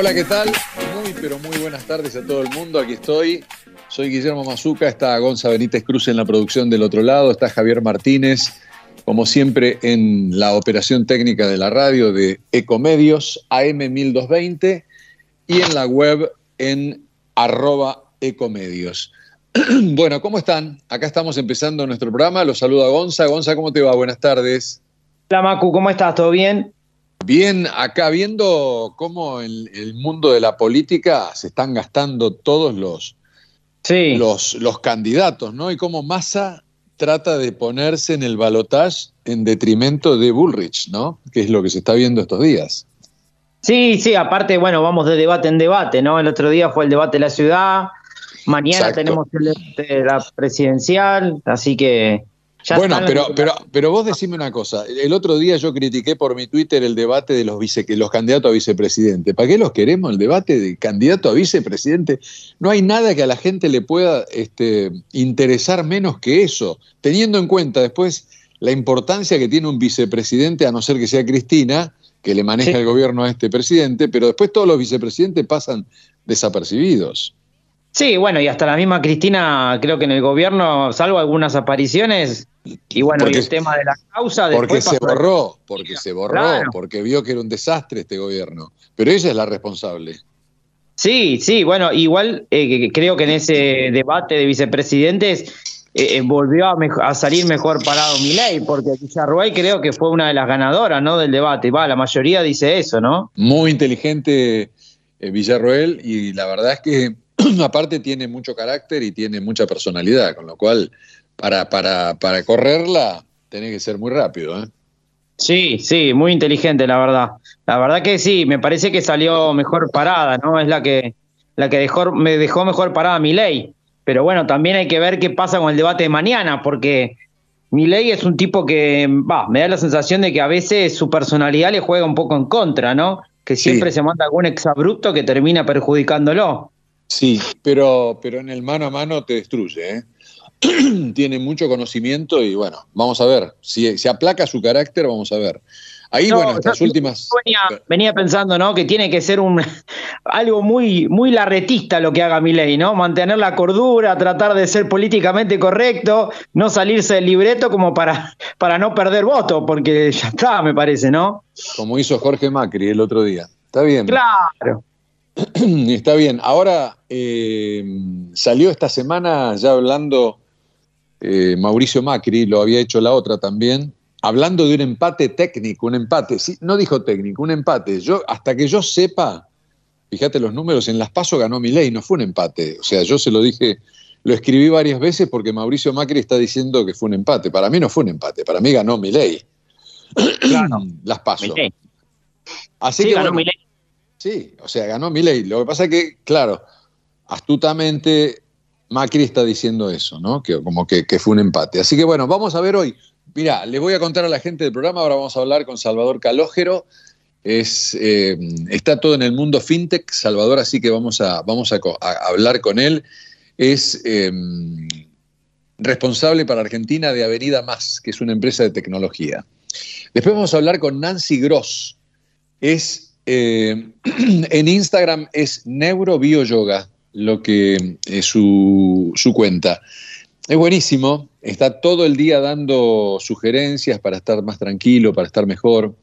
Hola, ¿qué tal? Muy, pero muy buenas tardes a todo el mundo. Aquí estoy. Soy Guillermo Mazuca, está Gonza Benítez Cruz en la producción del otro lado, está Javier Martínez, como siempre, en la operación técnica de la radio de Ecomedios, AM1220, y en la web en arroba Ecomedios. bueno, ¿cómo están? Acá estamos empezando nuestro programa. Los saluda Gonza. Gonza, ¿cómo te va? Buenas tardes. Hola, Macu, ¿cómo estás? ¿Todo bien? Bien, acá viendo cómo en el mundo de la política se están gastando todos los, sí. los, los candidatos, ¿no? Y cómo Massa trata de ponerse en el balotaje en detrimento de Bullrich, ¿no? Que es lo que se está viendo estos días. Sí, sí, aparte, bueno, vamos de debate en debate, ¿no? El otro día fue el debate de la ciudad, mañana Exacto. tenemos el debate de la presidencial, así que ya bueno, pero, pero, pero vos decime una cosa. El otro día yo critiqué por mi Twitter el debate de los, vice, los candidatos a vicepresidente. ¿Para qué los queremos? El debate de candidato a vicepresidente. No hay nada que a la gente le pueda este, interesar menos que eso, teniendo en cuenta después la importancia que tiene un vicepresidente, a no ser que sea Cristina, que le maneja Sí. el gobierno a este presidente, pero después todos los vicepresidentes pasan desapercibidos. Sí, bueno, y hasta la misma Cristina, creo que en el gobierno, salvo algunas apariciones, y bueno, Porque- y el tema de la causa, Porque se borró, porque se borró, Claro. porque vio que era un desastre este gobierno. Pero ella es la responsable. Sí, sí, bueno, igual eh, creo que en ese debate de vicepresidentes eh, eh, volvió a, salir mejor parado Milei, porque Villarruel creo que fue una de las ganadoras, ¿no? Del debate. Va, la mayoría dice eso, ¿no? Muy inteligente eh, Villarroel y la verdad es que aparte tiene mucho carácter y tiene mucha personalidad, con lo cual para, para, para correrla tenés que ser muy rápido. ¿eh? Sí, sí, muy inteligente, la verdad. La verdad que sí, me parece que salió mejor parada, ¿no? Es la que, la que dejó, me dejó mejor parada Milei. Pero bueno, también hay que ver qué pasa con el debate de mañana, porque Milei es un tipo que, va, me da la sensación de que a veces su personalidad le juega un poco en contra, ¿no? Que siempre Sí. se manda algún exabrupto que termina perjudicándolo. Sí, pero, pero en el mano a mano te destruye. ¿eh? tiene mucho conocimiento y bueno, vamos a ver. Si se aplaca su carácter, vamos a ver. Ahí, No, bueno, estas últimas... Venía, venía pensando, ¿no? Que tiene que ser un algo muy, muy larretista lo que haga Milei, ¿no? Mantener la cordura, tratar de ser políticamente correcto, no salirse del libreto como para, para no perder voto, porque ya está, me parece, ¿no? Como hizo Jorge Macri el otro día. Está bien. Claro. Está bien. Ahora eh, salió esta semana ya hablando eh, Mauricio Macri, lo había hecho la otra también, hablando de un empate técnico, un empate. Sí, no dijo técnico, un empate. Yo, hasta que yo sepa, fíjate los números, en Las Paso ganó mi ley, no fue un empate. O sea, yo se lo dije, lo escribí varias veces porque Mauricio Macri está diciendo que fue un empate. Para mí no fue un empate, para mí ganó mi ley. Claro. Las Paso. Milei. Así Sí, que, ganó bueno, Milei. Sí, o sea, ganó Milei. Lo que pasa es que, claro, astutamente Macri está diciendo eso, ¿no? Que como que, fue un empate. Así que bueno, vamos a ver hoy. Mira, les voy a contar a la gente del programa, ahora vamos a hablar con Salvador Calógero. Es, eh, está todo en el mundo fintech, Salvador, así que vamos a, vamos a, hablar con él. Es eh, responsable para Argentina de Avenida Más, que es una empresa de tecnología. Después vamos a hablar con Nancy Gross. Es, eh, en Instagram es neurobioyoga, lo que es su, su cuenta. Es buenísimo, está todo el día dando sugerencias para estar más tranquilo, para estar mejor.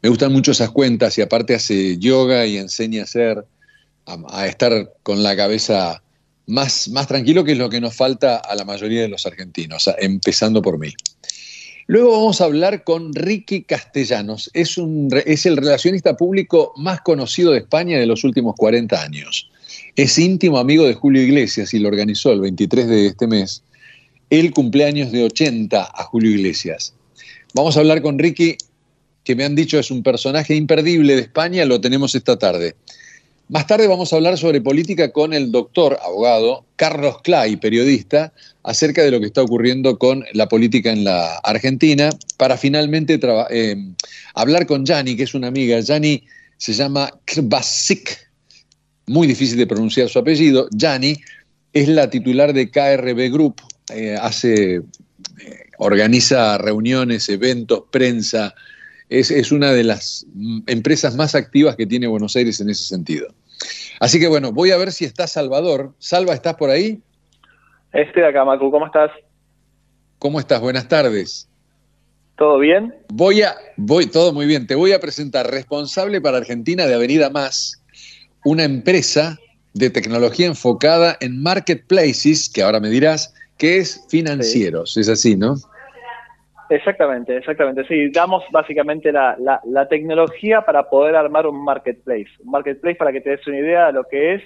Me gustan mucho esas cuentas y aparte hace yoga y enseña a hacer, a, a estar con la cabeza más, más tranquilo, que es lo que nos falta a la mayoría de los argentinos, empezando por mí. Luego vamos a hablar con Ricky Castellanos. Es, el relacionista público más conocido de España de los últimos 40 años. Es íntimo amigo de Julio Iglesias y lo organizó el 23 de este mes el cumpleaños de 80 a Julio Iglesias. Vamos a hablar con Ricky, que me han dicho es un personaje imperdible de España, lo tenemos esta tarde. Más tarde vamos a hablar sobre política con el doctor, abogado, Carlos Clay, periodista, acerca de lo que está ocurriendo con la política en la Argentina, para finalmente eh, hablar con Yani, que es una amiga. Yani se llama Krbasik, muy difícil de pronunciar su apellido. Yani es la titular de KRB Group, eh, hace, eh, organiza reuniones, eventos, prensa, es, una de las mm, empresas más activas que tiene Buenos Aires en ese sentido. Así que bueno, voy a ver si está Salvador. Salva, ¿estás por ahí? Estoy acá, Macu, ¿cómo estás? ¿Cómo estás? Buenas tardes. ¿Todo bien? Voy a, voy, todo muy bien. Te voy a presentar responsable para Argentina de Avenida Más, una empresa de tecnología enfocada en marketplaces, que ahora me dirás, que es financieros. Es así, ¿no? Exactamente, exactamente. Sí, damos básicamente la, la, tecnología para poder armar un marketplace. Un marketplace, para que te des una idea de lo que es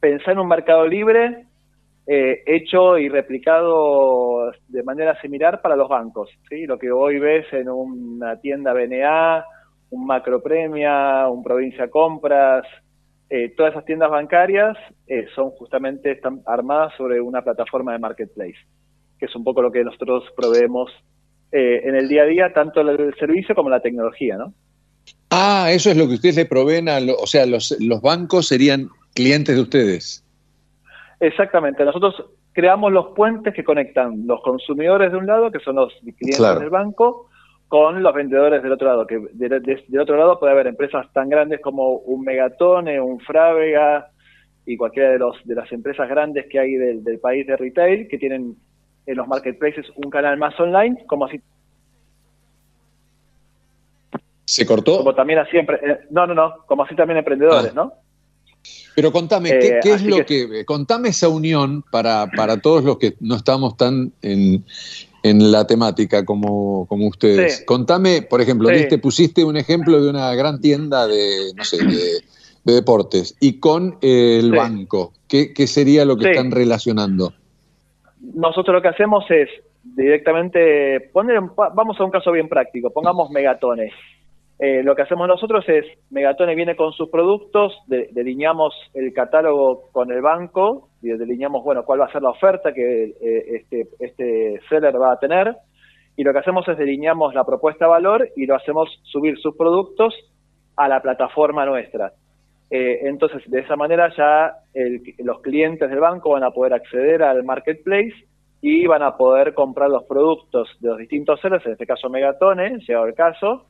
pensar en un mercado libre eh, hecho y replicado de manera similar para los bancos. ¿sí? Lo que hoy ves en una tienda BNA, un Macro Premia, un Provincia Compras, eh, todas esas tiendas bancarias eh, son justamente armadas sobre una plataforma de marketplace, que es un poco lo que nosotros proveemos eh, en el día a día, tanto el servicio como la tecnología, ¿no? Ah, eso es lo que ustedes le proveen a, o sea, los, los bancos serían clientes de ustedes. Exactamente, nosotros creamos los puentes que conectan los consumidores de un lado, que son los clientes del banco, con los vendedores del otro lado, que del otro lado puede haber empresas tan grandes como un Megatone, un Frávega y cualquiera de los de las empresas grandes que hay del, del país de retail que tienen en los marketplaces un canal más online, como así. ¿Se cortó? Como también así, eh, no, no, no, como así también emprendedores, ah. ¿no? Pero contame, ¿qué, eh, es lo que, Contame esa unión para, para todos los que no estamos tan en, la temática como, como ustedes. Contame, por ejemplo, viste, pusiste un ejemplo de una gran tienda de, no sé, de, deportes y con el banco. ¿Qué, ¿Qué, sería lo que están relacionando? Nosotros lo que hacemos es directamente poner, vamos a un caso bien práctico, pongamos megatones. Eh, lo que hacemos nosotros es, Megatone viene con sus productos, delineamos el catálogo con el banco, y delineamos, bueno, cuál va a ser la oferta que eh, este, este seller va a tener, y lo que hacemos es delineamos la propuesta de valor y lo hacemos subir sus productos a la plataforma nuestra. Eh, entonces, de esa manera ya los clientes del banco van a poder acceder al marketplace y van a poder comprar los productos de los distintos sellers, en este caso Megatone, llegado el caso,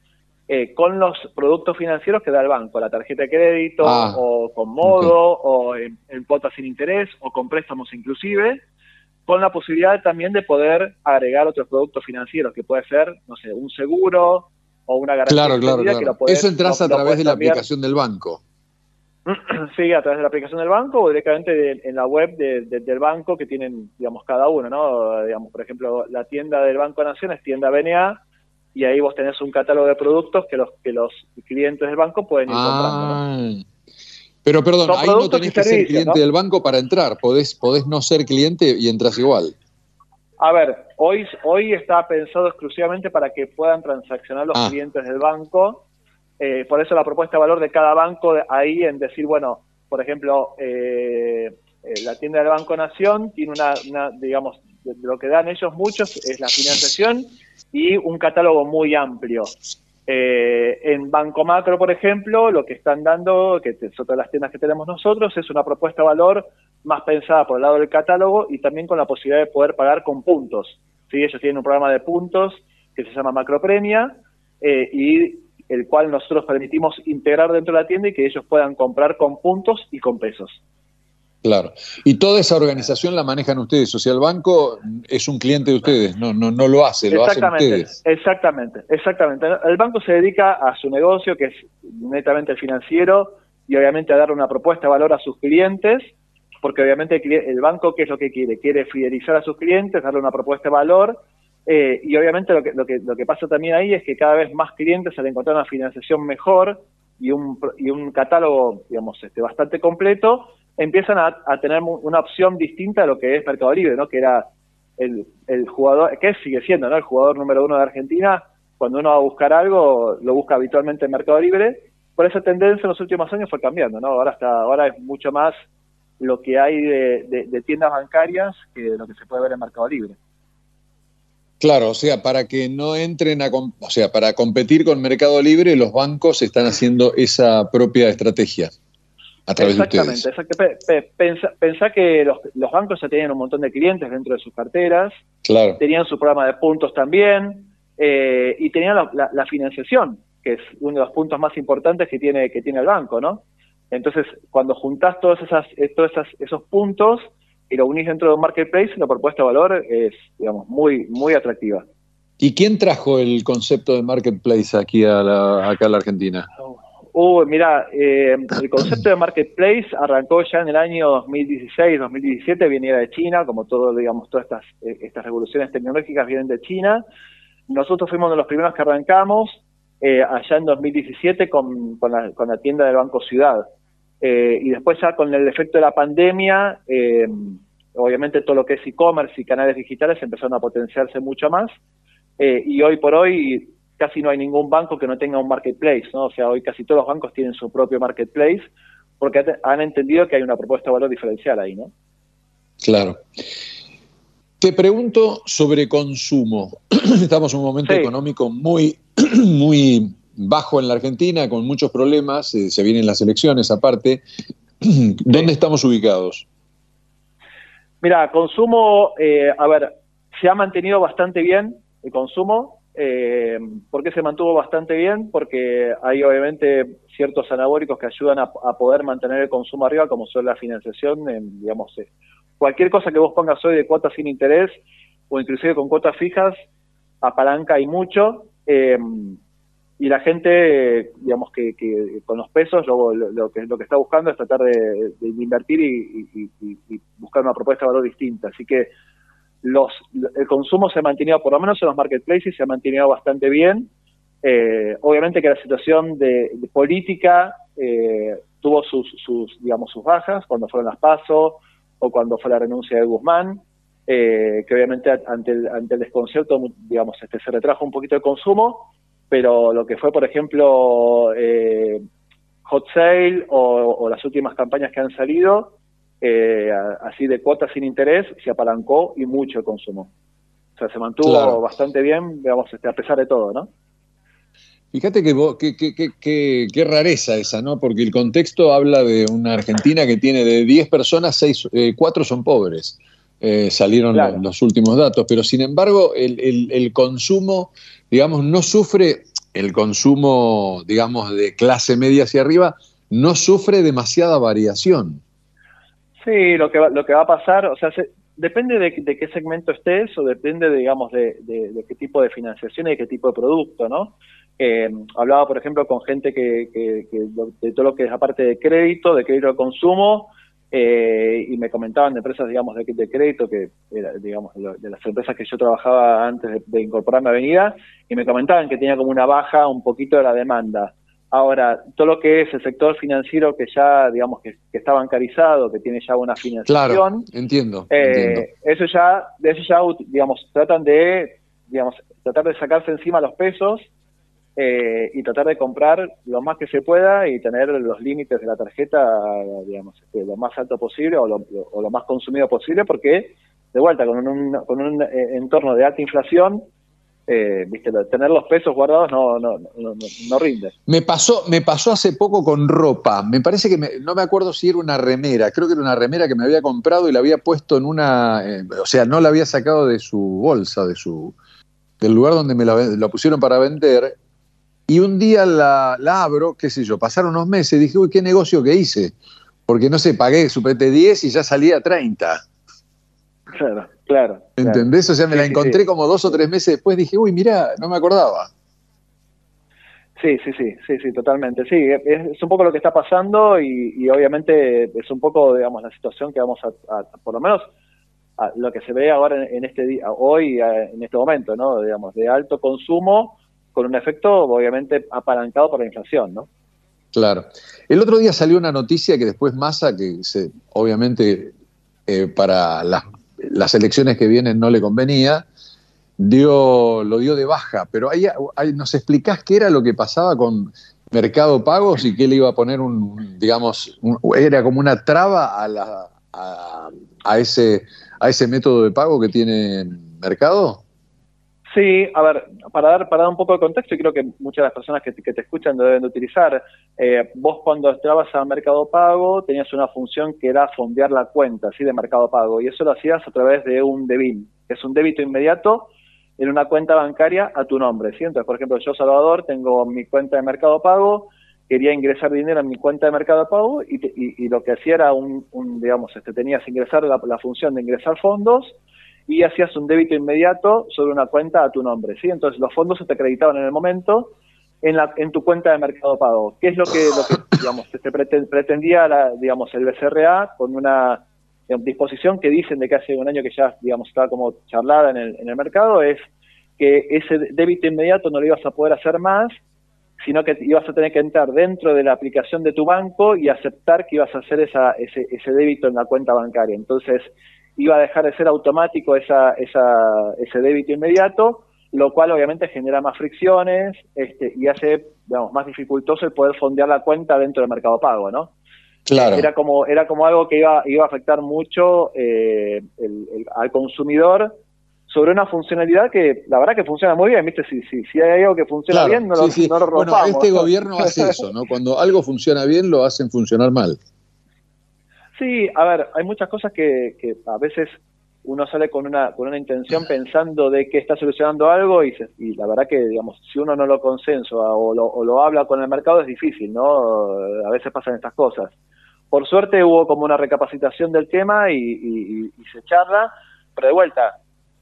eh, con los productos financieros que da el banco, la tarjeta de crédito ah, o con modo o en, cuotas sin interés o con préstamos inclusive, con la posibilidad también de poder agregar otros productos financieros, que puede ser, no sé, un seguro o una garantía. Claro, claro, claro. Eso entras a través de la aplicación del banco. Sí, a través de la aplicación del banco o directamente en la web del banco que tienen, digamos, cada uno, ¿no? Digamos, por ejemplo, la tienda del Banco Nación es tienda BNA y ahí vos tenés un catálogo de productos que los que los clientes del banco pueden ir comprando. Pero perdón, ahí no tenés que ser cliente del banco para entrar, podés, podés no ser cliente y entras igual. A ver, hoy, hoy está pensado exclusivamente para que puedan transaccionar los ah. clientes del banco eh, por eso la propuesta de valor de cada banco ahí en decir, bueno, por ejemplo, eh, eh, la tienda del Banco Nación tiene una, digamos, lo que dan ellos muchos es la financiación y un catálogo muy amplio. en Banco Macro, por ejemplo, lo que están dando, que son todas las tiendas que tenemos nosotros, es una propuesta de valor más pensada por el lado del catálogo y también con la posibilidad de poder pagar con puntos. ¿sí? Ellos tienen un programa de puntos que se llama Macro Premia y el cual nosotros permitimos integrar dentro de la tienda y que ellos puedan comprar con puntos y con pesos. Claro. Y toda esa organización la manejan ustedes, o sea, el banco es un cliente de ustedes, no, no, no lo hace, lo hacen ustedes. Exactamente, exactamente. El banco se dedica a su negocio, que es netamente financiero, y obviamente a dar una propuesta de valor a sus clientes, porque obviamente el banco, ¿qué es lo que quiere? Quiere fidelizar a sus clientes, darle una propuesta de valor eh, y obviamente lo que, lo, que, lo que pasa también ahí es que cada vez más clientes al encontrar una financiación mejor y un, y un catálogo, digamos, este, bastante completo, empiezan a, tener una opción distinta a lo que es Mercado Libre, ¿no? Que era el, el jugador, que sigue siendo. El jugador número uno de Argentina, cuando uno va a buscar algo, lo busca habitualmente en Mercado Libre. Por esa tendencia en los últimos años fue cambiando, ¿no? Ahora hasta ahora es mucho más lo que hay de, de tiendas bancarias que lo que se puede ver en Mercado Libre. Claro, o sea, para que no entren a, o sea, para competir con Mercado Libre, los bancos están haciendo esa propia estrategia a través de ustedes. Exactamente, pensá, que los, bancos ya tenían un montón de clientes dentro de sus carteras, claro. tenían su programa de puntos también, eh, y tenían la, financiación, que es uno de los puntos más importantes que tiene, que tiene el banco, ¿no? Entonces, cuando juntás todos, esas, todos esos puntos y lo unís dentro de un marketplace, la propuesta de valor es, digamos, muy, muy atractiva. ¿Y quién trajo el concepto de marketplace aquí a la, acá a la Argentina? Uh, mira, eh, el concepto de marketplace arrancó ya en el año 2016, 2017, venía de China, como todo, digamos, todas estas, eh, estas revoluciones tecnológicas vienen de China. Nosotros fuimos de los primeros que arrancamos eh, allá en 2017 con, con, la, con la tienda del Banco Ciudad. Eh, y después ya con el efecto de la pandemia, eh, obviamente todo lo que es e-commerce y canales digitales empezaron a potenciarse mucho más. Eh, y hoy por hoy casi no hay ningún banco que no tenga un marketplace, ¿no? O sea, hoy casi todos los bancos tienen su propio marketplace porque han entendido que hay una propuesta de valor diferencial ahí, ¿no? Claro. Te pregunto sobre consumo. Estamos en un momento económico muy, muy bajo en la Argentina, con muchos problemas, eh, se vienen las elecciones aparte. ¿Dónde estamos ubicados? Mira, consumo, eh, a ver, se ha mantenido bastante bien el consumo. Eh, ¿Por qué se mantuvo bastante bien? Porque hay obviamente ciertos anabólicos que ayudan a, poder mantener el consumo arriba, como son la financiación, en, digamos, eh, cualquier cosa que vos pongas hoy de cuotas sin interés o inclusive con cuotas fijas, apalanca y mucho. Eh, y la gente, digamos que, con los pesos lo, lo, que lo que está buscando es tratar de, invertir y, buscar una propuesta de valor distinta. Así que los, el consumo se ha mantenido, por lo menos en los marketplaces, se ha mantenido bastante bien. Eh, obviamente que la situación de, política eh, tuvo sus, sus, digamos, sus bajas cuando fueron las pasos o cuando fue la renuncia de Guzmán, eh, que obviamente ante el, ante el desconcierto, digamos, este, se retrajo un poquito el consumo pero lo que fue, por ejemplo, eh, Hot Sale o, las últimas campañas que han salido, eh, así de cuotas sin interés, se apalancó y mucho el consumo. O sea, se mantuvo bastante bien, digamos, este, a pesar de todo, ¿no? Fíjate que, qué rareza esa, ¿no? Porque el contexto habla de una Argentina que tiene de 10 personas, 6, 4 eh, son pobres. Salieron los, últimos datos, pero sin embargo el, el, el consumo digamos, no sufre el consumo, digamos, de clase media hacia arriba, no sufre demasiada variación. Sí, lo que va, lo que va a pasar, o sea, depende de, qué segmento estés o depende, digamos, de, qué tipo de financiación y de qué tipo de producto, ¿no? Eh, hablaba, por ejemplo, con gente que, que, de todo lo que es aparte de crédito, de crédito de consumo, eh, y me comentaban de empresas, digamos, de, de crédito, que era, digamos, de las empresas que yo trabajaba antes de, incorporarme a Avenida, y me comentaban que tenía como una baja un poquito de la demanda. Ahora, todo lo que es el sector financiero que ya, digamos, que, está bancarizado, que tiene ya una financiación. Claro, entiendo, eh, Eso ya, de eso ya, digamos, tratan de, digamos, tratar de sacarse encima los pesos eh, y tratar de comprar lo más que se pueda y tener los límites de la tarjeta, digamos, este, lo más alto posible o lo, más consumido posible, porque, de vuelta, con un, con un eh, entorno de alta inflación, eh, viste, tener los pesos guardados no, no, no, no, rinde. Me pasó, me pasó hace poco con ropa. Me parece que no me acuerdo si era una remera. Creo que era una remera que me había comprado y la había puesto en una, o sea, no la había sacado de su bolsa, de su del lugar donde me la, la pusieron para vender y un día la, abro, qué sé yo, pasaron unos meses, dije, uy, qué negocio que hice. Porque no sé, pagué, supete 10 y ya salía 30. Claro, claro. ¿Entendés? O sea, me la encontré como dos o tres meses después, dije, uy, mira, no me acordaba. Sí, sí, sí, sí, sí, totalmente. Sí, es, un poco lo que está pasando y, obviamente es un poco, digamos, la situación que vamos a, por lo menos, a lo que se ve ahora en, en este día, hoy, en este momento, ¿no? Digamos, de alto consumo con un efecto obviamente apalancado por la inflación, ¿no? Claro. El otro día salió una noticia que después Massa, que obviamente eh, para las, elecciones que vienen no le convenía, dio, lo dio de baja. Pero ahí, nos explicás qué era lo que pasaba con Mercado Pagos y qué le iba a poner un, digamos, era como una traba a, la, a, ese, a ese método de pago que tiene Mercado. Sí, a ver, para dar, para dar un poco de contexto, y creo que muchas de las personas que, te escuchan deben de utilizar, eh, vos cuando entrabas a Mercado Pago tenías una función que era fondear la cuenta ¿sí? de Mercado Pago, y eso lo hacías a través de un DEBIN, que es un débito inmediato en una cuenta bancaria a tu nombre. ¿sí? Entonces, por ejemplo, yo, Salvador, tengo mi cuenta de Mercado Pago, quería ingresar dinero en mi cuenta de Mercado Pago y, y, lo que hacía era un, digamos, este, tenías que ingresar la, función de ingresar fondos y hacías un débito inmediato sobre una cuenta a tu nombre. ¿sí? Entonces, los fondos se te acreditaban en el momento en, la, en tu cuenta de Mercado Pago. ¿Qué es lo que, lo que digamos, se pretendía, la, digamos, el BCRA con una disposición que dicen de que hace un año que ya, digamos, estaba como charlada en el, en el mercado, es que ese débito inmediato no lo ibas a poder hacer más, sino que ibas a tener que entrar dentro de la aplicación de tu banco y aceptar que ibas a hacer esa, ese, ese débito en la cuenta bancaria. Entonces, iba a dejar de ser automático esa, esa, ese débito inmediato, lo cual obviamente genera más fricciones este, y hace digamos, más dificultoso el poder fondear la cuenta dentro del mercado pago, ¿no? Claro. Era como, era como algo que iba, iba a afectar mucho eh, al consumidor sobre una funcionalidad que la verdad que funciona muy bien, ¿viste? Si, si, si hay algo que funciona bien, no, lo, rompamos. Bueno, este gobierno hace eso, ¿no? Cuando algo funciona bien, lo hacen funcionar mal. Sí, a ver, hay muchas cosas que, que a veces uno sale con una, con una intención pensando de que está solucionando algo y, y la verdad que, digamos, si uno no lo consensua o lo, o lo habla con el mercado es difícil, ¿no? A veces pasan estas cosas. Por suerte hubo como una recapacitación del tema y, se charla, pero de vuelta,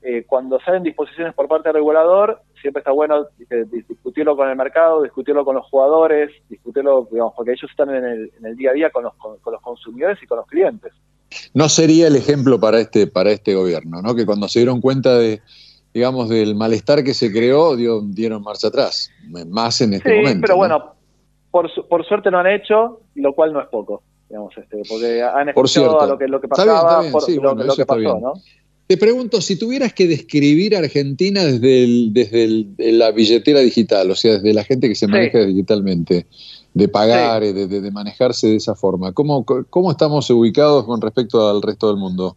eh, cuando salen disposiciones por parte del regulador, siempre está bueno discutirlo con el mercado, discutirlo con los jugadores, discutirlo, digamos, porque ellos están en el, día a día con los, con, los consumidores y con los clientes. No sería el ejemplo para este, para este gobierno, ¿no? Que cuando se dieron cuenta de, digamos, del malestar que se creó, dieron marcha atrás, más en este momento. Pero bueno, por, por suerte no han hecho, lo cual no es poco digamos, este, porque han escuchado a lo que, lo que pasaba, por lo, que pasó, ¿no? Te pregunto, si tuvieras que describir Argentina desde, desde la billetera digital, o sea, desde la gente que se maneja digitalmente, de pagar, de, de, manejarse de esa forma, ¿cómo, ¿cómo estamos ubicados con respecto al resto del mundo?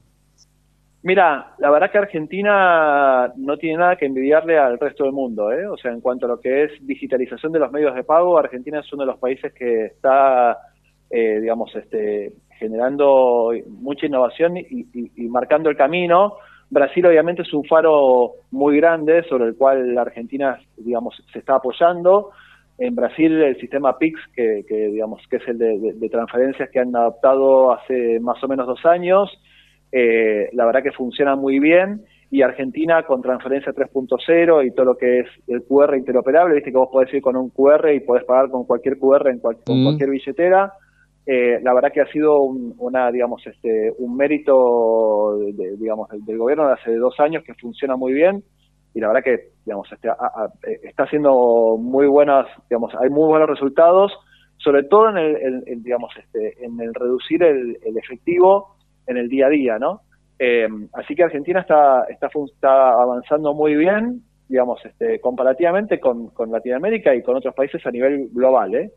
Mira, la verdad que Argentina no tiene nada que envidiarle al resto del mundo, ¿eh? O sea, en cuanto a lo que es digitalización de los medios de pago, Argentina es uno de los países que está eh, digamos, este, generando mucha innovación y, marcando el camino. Brasil obviamente es un faro muy grande sobre el cual la Argentina, digamos, se está apoyando. En Brasil el sistema PIX, que, digamos, que es el de, transferencias que han adaptado hace más o menos dos años, eh, la verdad que funciona muy bien y Argentina con transferencia 3.0 y todo lo que es el QR interoperable, viste que vos podés ir con un QR y podés pagar con cualquier QR en con mm. cualquier billetera. Eh, la verdad que ha sido un, una, digamos, este, un mérito digamos, del, gobierno de hace dos años que funciona muy bien y la verdad que digamos, este, eh, está haciendo muy buenas, digamos, hay muy buenos resultados, sobre todo en el, digamos, este, en el reducir el, efectivo en el día a día, ¿no? Eh, así que Argentina está, está, está avanzando muy bien, digamos, este, comparativamente con, con Latinoamérica y con otros países a nivel global, ¿eh?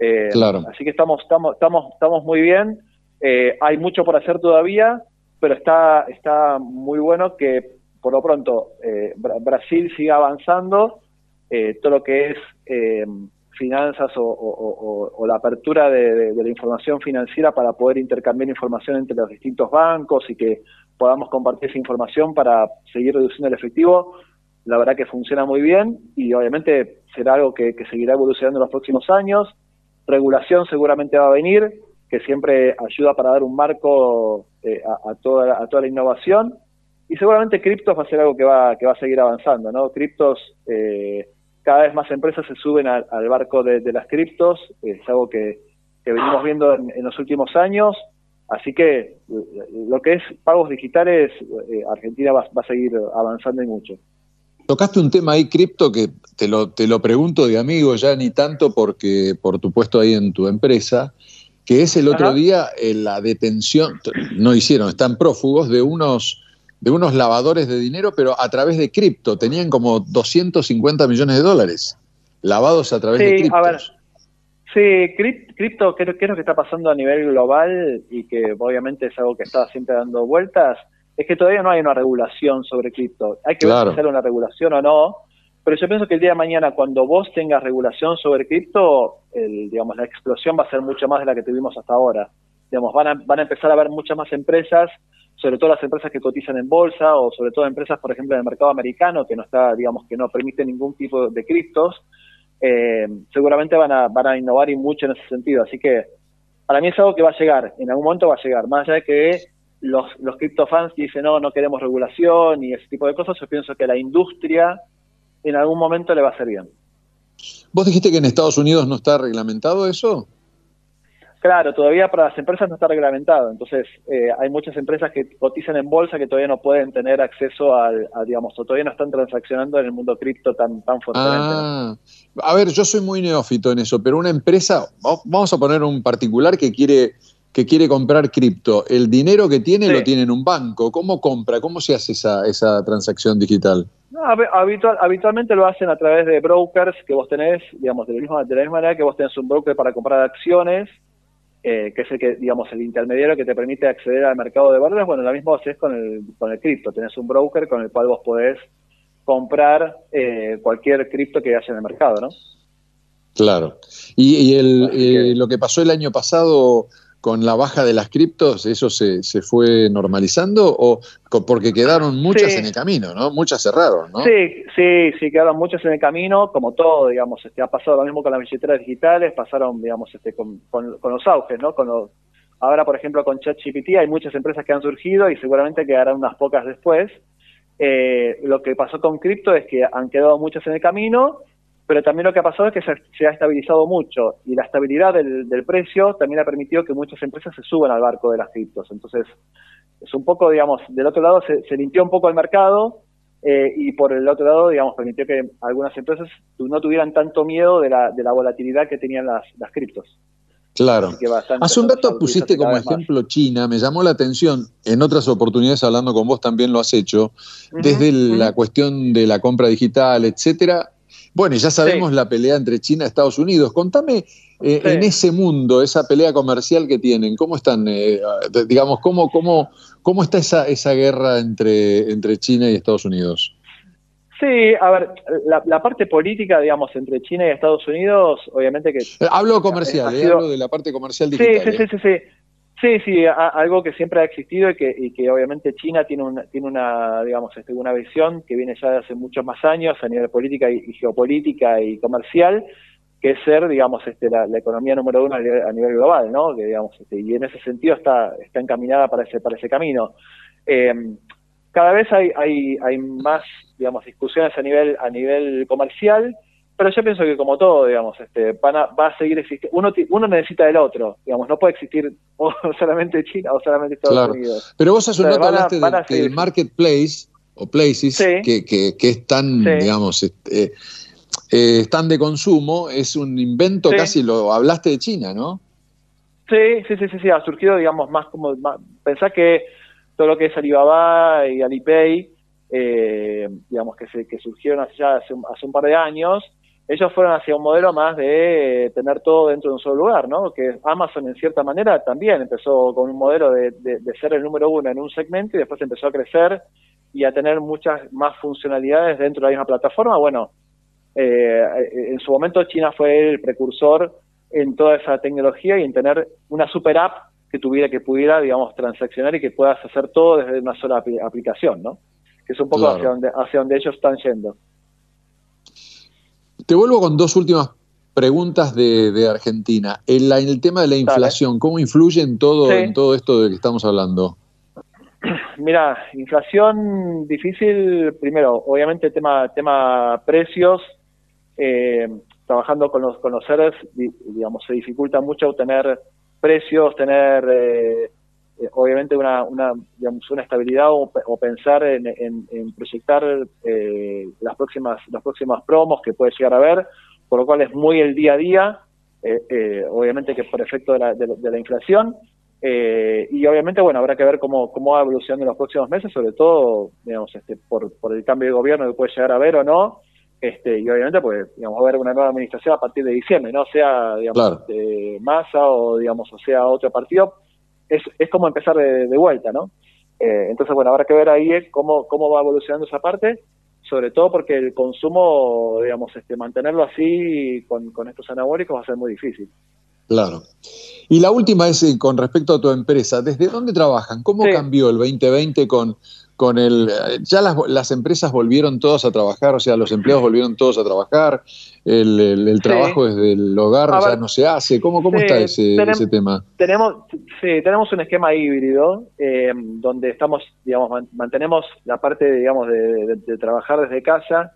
Eh, claro. Así que estamos, estamos, estamos, estamos muy bien. Eh, hay mucho por hacer todavía, pero está, está muy bueno que por lo pronto eh, Brasil siga avanzando. todo lo que es finanzas o, la apertura de, la información financiera para poder intercambiar información entre los distintos bancos y que podamos compartir esa información para seguir reduciendo el efectivo, la verdad que funciona muy bien y obviamente será algo que seguirá evolucionando en los próximos años regulación seguramente va a venir, que siempre ayuda para dar un marco eh, a, toda, a toda la innovación. Y seguramente criptos va a ser algo que va, que va a seguir avanzando, ¿no? Criptos, eh, cada vez más empresas se suben al, barco de, las criptos, es algo que, venimos viendo en, los últimos años. Así que lo que es pagos digitales, eh, Argentina va, va a seguir avanzando y mucho. Tocaste un tema ahí, cripto, que te lo, te lo pregunto de amigo ya ni tanto porque por tu puesto ahí en tu empresa, que es el otro día eh, la detención, no hicieron, están prófugos de unos, de unos lavadores de dinero, pero a través de cripto. Tenían como 250 millones de dólares lavados a través de cripto. A ver. Sí, cripto, ¿qué, ¿qué es lo que está pasando a nivel global? Y que obviamente es algo que está siempre dando vueltas es que todavía no hay una regulación sobre cripto. Hay que ver si sale una regulación o no, pero yo pienso que el día de mañana, cuando vos tengas regulación sobre cripto, digamos, la explosión va a ser mucho más de la que tuvimos hasta ahora. Digamos, van a, van a empezar a haber muchas más empresas sobre todo las empresas que cotizan en bolsa o sobre todo empresas, por ejemplo, en el mercado americano que no está, digamos, que no permite ningún tipo de criptos, eh, seguramente van a, van a innovar y mucho en ese sentido. Así que para mí es algo que va a llegar, en algún momento va a llegar, más allá de que los, los criptofans dicen no, no queremos regulación y ese tipo de cosas, yo pienso que la industria en algún momento le va a hacer bien. ¿Vos dijiste que en Estados Unidos no está reglamentado eso? Claro, todavía para las empresas no está reglamentado. Entonces, eh, hay muchas empresas que cotizan en bolsa que todavía no pueden tener acceso al, a, digamos, o todavía no están transaccionando en el mundo cripto tan, tan fuertemente. Ah, a ver, yo soy muy neófito en eso, pero una empresa, vamos a poner un particular que quiere que quiere comprar cripto, el dinero que tiene lo tiene en un banco. ¿Cómo compra? ¿Cómo se hace esa, esa transacción digital? No, habitual, habitualmente lo hacen a través de brokers que vos tenés, digamos, de la misma, de la misma manera que vos tenés un broker para comprar acciones eh, que es el que, digamos, el intermediario que te permite acceder al mercado de valores, bueno, lo mismo haces con el, con el cripto, tenés un broker con el cual vos podés comprar eh, cualquier cripto que haya en el mercado, ¿no? Claro. Y, y el, eh, lo que pasó el año pasado con la baja de las criptos, ¿eso se, se fue normalizando? o Porque quedaron muchas en el camino, ¿no? Muchas cerraron, ¿no? Sí, sí, sí, quedaron muchas en el camino, como todo, digamos, este, ha pasado lo mismo con las billeteras digitales, pasaron, digamos, este, con, con, los auges, ¿no? Con los, ahora, por ejemplo, con ChatGPT hay muchas empresas que han surgido y seguramente quedarán unas pocas después. Eh, lo que pasó con cripto es que han quedado muchas en el camino pero también lo que ha pasado es que se, ha estabilizado mucho y la estabilidad del, precio también ha permitido que muchas empresas se suban al barco de las criptos. Entonces, es un poco, digamos, del otro lado se, limpió un poco el mercado eh, y por el otro lado, digamos, permitió que algunas empresas no tuvieran tanto miedo de la, de la volatilidad que tenían las, las criptos. Claro. Hace un rato pusiste como ejemplo China, me llamó la atención, en otras oportunidades hablando con vos también lo has hecho, desde la cuestión de la compra digital, etcétera, bueno, ya sabemos la pelea entre China y Estados Unidos. Contame eh, en ese mundo, esa pelea comercial que tienen, ¿cómo están, eh, digamos, cómo, cómo, cómo está esa, esa guerra entre, entre China y Estados Unidos? Sí, a ver, la, parte política, digamos, entre China y Estados Unidos, obviamente que... Eh, hablo comercial, hablo de la parte comercial digital. Sí, sí, sí, sí. Sí, sí, algo que siempre ha existido y que, y que obviamente China tiene una, tiene una, digamos, este, una visión que viene ya de hace muchos más años a nivel política y, geopolítica y comercial, que es ser, digamos, este, la, economía número uno a nivel, global, ¿no? Que, digamos, este, y en ese sentido está, está encaminada para ese, para ese camino. Eh, cada vez hay, hay, hay más, digamos, discusiones a nivel, a nivel comercial, pero yo pienso que como todo, digamos, este, va a seguir existiendo. Uno, uno necesita del otro, digamos, no puede existir o solamente China o solamente Estados Unidos. Pero vos hace un rato hablaste del marketplace o places que, que, que, es tan, digamos, este, eh, están de consumo, es un invento casi, lo hablaste de China, ¿no? Sí, sí, sí, sí, sí, ha surgido, digamos, más como, pensá que todo lo que es Alibaba y Alipay, eh, digamos, que, se, que surgieron hace, ya hace un par de años, ellos fueron hacia un modelo más de tener todo dentro de un solo lugar, ¿no? Que Amazon en cierta manera también empezó con un modelo de, ser el número uno en un segmento y después empezó a crecer y a tener muchas más funcionalidades dentro de la misma plataforma. Bueno, eh, en su momento China fue el precursor en toda esa tecnología y en tener una super app que tuviera que pudiera, digamos, transaccionar y que puedas hacer todo desde una sola aplicación, ¿no? Que es un poco hacia, donde, hacia donde ellos están yendo. Te vuelvo con dos últimas preguntas de, Argentina. En, el tema de la inflación, ¿cómo influye en todo, en todo esto de que estamos hablando? Mira, inflación difícil, primero, obviamente tema, tema precios, eh, trabajando con los, con los seres, digamos, se dificulta mucho obtener precios, tener eh, eh, obviamente una, una, digamos, una estabilidad o, pensar en, en, proyectar eh, las próximas las próximas promos que puede llegar a haber, por lo cual es muy el día a día, eh, obviamente que por efecto de la, de, la inflación, y obviamente, bueno, habrá que ver cómo, cómo va evolucionando en los próximos meses, sobre todo, digamos, este, por, por el cambio de gobierno que puede llegar a haber o no, este, y obviamente, pues, digamos, va a haber una nueva administración a partir de diciembre, no sea, digamos, Massa o, digamos, o sea otro partido, es, es como empezar de, vuelta, ¿no? Eh, entonces, bueno, habrá que ver ahí cómo, cómo va evolucionando esa parte, sobre todo porque el consumo, digamos, este, mantenerlo así con, con estos anabólicos va a ser muy difícil. Claro. Y la última es eh, con respecto a tu empresa. ¿Desde dónde trabajan? ¿Cómo cambió el 2020 con, con el... Ya las, empresas volvieron todos a trabajar, o sea, los empleados volvieron todos a trabajar, el, trabajo desde el hogar ya no se hace. ¿Cómo, cómo está ese, ese, tema? Tenemos, sí, tenemos un esquema híbrido eh, donde estamos, digamos, mantenemos la parte, digamos, de, trabajar desde casa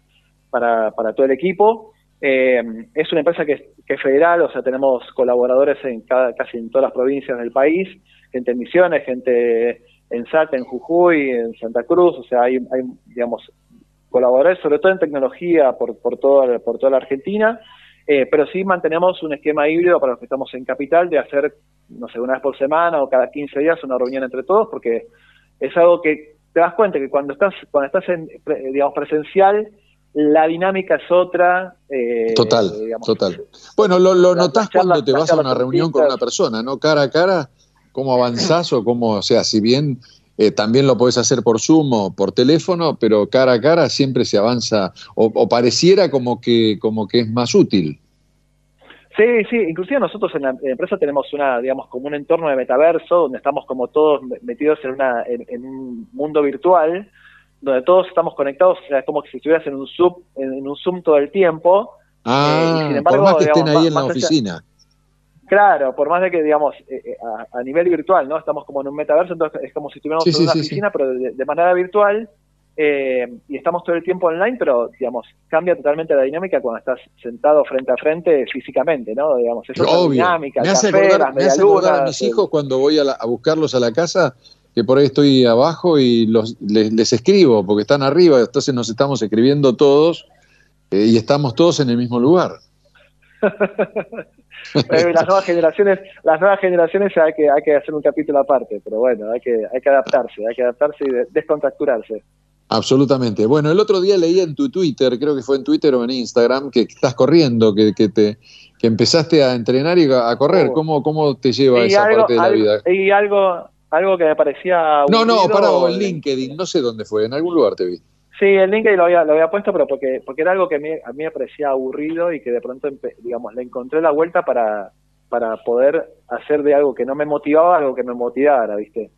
para, para todo el equipo eh, es una empresa que, es federal, o sea, tenemos colaboradores en casi en todas las provincias del país, gente en Misiones, gente en Salta, en Jujuy, en Santa Cruz, o sea, hay, digamos, colaboradores, sobre todo en tecnología, por, por, toda, por toda la Argentina, eh, pero sí mantenemos un esquema híbrido para los que estamos en Capital de hacer, no sé, una vez por semana o cada 15 días una reunión entre todos, porque es algo que te das cuenta que cuando estás, cuando estás en, digamos, presencial, la dinámica es otra. Eh, total, total. Bueno, lo, lo notás cuando te vas a una reunión con una persona, ¿no? Cara a cara, cómo avanzás o cómo, o sea, si bien eh, también lo podés hacer por Zoom o por teléfono, pero cara a cara siempre se avanza, o, pareciera como que, como que es más útil. Sí, sí, inclusive nosotros en la empresa tenemos una, digamos, como un entorno de metaverso donde estamos como todos metidos en, una, en un mundo virtual donde todos estamos conectados, o sea, es como si estuvieras en un Zoom, en, un Zoom todo el tiempo. Ah, y sin embargo, por más que estén ahí en la oficina. Claro, por más de que, digamos, eh, eh, a, nivel virtual, ¿no? Estamos como en un metaverso, entonces es como si estuviéramos en una oficina, pero de, manera virtual, eh, y estamos todo el tiempo online, pero, digamos, cambia totalmente la dinámica cuando estás sentado frente a frente físicamente, ¿no? Digamos, es otra dinámica, me hace acordar, me hace acordar a mis hijos cuando voy a, a buscarlos a la casa, que por ahí estoy abajo y los, les, escribo, porque están arriba, entonces nos estamos escribiendo todos eh, y estamos todos en el mismo lugar. las nuevas generaciones, las nuevas generaciones hay que, hay que hacer un capítulo aparte, pero bueno, hay que, hay que adaptarse, hay que adaptarse y descontracturarse. Absolutamente. Bueno, el otro día leí en tu Twitter, creo que fue en Twitter o en Instagram, que estás corriendo, que, que te que empezaste a entrenar y a correr. Oh. ¿Cómo, ¿Cómo te lleva esa parte de la vida? Y algo, algo que me parecía... No, no, para en LinkedIn, no sé dónde fue, en algún lugar te vi. Sí, en LinkedIn lo había, lo había puesto, pero porque, porque era algo que a mí, a mí me parecía aburrido y que de pronto, digamos, le encontré la vuelta para, para poder hacer de algo que no me motivaba algo que me motivara, ¿viste?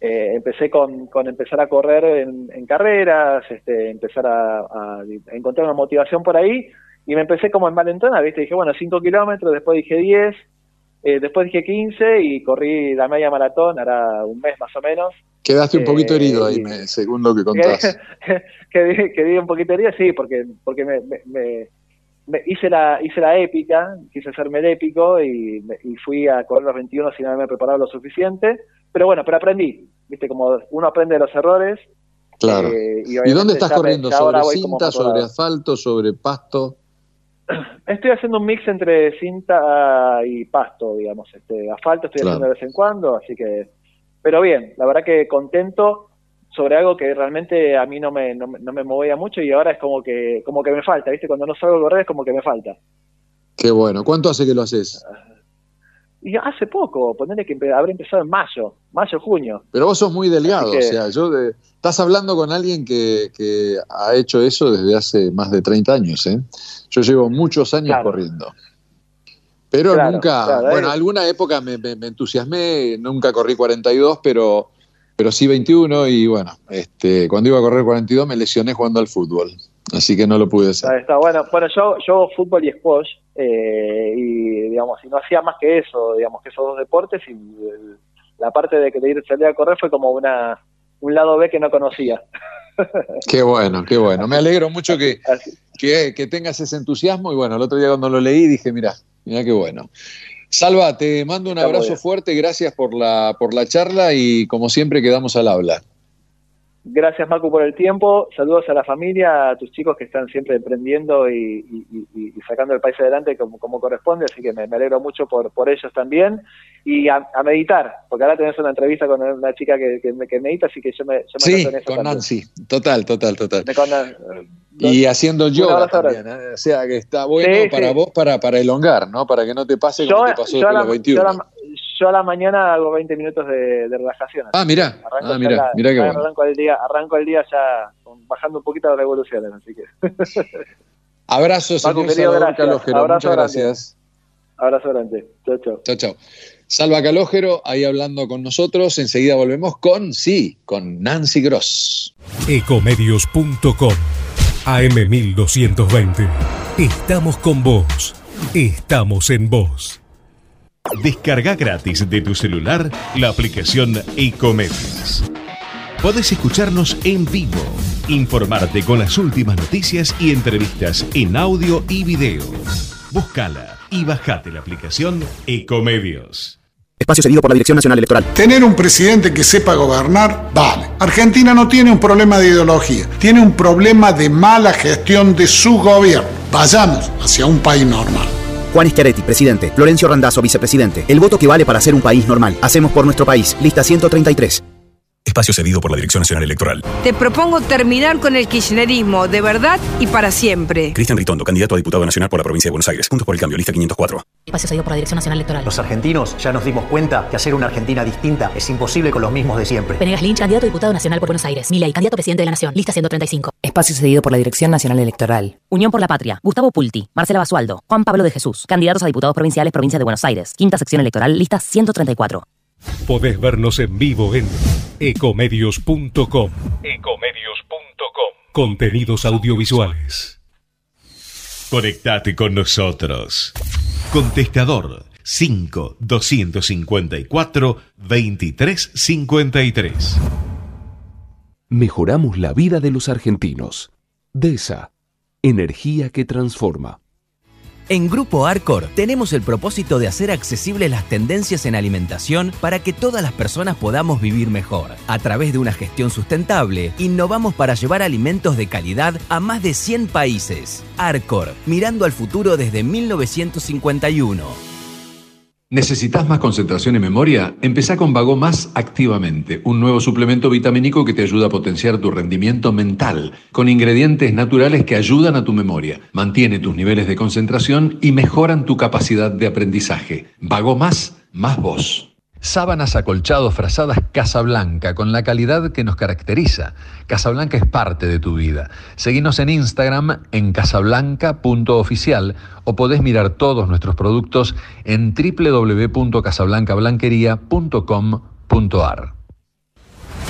Eh, empecé con, con empezar a correr en, carreras, este, empezar a, encontrar una motivación por ahí y me empecé como en valentona, ¿viste? Dije, bueno, 5 kilómetros, después dije 10, eh, después dije 15 y corrí la media maratón, era un mes más o menos. Quedaste un poquito herido ahí, me, según lo que contás. quedé, quedé, un poquito herido, sí, porque, porque me, me, hice, la, hice la épica, quise hacerme el épico y, y fui a correr los 21 sin haberme preparado lo suficiente. Pero bueno, pero aprendí, viste, como uno aprende de los errores. Claro. Eh, y, dónde estás corriendo? ¿Sobre cinta, sobre asfalto, sobre pasto? Estoy haciendo un mix entre cinta y pasto, digamos. Este, asfalto estoy haciendo de vez en cuando, así que. Pero bien, la verdad que contento sobre algo que realmente a mí no me, no, me movía mucho y ahora es como que, como que me falta, ¿viste? Cuando no salgo a correr es como que me falta. Qué bueno. ¿Cuánto hace que lo haces? Y hace poco, ponerle que habré empezado en mayo, mayo, junio. Pero vos sos muy delgado, o sea, yo de, estás hablando con alguien que, que, ha hecho eso desde hace más de 30 años, ¿eh? Yo llevo muchos años corriendo. Pero nunca, bueno, alguna época me, entusiasmé, nunca corrí 42, pero, pero sí 21 y bueno, este, cuando iba a correr 42 me lesioné jugando al fútbol, así que no lo pude hacer. Está, bueno, bueno, yo, yo fútbol y squash eh, y digamos, y no hacía más que eso, digamos, que esos dos deportes y la parte de que de ir salir a correr fue como una un lado B que no conocía. Qué bueno, qué bueno. Me alegro mucho que, que, tengas ese entusiasmo y bueno, el otro día cuando lo leí dije, mira, mira qué bueno. Salva, te mando un abrazo fuerte, gracias por la, por la charla y como siempre quedamos al habla. Gracias, Marco, por el tiempo. Saludos a la familia, a tus chicos que están siempre emprendiendo y, sacando el país adelante como, corresponde. Así que me, alegro mucho por, por ellos también. Y a, meditar, porque ahora tenés una entrevista con una chica que, que, medita, así que yo me, yo sí, con Nancy. Total, total, total. y haciendo yoga también. ¿eh? O sea, que está bueno para vos para, para elongar, ¿no? Para que no te pase como te pasó con los 21 yo a la mañana hago 20 minutos de, relajación. Ah, mira. Ah, mira, mira qué bueno. Arranco el, día, arranco el día ya bajando un poquito de revoluciones, así que. Abrazo, señor Salvador Carlos Muchas gracias. Abrazo grande. Chao, chao. Chao, chao. Salva Calógero, ahí hablando con nosotros. Enseguida volvemos con, sí, con Nancy Gross. Ecomedios.com AM1220. Estamos con vos. Estamos en vos. Descarga gratis de tu celular la aplicación Ecomedios. Podés escucharnos en vivo, informarte con las últimas noticias y entrevistas en audio y video. Búscala y bajate la aplicación Ecomedios. Espacio cedido por la Dirección Nacional Electoral. Tener un presidente que sepa gobernar, vale. Argentina no tiene un problema de ideología, tiene un problema de mala gestión de su gobierno. Vayamos hacia un país normal. Juan Schiaretti, presidente. Florencio Randazzo, vicepresidente. El voto que vale para ser un país normal. Hacemos por nuestro país. Lista 133. Espacio cedido por la Dirección Nacional Electoral. Te propongo terminar con el kirchnerismo de verdad y para siempre. Cristian Ritondo, candidato a diputado nacional por la provincia de Buenos Aires. Juntos por el cambio, lista 504. Espacio cedido por la Dirección Nacional Electoral. Los argentinos ya nos dimos cuenta que hacer una Argentina distinta es imposible con los mismos de siempre. Venegas Lynch, candidato a diputado nacional por Buenos Aires. Milei, candidato a presidente de la Nación. Lista 135. Espacio cedido por la Dirección Nacional Electoral. Unión por la Patria. Gustavo Pulti. Marcela Basualdo. Juan Pablo de Jesús. Candidatos a diputados provinciales, provincia de Buenos Aires. Quinta sección electoral, lista 134. Podés vernos en vivo en ecomedios.com. Ecomedios.com. Contenidos audiovisuales. Conectate con nosotros. Contestador 5 254 2353. Mejoramos la vida de los argentinos. DESA. Energía que transforma. En Grupo Arcor tenemos el propósito de hacer accesibles las tendencias en alimentación para que todas las personas podamos vivir mejor. A través de una gestión sustentable, innovamos para llevar alimentos de calidad a más de 100 países. Arcor, mirando al futuro desde 1951. ¿Necesitas más concentración y memoria? Empezá con Vago Más activamente, un nuevo suplemento vitamínico que te ayuda a potenciar tu rendimiento mental, con ingredientes naturales que ayudan a tu memoria, mantiene tus niveles de concentración y mejoran tu capacidad de aprendizaje. Vago Más, más vos. Sábanas acolchados frazadas Casablanca, con la calidad que nos caracteriza. Casablanca es parte de tu vida. Seguinos en Instagram en casablanca.oficial o podés mirar todos nuestros productos en www.casablancablanquería.com.ar.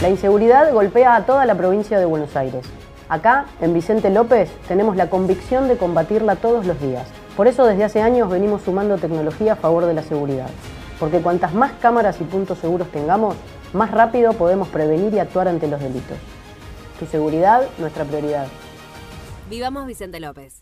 La inseguridad golpea a toda la provincia de Buenos Aires. Acá, en Vicente López, tenemos la convicción de combatirla todos los días. Por eso desde hace años venimos sumando tecnología a favor de la seguridad porque cuantas más cámaras y puntos seguros tengamos, más rápido podemos prevenir y actuar ante los delitos. Tu seguridad, nuestra prioridad. Vivamos Vicente López.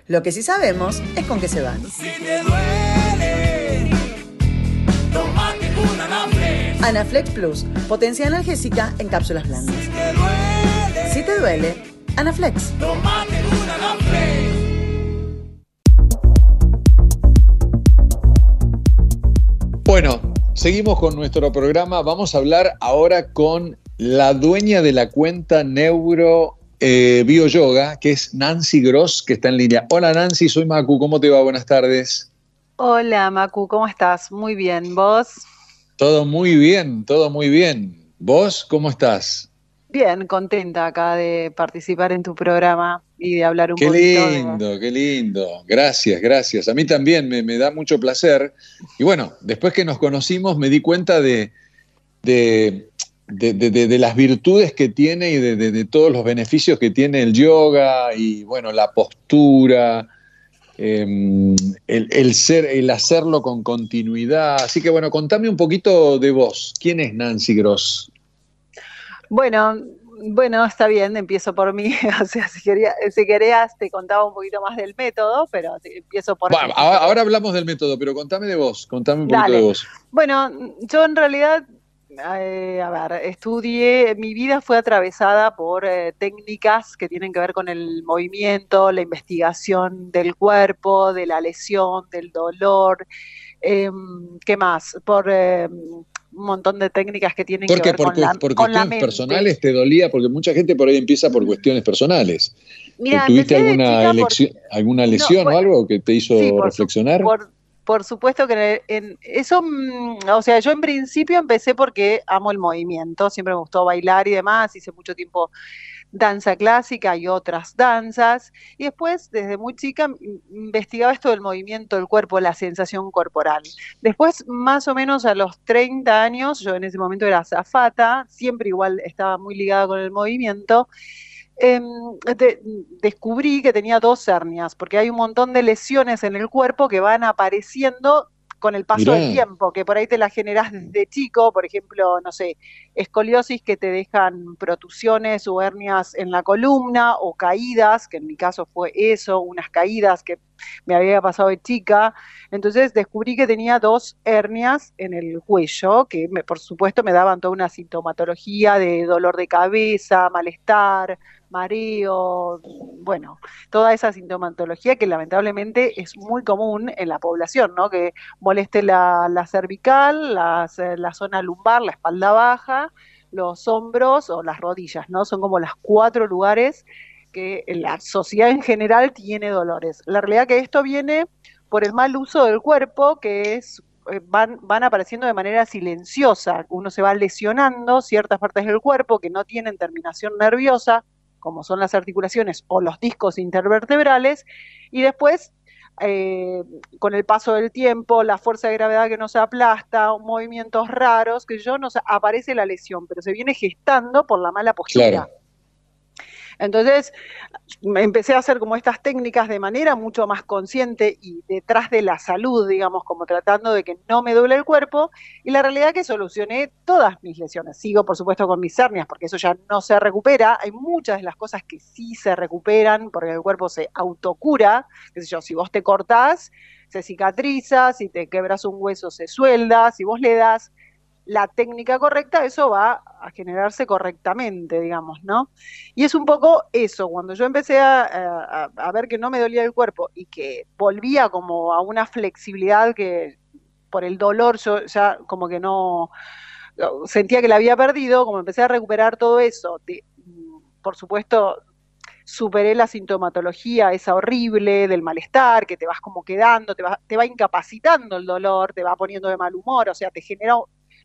Lo que sí sabemos es con qué se van. Si te duele, tómate un Anaflex. Anaflex Plus, potencia analgésica en cápsulas blandas. Si te duele, Si te duele, Anaflex. tómate un Anaflex. Bueno, seguimos con nuestro programa. Vamos a hablar ahora con la dueña de la cuenta Neuro eh, Bio Yoga, que es Nancy Gross, que está en línea. Hola Nancy, soy Macu, ¿cómo te va? Buenas tardes. Hola Macu, ¿cómo estás? Muy bien, ¿vos? Todo muy bien, todo muy bien. ¿Vos cómo estás? Bien, contenta acá de participar en tu programa y de hablar un Qué poquito. de- lindo, qué lindo. Gracias, gracias. A mí también me, me da mucho placer. Y bueno, después que nos conocimos me di cuenta de, de, de- de- de- de las virtudes que tiene y de, todos los beneficios que tiene el yoga y bueno, la postura, em, el, el ser, el hacerlo con continuidad. Así que bueno, contame un poquito de vos. ¿Quién es Nancy Gross? Bueno, bueno, está bien, empiezo por mí. O sea, si, quería, si querías te contaba un poquito más del método, pero empiezo por Bueno, mí. ahora, ahora hablamos del método, pero contame de vos, contame un poquito Dale. de vos. Bueno, yo en realidad, eh, a ver, estudié, mi vida fue atravesada por eh, técnicas que tienen que ver con el movimiento, la investigación del cuerpo, de la lesión, del dolor, Em, ¿Qué más? Por em, un montón de técnicas que tienen ¿Por que ver ¿Por, con la, por con la cuestiones mente. personales te dolía? Porque mucha gente por ahí empieza por cuestiones personales. Mira, ¿Tuviste alguna, por- elección, alguna lesión bueno, o algo que te hizo sí, reflexionar? Por, por supuesto que en eso, mm, o sea, yo en principio empecé porque amo el movimiento, siempre me gustó bailar y demás, hice mucho tiempo danza clásica y otras danzas, y después desde muy chica investigaba esto del movimiento del cuerpo, la sensación corporal. Después, más o menos a los 30 años, yo en ese momento era azafata, siempre igual estaba muy ligada con el movimiento, de- descubrí que tenía dos hernias, porque hay un montón de lesiones en el cuerpo que van apareciendo con el paso Mirá. del tiempo, que por ahí te las generás desde chico, por ejemplo, no sé, escoliosis que te dejan protusiones o hernias en la columna o caídas, que en mi caso fue eso, unas caídas que me había pasado de chica. Entonces descubrí que tenía dos hernias en el cuello, que me- por supuesto me daban toda una sintomatología de dolor de cabeza, malestar, mareo, bueno, toda esa sintomatología que lamentablemente es muy común en la población, ¿no? Que moleste la, la cervical, la zona lumbar, la espalda baja, los hombros o las rodillas, ¿no? Son como las cuatro lugares que la sociedad en general tiene dolores. La realidad que esto viene por el mal uso del cuerpo, que es eh, van, van apareciendo de manera silenciosa. Uno se va lesionando ciertas partes del cuerpo que no tienen terminación nerviosa, como son las articulaciones o los discos intervertebrales, y después, eh, con el paso del tiempo, la fuerza de gravedad que nos aplasta, movimientos raros, que yo nos aparece la lesión, pero se viene gestando por la mala postura. Claro. Entonces, empecé a hacer como estas técnicas de manera mucho más consciente y detrás de la salud, digamos, como tratando de que no me duele el cuerpo. Y la realidad es que solucioné todas mis lesiones. Sigo, por supuesto, con mis hernias, porque eso ya no se recupera. Hay muchas de las cosas que sí se recuperan, porque el cuerpo se autocura. Qué sé yo, si vos te cortás, se cicatriza, si te quebras un hueso, se suelda, si vos le das la técnica correcta, eso va a generarse correctamente, digamos, ¿no? Y es un poco eso, cuando yo empecé a, a- ver que no me dolía el cuerpo y que volvía como a una flexibilidad que por el dolor yo ya como que no sentía que la había perdido, como empecé a recuperar todo eso, de- por supuesto superé la sintomatología esa horrible del malestar, que te vas como quedando, te va, te va incapacitando el dolor, te va poniendo de mal humor, o sea, te genera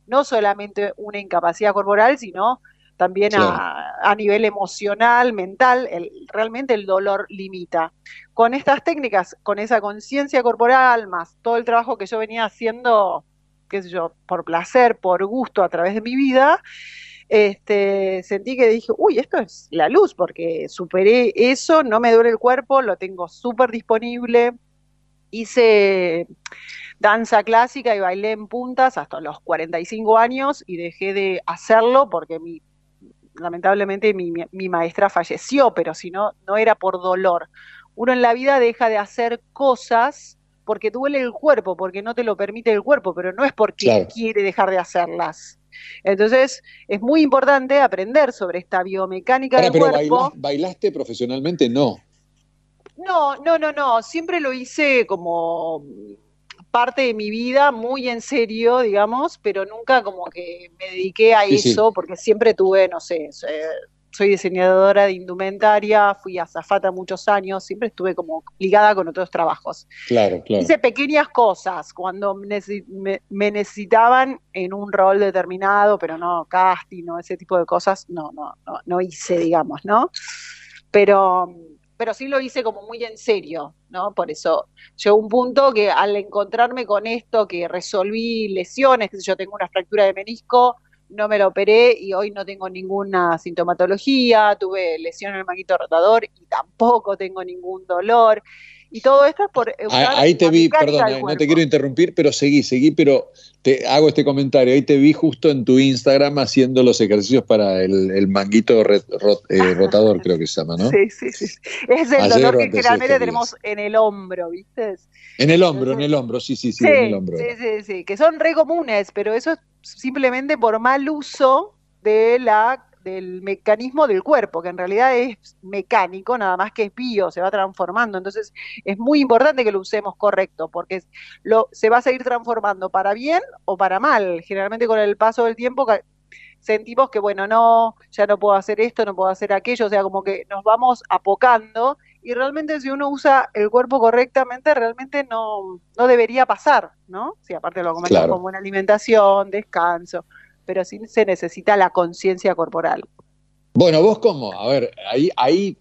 no solamente una incapacidad corporal, sino también a, a nivel emocional, mental, el- realmente el dolor limita. Con estas técnicas, con esa conciencia corporal, más todo el trabajo que yo venía haciendo, qué sé yo, por placer, por gusto a través de mi vida, este, sentí que dije, uy, esto es la luz, porque superé eso, no me duele el cuerpo, lo tengo súper disponible. Hice danza clásica y bailé en puntas hasta los 45 años y dejé de hacerlo porque mi, lamentablemente mi, mi- maestra falleció, pero si no, no era por dolor. Uno en la vida deja de hacer cosas porque duele el cuerpo, porque no te lo permite el cuerpo, pero no es porque Claro. quiere dejar de hacerlas. Entonces, es muy importante aprender sobre esta biomecánica Ahora, del pero cuerpo. bailás- bailaste profesionalmente, no. No, no, no, no. Siempre lo hice como parte de mi vida, muy en serio, digamos, pero nunca como que me dediqué a Sí, sí. eso, porque siempre tuve, no sé, so- soy diseñadora de indumentaria, fui azafata muchos años, siempre estuve como ligada con otros trabajos. Claro, claro. Hice pequeñas cosas cuando me, necesi- me- me necesitaban en un rol determinado, pero no casting, no ese tipo de cosas, no, no, no, no hice, digamos, ¿no? Pero, pero sí lo hice como muy en serio, ¿no? Por eso llegó un punto que al encontrarme con esto, que resolví lesiones, que yo tengo una fractura de menisco, no me lo operé y hoy no tengo ninguna sintomatología, tuve lesión en el manguito rotador y tampoco tengo ningún dolor. Y todo esto es por Ah, usar Ahí te vi, perdón, eh, no cuerpo. te quiero interrumpir, pero seguí, seguí, pero te hago este comentario. Ahí te vi justo en tu Instagram haciendo los ejercicios para el, el manguito re- rot- eh, rotador, creo que se llama, ¿no? Sí, sí, sí. Es el Ayer dolor que generalmente estos tenemos en el hombro, ¿viste? En el hombro, en el hombro, sí, sí, sí, Sí, en el hombro. sí, sí, sí, que son re comunes, pero eso es simplemente por mal uso de la, del mecanismo del cuerpo, que en realidad es mecánico, nada más que es bio, se va transformando. Entonces es muy importante que lo usemos correcto, porque lo, se va a seguir transformando para bien o para mal. Generalmente con el paso del tiempo sentimos que, bueno, no, ya no puedo hacer esto, no puedo hacer aquello, o sea, como que nos vamos apocando y realmente si uno usa el cuerpo correctamente, realmente no, no debería pasar, ¿no? Si aparte lo comentamos Claro. como buena alimentación, descanso, pero sí se necesita la conciencia corporal. Bueno, vos cómo, a ver, ahí, ahí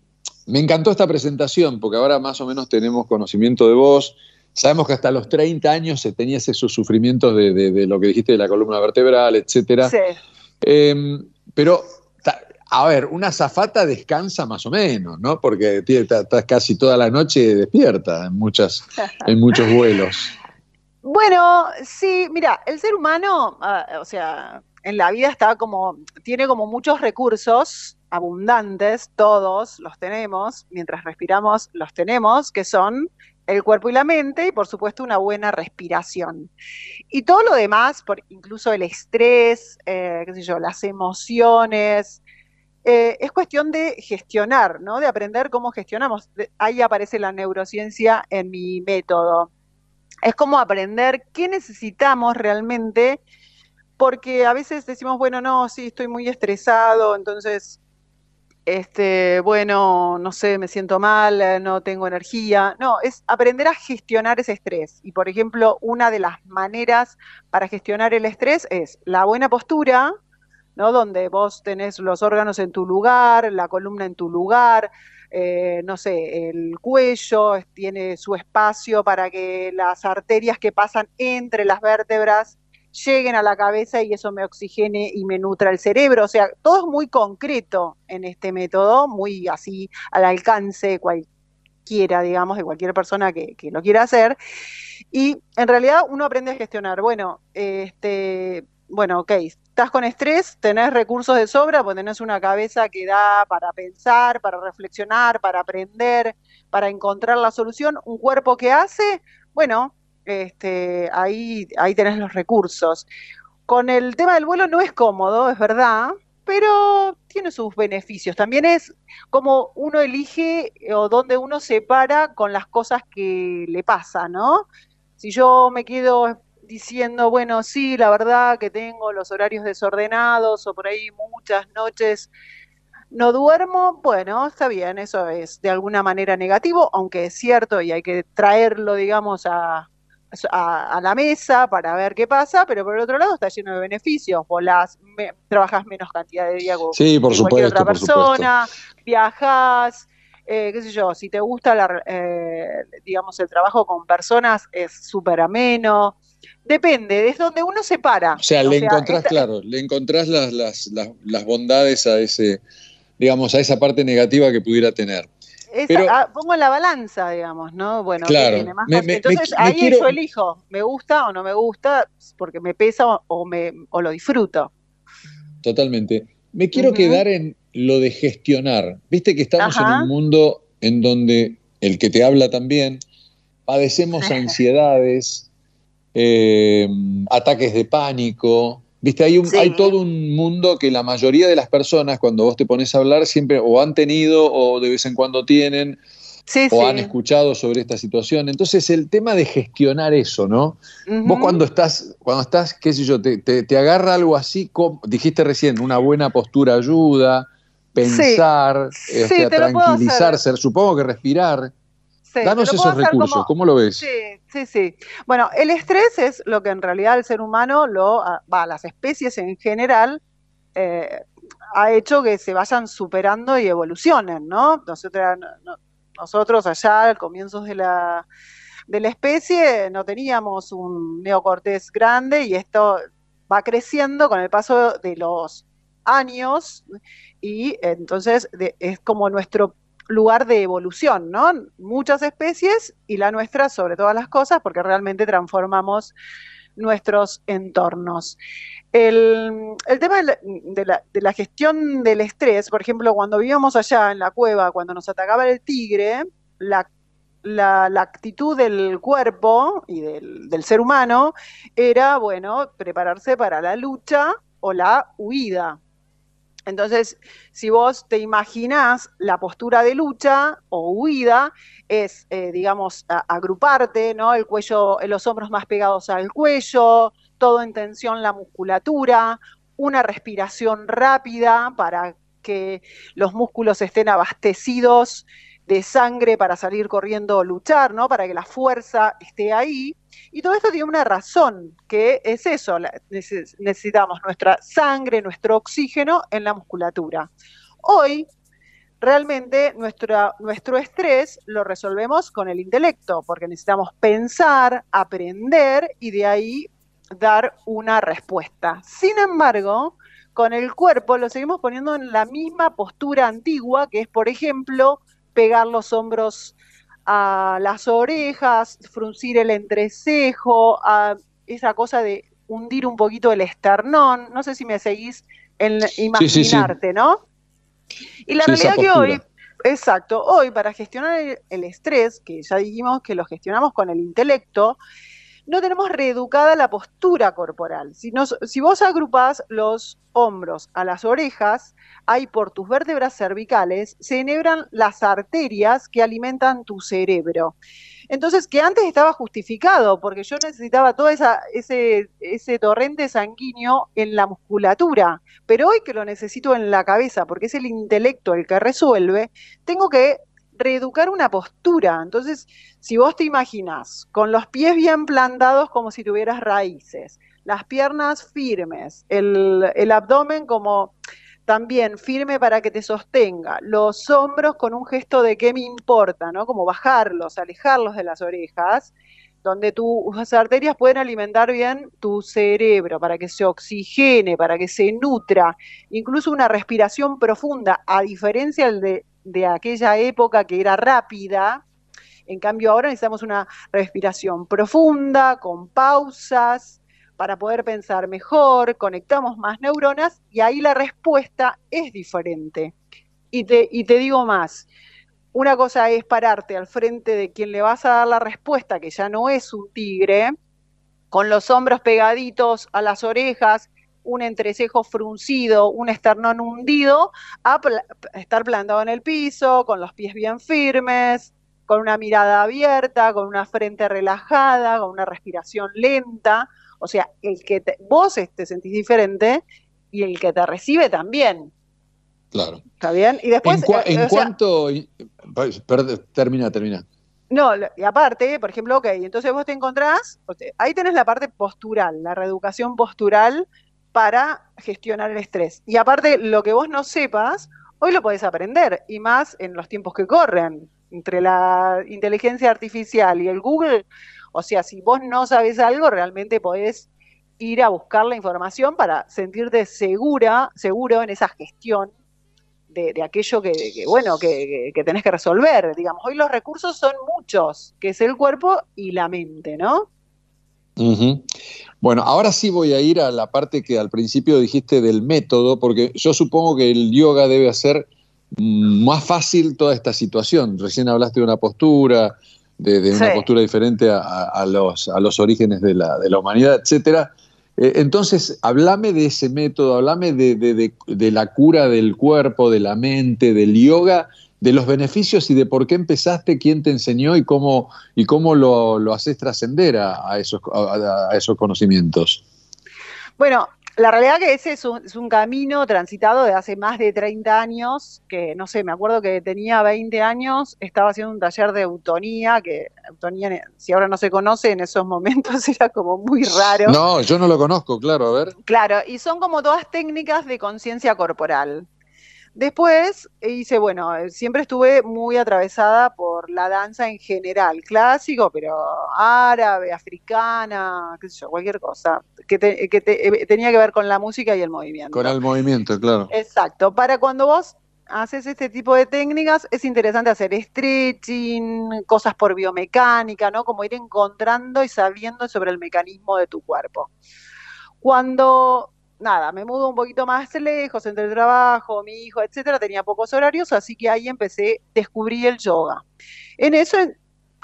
me encantó esta presentación, porque ahora más o menos tenemos conocimiento de vos. Sabemos que hasta los 30 años se tenías esos sufrimientos de, de- de lo que dijiste de la columna vertebral, etcétera. Sí. Eh, pero, a ver, una zafata descansa más o menos, ¿no? Porque tiene- está, está casi toda la noche despierta en, muchas, en muchos vuelos. Bueno, sí, mira, el ser humano, ah, o sea, en la vida está como, tiene como muchos recursos abundantes, todos los tenemos, mientras respiramos los tenemos, que son el cuerpo y la mente y por supuesto una buena respiración. Y todo lo demás, por, incluso el estrés, eh, qué sé yo, las emociones, eh, es cuestión de gestionar, ¿no? De aprender cómo gestionamos. Ahí aparece la neurociencia en mi método. Es como aprender qué necesitamos realmente, porque a veces decimos, bueno, no, sí, estoy muy estresado, entonces, este, bueno, no sé, me siento mal, eh, no tengo energía. No, es aprender a gestionar ese estrés. Y, por ejemplo, una de las maneras para gestionar el estrés es la buena postura, ¿no? Donde vos tenés los órganos en tu lugar, la columna en tu lugar, eh, no sé, el cuello tiene su espacio para que las arterias que pasan entre las vértebras lleguen a la cabeza y eso me oxigene y me nutra el cerebro. O sea, todo es muy concreto en este método, muy así al alcance de cualquiera, digamos, de cualquier persona que, que lo quiera hacer. Y en realidad uno aprende a gestionar. Bueno, este, bueno, ok, estás con estrés, tenés recursos de sobra, pues tenés una cabeza que da para pensar, para reflexionar, para aprender, para encontrar la solución, un cuerpo que hace, bueno, este, ahí, ahí tenés los recursos. Con el tema del vuelo no es cómodo, es verdad, pero tiene sus beneficios. También es como uno elige eh, o donde uno se para con las cosas que le pasan, ¿no? Si yo me quedo diciendo, bueno, sí, la verdad que tengo los horarios desordenados o por ahí muchas noches no duermo, bueno, está bien, eso es de alguna manera negativo, aunque es cierto y hay que traerlo, digamos, a, a, a la mesa para ver qué pasa, pero por el otro lado está lleno de beneficios, volás, me, trabajas menos cantidad de días Sí, por que cualquier otra persona, viajas, eh, qué sé yo, si te gusta, la, eh, digamos, el trabajo con personas es súper ameno, depende, es donde uno se para. O sea, le encontrás, esta- claro, le encontrás las, las, las, las bondades a ese, digamos, a esa parte negativa que pudiera tener. Esa- pero- ah, pongo en la balanza, digamos, ¿no? Bueno, ¿qué Claro, tiene más me- entonces me- ahí quiero- yo elijo, me gusta o no me gusta, porque me pesa o, o me, o lo disfruto. Totalmente. Me quiero quedar en lo de gestionar. Viste que estamos Ajá. en un mundo en donde el que te habla también, padecemos ansiedades, eh, ataques de pánico. Viste, hay, un, Sí. hay todo un mundo que la mayoría de las personas, cuando vos te pones a hablar, siempre o han tenido o de vez en cuando tienen Sí, o sí. han escuchado sobre esta situación. Entonces, el tema de gestionar eso, ¿no? Vos cuando estás, cuando estás, qué sé yo, te, te- te agarra algo así, como dijiste recién, una buena postura ayuda, pensar, puedo hacer. tranquilizarse, supongo que respirar. Sí, Danos esos recursos, como- ¿cómo lo ves? Sí, sí, sí. Bueno, el estrés es lo que en realidad el ser humano, lo, ah, va, las especies en general, eh, ha hecho que se vayan superando y evolucionen, ¿no? Nosotros, no- nosotros allá al comienzos de la, de la especie no teníamos un neocortés grande y esto va creciendo con el paso de los años y entonces de- es como nuestro lugar de evolución, ¿no? Muchas especies y la nuestra sobre todas las cosas porque realmente transformamos nuestros entornos. El, tema de la, de gestión del estrés, por ejemplo, cuando vivíamos allá en la cueva, cuando nos atacaba el tigre, la, la- la actitud del cuerpo y del, del ser humano era, bueno, prepararse para la lucha o la huida. Entonces, si vos te imaginás la postura de lucha o huida, es, eh, digamos, agruparte, ¿no? El cuello, eh, los hombros más pegados al cuello, todo en tensión la musculatura, una respiración rápida para que los músculos estén abastecidos de sangre para salir corriendo o luchar, ¿no? Para que la fuerza esté ahí. Y todo esto tiene una razón, que es eso, necesitamos nuestra sangre, nuestro oxígeno en la musculatura. Hoy, realmente, nuestra- nuestro estrés lo resolvemos con el intelecto, porque necesitamos pensar, aprender y de ahí dar una respuesta. Sin embargo, con el cuerpo lo seguimos poniendo en la misma postura antigua, que es, por ejemplo, pegar los hombros a las orejas, fruncir el entrecejo, a esa cosa de hundir un poquito el esternón. No sé si me seguís en sí, sí. imaginarte, ¿no? Y la realidad que hoy, exacto, hoy para gestionar el, el estrés, que ya dijimos que lo gestionamos con el intelecto, no tenemos reeducada la postura corporal. Si, nos- vos agrupás los hombros a las orejas, hay por tus vértebras cervicales, se enhebran las arterias que alimentan tu cerebro. Entonces, que antes estaba justificado, porque yo necesitaba todo esa, ese, ese torrente sanguíneo en la musculatura, pero hoy que lo necesito en la cabeza, porque es el intelecto el que resuelve, tengo que reeducar una postura. Entonces, si vos te imaginas con los pies bien plantados como si tuvieras raíces, las piernas firmes, el, el abdomen como también firme para que te sostenga, los hombros con un gesto de qué me importa, ¿no? Como bajarlos, alejarlos de las orejas, donde tus arterias pueden alimentar bien tu cerebro para que se oxigene, para que se nutra, incluso una respiración profunda, a diferencia de, de aquella época que era rápida, en cambio ahora necesitamos una respiración profunda, con pausas, para poder pensar mejor, conectamos más neuronas y ahí la respuesta es diferente. Y te, y te digo más, una cosa es pararte al frente de quien le vas a dar la respuesta, que ya no es un tigre, con los hombros pegaditos a las orejas, un entrecejo fruncido, un esternón hundido, a estar plantado en el piso, con los pies bien firmes, con una mirada abierta, con una frente relajada, con una respiración lenta. O sea, el que te- vos te sentís diferente y el que te recibe también. Claro. ¿Está bien? Y después. en cua- eh, en o sea, cuanto. perd- termina, termina. No, y aparte, por ejemplo, ok, entonces vos te encontrás, ahí tenés la parte postural, la reeducación postural para gestionar el estrés. Y aparte, lo que vos no sepas, hoy lo podés aprender, y más en los tiempos que corren, entre la inteligencia artificial y el Google, o sea, si vos no sabes algo, realmente podés ir a buscar la información para sentirte segura, seguro en esa gestión de, aquello que, que, bueno, que- que tenés que resolver. Digamos, hoy los recursos son muchos, que es el cuerpo y la mente, ¿no? Bueno, ahora sí voy a ir a la parte que al principio dijiste del método, porque yo supongo que el yoga debe hacer mm, más fácil toda esta situación. Recién hablaste de una postura, de, de una postura diferente a, a- a los, a los orígenes de la, de la humanidad, etcétera. Eh, entonces, hablame de ese método, hablame de, de- de- de la cura del cuerpo, de la mente, del yoga, de los beneficios y de por qué empezaste, quién te enseñó y cómo, y cómo lo, lo haces trascender a, a esos, a- a esos conocimientos. Bueno, la realidad que ese es un, es un camino transitado de hace más de 30 años, que no sé, me acuerdo que tenía 20 años, estaba haciendo un taller de eutonía, que eutonía, si ahora no se conoce, en esos momentos era como muy raro. No, yo no lo conozco, claro, a ver. Claro, y son como todas técnicas de conciencia corporal. Después hice, bueno, eh, siempre estuve muy atravesada por la danza en general, clásico, pero árabe, africana, qué sé yo, cualquier cosa, que, te- que te- eh, tenía que ver con la música y el movimiento. Con el movimiento, claro. Exacto, para cuando vos haces este tipo de técnicas es interesante hacer stretching, cosas por biomecánica, ¿no? Como ir encontrando y sabiendo sobre el mecanismo de tu cuerpo. Cuando, nada, me mudo un poquito más lejos entre el trabajo, mi hijo, etcétera, tenía pocos horarios, así que ahí empecé, descubrí el yoga. En eso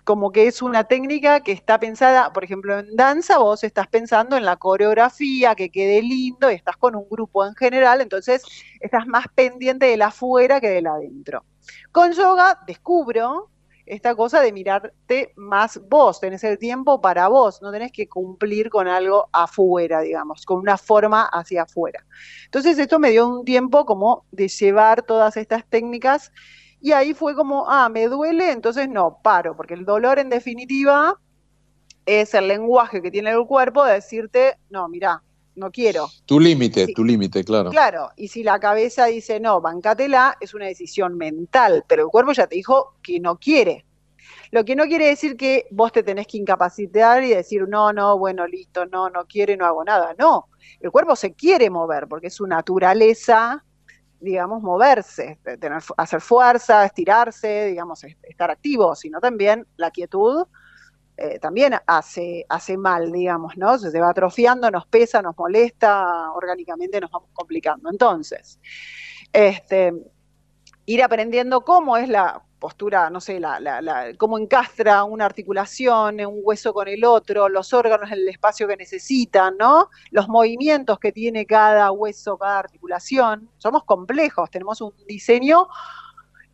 como que es una técnica que está pensada, por ejemplo, en danza, vos estás pensando en la coreografía, que quede lindo, y estás con un grupo en general, entonces estás más pendiente del afuera que del adentro. Con yoga descubro esta cosa de mirarte más vos, tenés el tiempo para vos, no tenés que cumplir con algo afuera, digamos, con una forma hacia afuera. Entonces esto me dio un tiempo como de llevar todas estas técnicas y ahí fue como, ah, me duele, entonces no, paro, porque el dolor en definitiva es el lenguaje que tiene el cuerpo de decirte, no, mira, no quiero. Tu límite, tu límite, claro. Claro, y si la cabeza dice, no, bancátela, es una decisión mental, pero el cuerpo ya te dijo que no quiere. Lo que no quiere decir que vos te tenés que incapacitar y decir, no, no, bueno, listo, no, no quiere, no hago nada. No, el cuerpo se quiere mover porque es su naturaleza digamos, moverse, tener, hacer fuerza, estirarse, digamos, estar activo, sino también la quietud eh, también hace, hace mal, digamos, ¿no? Se va atrofiando, nos pesa, nos molesta, orgánicamente nos vamos complicando. Entonces, este, ir aprendiendo cómo es la postura, no sé, la, cómo encastra una articulación, un hueso con el otro, los órganos en el espacio que necesitan, ¿no? Los movimientos que tiene cada hueso, cada articulación. Somos complejos, tenemos un diseño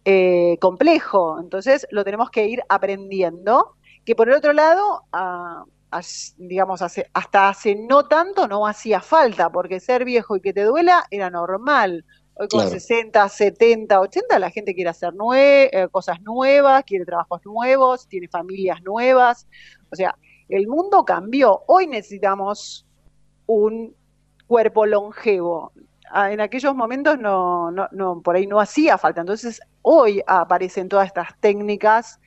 eh, complejo, entonces lo tenemos que ir aprendiendo. Que por el otro lado, a, a, digamos, hace, hasta hace no tanto no hacía falta, porque ser viejo y que te duela era normal Hoy con Claro. 60, 70, 80 la gente quiere hacer nue- eh, cosas nuevas, quiere trabajos nuevos, tiene familias nuevas. O sea, el mundo cambió. Hoy necesitamos un cuerpo longevo. Ah, En aquellos momentos no, no, no, por ahí no hacía falta. Entonces, hoy aparecen todas estas técnicas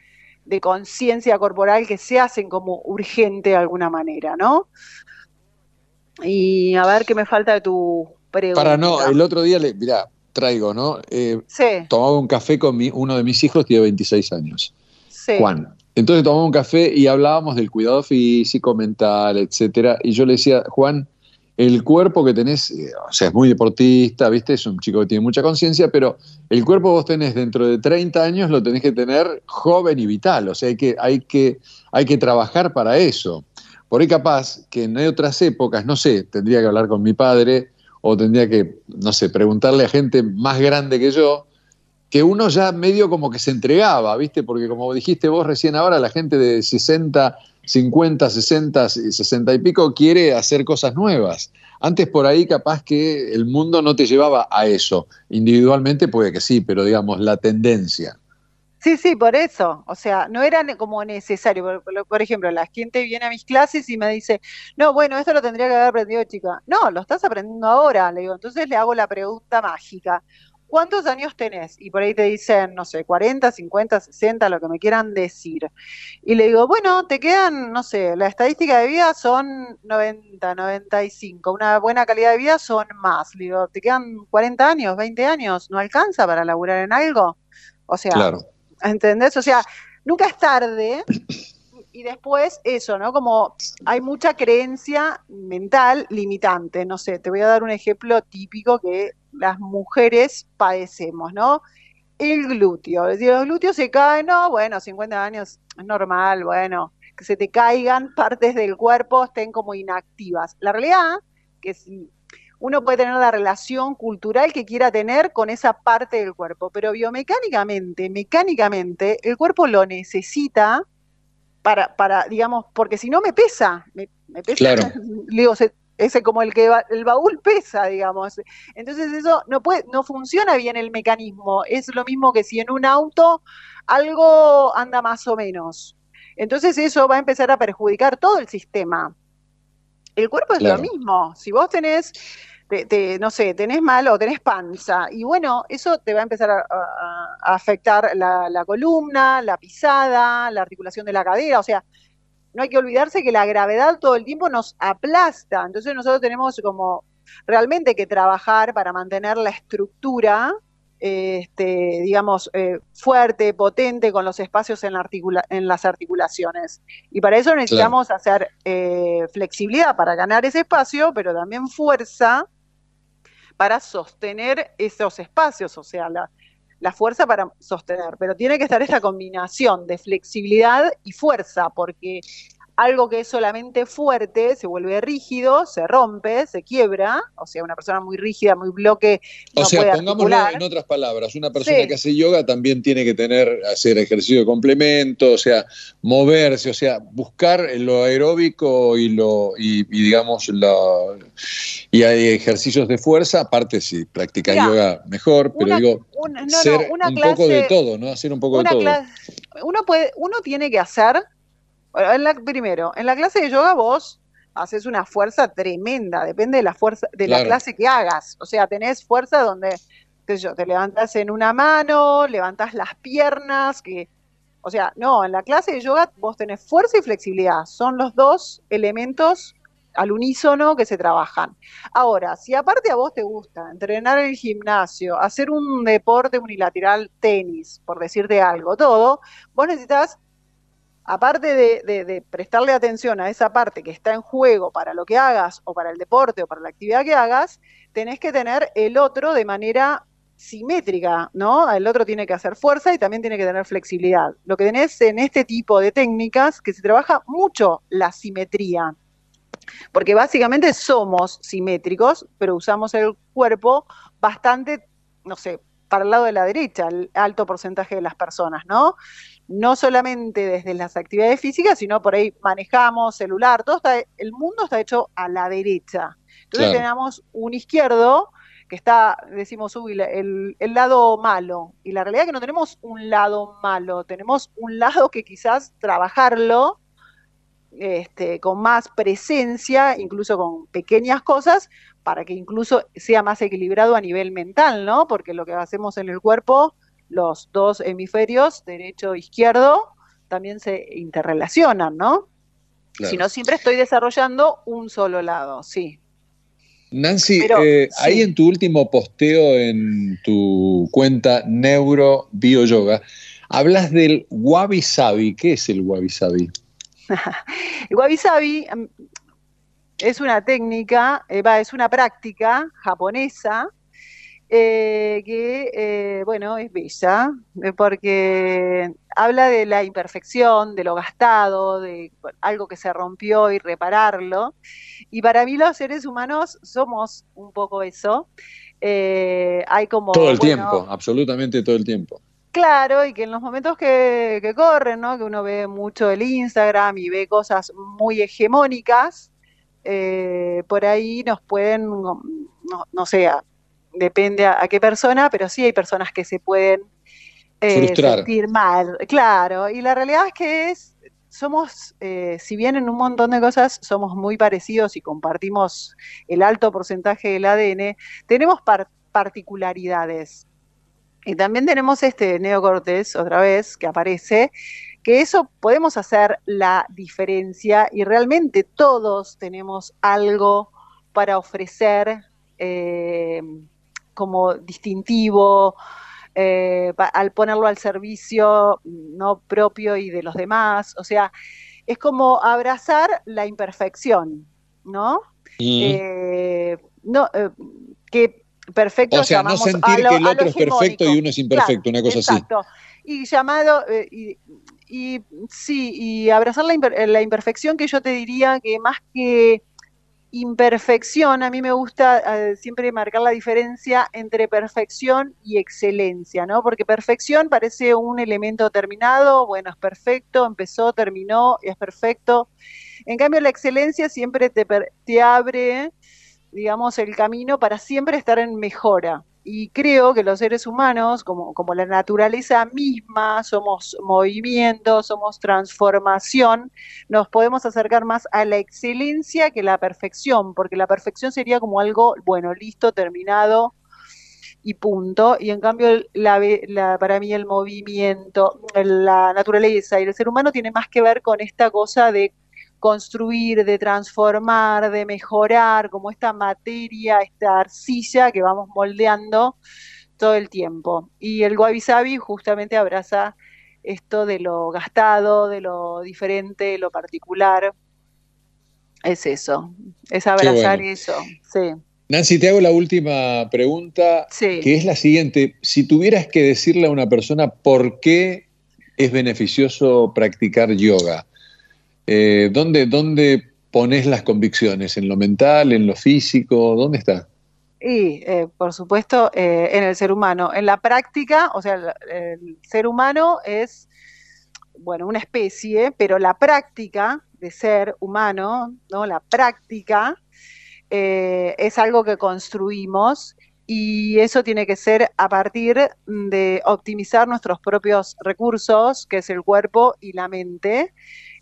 de conciencia corporal que se hacen como urgente de alguna manera, ¿no? Y a ver qué me falta de tu pregunta. Para no, el otro día, le, mirá, traigo, ¿no? Eh, Sí, tomaba un café con mi- uno de mis hijos, tiene 26 años, sí. Juan. Entonces tomamos un café y hablábamos del cuidado físico, mental, etcétera. Y yo le decía, Juan, el cuerpo que tenés, eh, o sea, es muy deportista, ¿viste? Es un chico que tiene mucha conciencia, pero el cuerpo que vos tenés dentro de 30 años lo tenés que tener joven y vital. O sea, hay que, hay que, hay que trabajar para eso. Por ahí capaz que en otras épocas, no sé, tendría que hablar con mi padre o tendría que, no sé, preguntarle a gente más grande que yo, que uno ya medio como que se entregaba, ¿viste? Porque como dijiste vos recién ahora, la gente de 60, 50, 60, 60 y pico quiere hacer cosas nuevas. Antes por ahí capaz que el mundo no te llevaba a eso. Individualmente puede que sí, pero digamos la tendencia. Sí, sí, por eso. O sea, no era como necesario. Por, ejemplo, la gente viene a mis clases y me dice, no, bueno, esto lo tendría que haber aprendido chica. No, lo estás aprendiendo ahora. Le digo, entonces le hago la pregunta mágica. ¿Cuántos años tenés? Y por ahí te dicen, no sé, 40, 50, 60, lo que me quieran decir. Y le digo, bueno, te quedan, no sé, la estadística de vida son 90, 95. Una buena calidad de vida son más. Le digo, ¿te quedan 40 años, 20 años? ¿No alcanza para laburar en algo? O sea, Claro. ¿Entendés? O sea, nunca es tarde. Y después eso, ¿no? Como hay mucha creencia mental limitante. No sé, te voy a dar un ejemplo típico que las mujeres padecemos, ¿no? El glúteo. Es decir, los glúteos se caen, no, bueno, 50 años es normal, bueno, que se te caigan partes del cuerpo, estén como inactivas. La realidad que si uno puede tener la relación cultural que quiera tener con esa parte del cuerpo, pero biomecánicamente, mecánicamente, el cuerpo lo necesita para, para digamos, porque si no me pesa, me, me pesa, Claro. digo, se- ese como el que va- el baúl pesa, digamos. Entonces eso no puede, no funciona bien el mecanismo. Es lo mismo que si en un auto algo anda más o menos. Entonces eso va a empezar a perjudicar todo el sistema. El cuerpo es Claro. lo mismo. Si vos tenés, te- te- no sé, tenés mal o tenés panza, y bueno, eso te va a empezar a, a- a afectar la, la columna, la pisada, la articulación de la cadera, o sea, no hay que olvidarse que la gravedad todo el tiempo nos aplasta. Entonces nosotros tenemos como realmente que trabajar para mantener la estructura, este, digamos, eh, fuerte, potente, con los espacios en, la articula- en las articulaciones. Y para eso necesitamos hacer eh, flexibilidad para ganar ese espacio, pero también fuerza para sostener esos espacios. O sea, la- la fuerza para sostener, pero tiene que estar esta combinación de flexibilidad y fuerza, porque algo que es solamente fuerte se vuelve rígido, se rompe, se quiebra, o sea, una persona muy rígida, muy bloque, no o sea, puede pongámoslo articular. en otras palabras, una persona Sí. que hace yoga también tiene que tener, hacer ejercicio de complemento, o sea, moverse, o sea, buscar lo aeróbico y lo, y, y digamos, lo, y hay ejercicios de fuerza, aparte si practica Mira, yoga mejor, pero una- digo, una- no, no, ser una un poco de todo, ¿no? Hacer un poco de todo. clase- uno puede, uno tiene que hacer, bueno, en la, primero, en la clase de yoga vos haces una fuerza tremenda, depende de la fuerza, de la clase que hagas. O sea, tenés fuerza donde, qué sé yo, te levantas en una mano, levantas las piernas, que, o sea, no, en la clase de yoga vos tenés fuerza y flexibilidad, son los dos elementos al unísono que se trabajan. Ahora, si aparte a vos te gusta entrenar en el gimnasio, hacer un deporte unilateral, tenis, por decirte algo, todo, vos necesitas, aparte de, prestarle atención a esa parte que está en juego para lo que hagas, o para el deporte, o para la actividad que hagas, tenés que tener el otro de manera simétrica, ¿no? El otro tiene que hacer fuerza y también tiene que tener flexibilidad. Lo que tenés en este tipo de técnicas, que se trabaja mucho la simetría, porque básicamente somos simétricos, pero usamos el cuerpo bastante, no sé, para el lado de la derecha, el alto porcentaje de las personas, ¿no? No solamente desde las actividades físicas, sino por ahí manejamos celular, todo está, el mundo está hecho a la derecha. Entonces Claro. tenemos un izquierdo que está, decimos, uy, el lado malo. Y la realidad es que no tenemos un lado malo, tenemos un lado que quizás trabajarlo este, con más presencia, incluso con pequeñas cosas, para que incluso sea más equilibrado a nivel mental, ¿no? Porque lo que hacemos en el cuerpo, los dos hemisferios, derecho e izquierdo, también se interrelacionan, ¿no? Claro. Si no, siempre estoy desarrollando un solo lado, sí. Nancy, Pero, eh, sí. ahí en tu último posteo en tu cuenta Neuro Bio Yoga, hablas del wabi sabi. ¿Qué es el wabi sabi? El wabi sabi mm, es una técnica, eh, es una práctica japonesa eh, que, eh, bueno, es bella, eh, porque habla de la imperfección, de lo gastado, de algo que se rompió y repararlo. Y para mí los seres humanos somos un poco eso. Eh, hay como... Todo el bueno, tiempo, absolutamente todo el tiempo. Claro, y que en los momentos que, que corren, ¿no? Que uno ve mucho el Instagram y ve cosas muy hegemónicas, eh, por ahí nos pueden, no, no sé, depende a, a qué persona, pero sí hay personas que se pueden eh, sentir mal, claro. Y la realidad es que es, somos, eh, si bien en un montón de cosas somos muy parecidos y compartimos el alto porcentaje del ADN, tenemos par- particularidades. Y también tenemos este neocortés, otra vez, que aparece, que eso podemos hacer la diferencia y realmente todos tenemos algo para ofrecer eh, como distintivo, eh, al ponerlo al servicio no propio y de los demás. O sea, es como abrazar la imperfección, ¿no? Eh, no eh, que perfecto O sea, no sentir lo- que el otro es perfecto y uno es imperfecto, Claro, una cosa así. exacto. Y llamado, y, y sí, y abrazar la, imper- la imperfección que yo te diría que más que imperfección, a mí me gusta eh, siempre marcar la diferencia entre perfección y excelencia, ¿no? Porque perfección parece un elemento terminado, bueno, es perfecto, empezó, terminó, es perfecto. En cambio, la excelencia siempre te, te abre, digamos, el camino para siempre estar en mejora. Y creo que los seres humanos, como, como la naturaleza misma, somos movimiento, somos transformación, nos podemos acercar más a la excelencia que la perfección, porque la perfección sería como algo, bueno, listo, terminado y punto. Y en cambio, la, la- para mí el movimiento, la naturaleza y el ser humano tiene más que ver con esta cosa de construir, de transformar, de mejorar, como esta materia, esta arcilla que vamos moldeando todo el tiempo. Y el Wabi Sabi justamente abraza esto de lo gastado, de lo diferente, lo particular. Es eso, es abrazar bueno. eso, sí. Nancy, te hago la última pregunta, que es la siguiente. Si tuvieras que decirle a una persona por qué es beneficioso practicar yoga, eh, ¿dónde, ¿dónde pones las convicciones? ¿En lo mental, en lo físico? ¿Dónde está? Y, eh, por supuesto, eh, en el ser humano. En la práctica, o sea, el, ser humano es, bueno, una especie, pero la práctica de ser humano, ¿no? La práctica es algo que construimos y eso tiene que ser a partir de optimizar nuestros propios recursos, que es el cuerpo y la mente.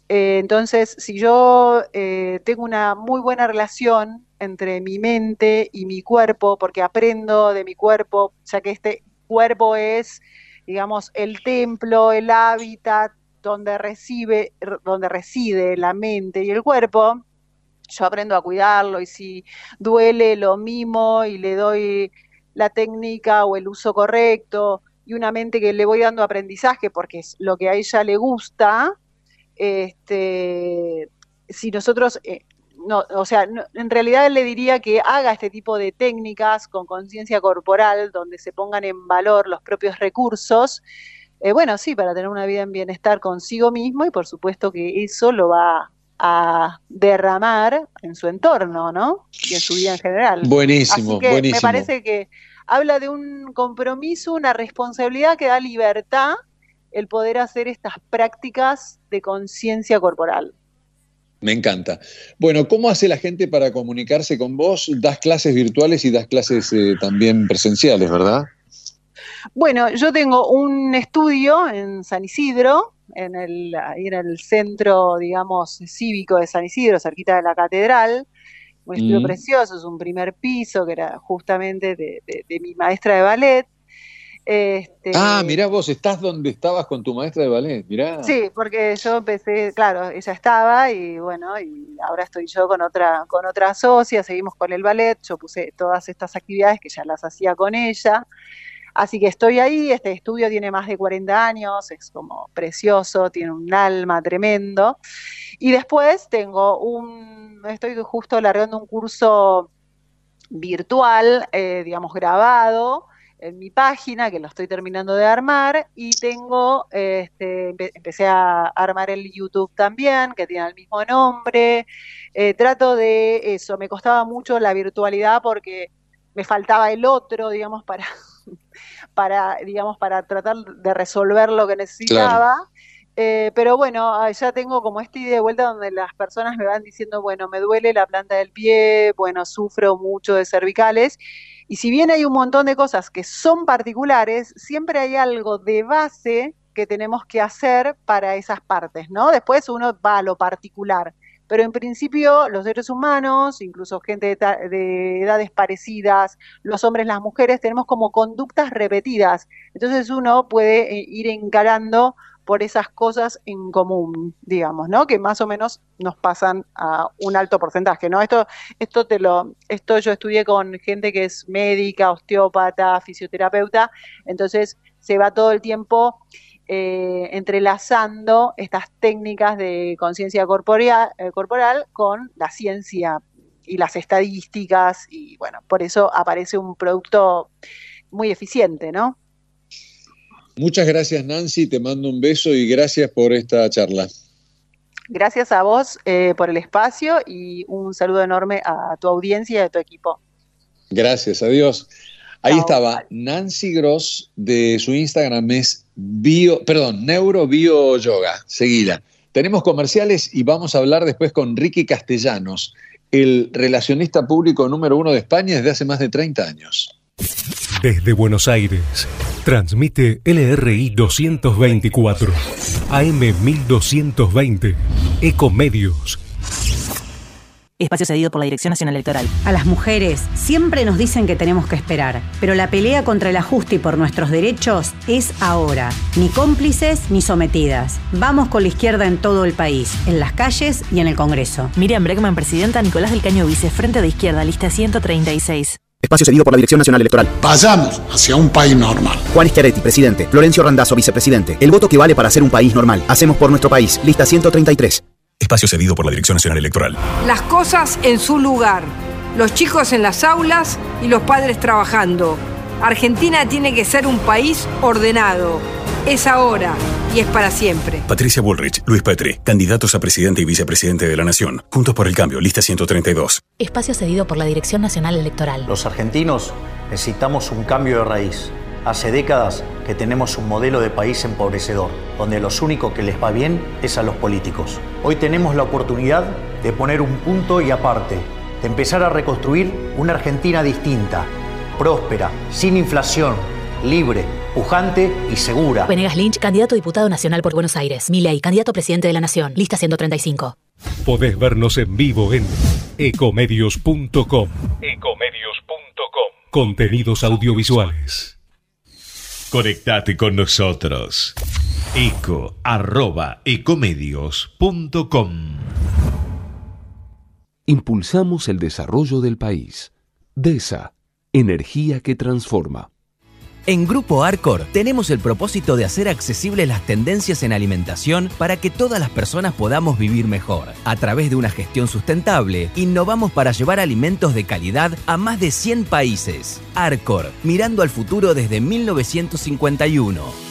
Eh, entonces, si yo eh, tengo una muy buena relación entre mi mente y mi cuerpo, porque aprendo de mi cuerpo, ya que este cuerpo es, digamos, el templo, el hábitat donde recibe, donde reside la mente y el cuerpo, yo aprendo a cuidarlo y si duele lo mimo y le doy la técnica o el uso correcto y una mente que le voy dando aprendizaje porque es lo que a ella le gusta, este, si nosotros, eh, no, o sea, no, en realidad le diría que haga este tipo de técnicas con conciencia corporal, donde se pongan en valor los propios recursos, eh, bueno, sí, para tener una vida en bienestar consigo mismo y por supuesto que eso lo va a derramar en su entorno, ¿no? Y en su vida en general. Buenísimo, Así que buenísimo. Me parece que habla de un compromiso, una responsabilidad que da libertad el poder hacer estas prácticas de conciencia corporal. Me encanta. Bueno, ¿cómo hace la gente para comunicarse con vos? Das clases virtuales y das clases eh, también presenciales, ¿verdad? Bueno, yo tengo un estudio en San Isidro, en el, ahí en el centro, digamos, cívico de San Isidro, cerquita de la catedral. Un estudio Mm. precioso, es un primer piso que era justamente de, de- de mi maestra de ballet. Este, Ah, mirá vos, estás donde estabas con tu maestra de ballet, mirá. Sí, porque yo empecé, claro, ella estaba y bueno, y ahora estoy yo con otra, con otra socia, seguimos con el ballet, yo puse todas estas actividades que ya las hacía con ella. Así que estoy ahí, este estudio tiene más de 40 años, es como precioso, tiene un alma tremendo. Y después tengo un, estoy justo largando un curso virtual, eh, digamos, grabado en mi página, que lo estoy terminando de armar, y tengo, este, empe- empecé a armar el YouTube también, que tiene el mismo nombre. Eh, trato de eso, me costaba mucho la virtualidad porque me faltaba el otro, digamos, para, para, digamos, para tratar de resolver lo que necesitaba. Eh, pero bueno, ah, ya tengo como esta idea de vuelta donde las personas me van diciendo, bueno, me duele la planta del pie, bueno, sufro mucho de cervicales. Y si bien hay un montón de cosas que son particulares, siempre hay algo de base que tenemos que hacer para esas partes, ¿no? Después uno va a lo particular. Pero en principio los seres humanos, incluso gente de, de edades parecidas, los hombres, las mujeres, tenemos como conductas repetidas. Entonces uno puede eh, ir encarando por esas cosas en común, digamos, ¿no? Que más o menos nos pasan a un alto porcentaje, ¿no? Esto, esto te lo, esto yo estudié con gente que es médica, osteópata, fisioterapeuta, entonces se va todo el tiempo eh, entrelazando estas técnicas de conciencia eh, corporal con la ciencia y las estadísticas, y bueno, por eso aparece un producto muy eficiente, ¿no? Muchas gracias, Nancy. Te mando un beso y gracias por esta charla. Gracias a vos eh, por el espacio y un saludo enorme a tu audiencia y a tu equipo. Gracias, adiós. Ahí estaba Nancy Gross, de su Instagram es bio, perdón, neurobio yoga. Seguida. Tenemos comerciales y vamos a hablar después con Ricky Castellanos, el relacionista público número uno de España desde hace más de 30 años. Desde Buenos Aires, transmite LRI 224, AM 1220, Ecomedios. Espacio cedido por la Dirección Nacional Electoral. A las mujeres siempre nos dicen que tenemos que esperar, pero la pelea contra el ajuste y por nuestros derechos es ahora. Ni cómplices ni sometidas. Vamos con la izquierda en todo el país, en las calles y en el Congreso. Miriam Bregman, presidenta, Nicolás del Caño Vice, Frente de Izquierda, lista 136. Espacio cedido por la Dirección Nacional Electoral. Vayamos hacia un país normal. Juan Schiaretti, presidente. Florencio Randazzo, vicepresidente. El voto que vale para ser un país normal. Hacemos por nuestro país. Lista 133. Espacio cedido por la Dirección Nacional Electoral. Las cosas en su lugar. los chicos en las aulas y los padres trabajando. Argentina tiene que ser un país ordenado. Es ahora y es para siempre. Patricia Bullrich, Luis Petri, candidatos a presidente y vicepresidente de la Nación. Juntos por el cambio, lista 132. Espacio cedido por la Dirección Nacional Electoral. Los argentinos necesitamos un cambio de raíz. Hace décadas que tenemos un modelo de país empobrecedor, donde los únicos que les va bien es a los políticos. Hoy tenemos la oportunidad de poner un punto y aparte, de empezar a reconstruir una Argentina distinta, próspera, sin inflación, libre, pujante y segura. Venegas Lynch, candidato a diputado nacional por Buenos Aires. Milei, candidato a presidente de la Nación. Lista 135. Podés vernos en vivo en ecomedios.com. Ecomedios.com. Contenidos audiovisuales. Conectate con nosotros. eco arroba ecomedios.com. Impulsamos el desarrollo del país. DESA, energía que transforma. En Grupo Arcor tenemos el propósito de hacer accesibles las tendencias en alimentación para que todas las personas podamos vivir mejor. A través de una gestión sustentable, innovamos para llevar alimentos de calidad a más de 100 países. Arcor, mirando al futuro desde 1951.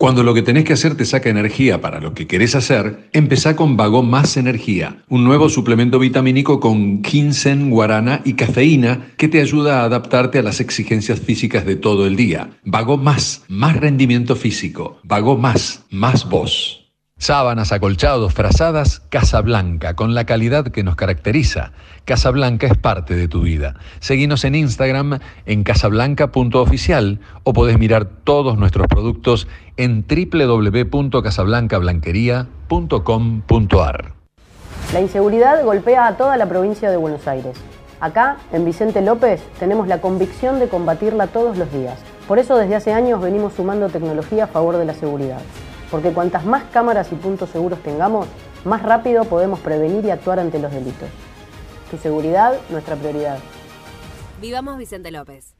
Cuando lo que tenés que hacer te saca energía para lo que querés hacer, empezá con Vago Más Energía, un nuevo suplemento vitamínico con ginseng, guarana y cafeína que te ayuda a adaptarte a las exigencias físicas de todo el día. Vago Más, más rendimiento físico. Vago Más, más voz. Sábanas, acolchados, frazadas, Casablanca, con la calidad que nos caracteriza. Casablanca es parte de tu vida. Seguinos en Instagram en casablanca.oficial o podés mirar todos nuestros productos en www.casablancablanquería.com.ar. La inseguridad golpea a toda la provincia de Buenos Aires. Acá, en Vicente López, tenemos la convicción de combatirla todos los días. Por eso desde hace años venimos sumando tecnología a favor de la seguridad. Porque cuantas más cámaras y puntos seguros tengamos, más rápido podemos prevenir y actuar ante los delitos. Tu seguridad, nuestra prioridad. Vivamos Vicente López.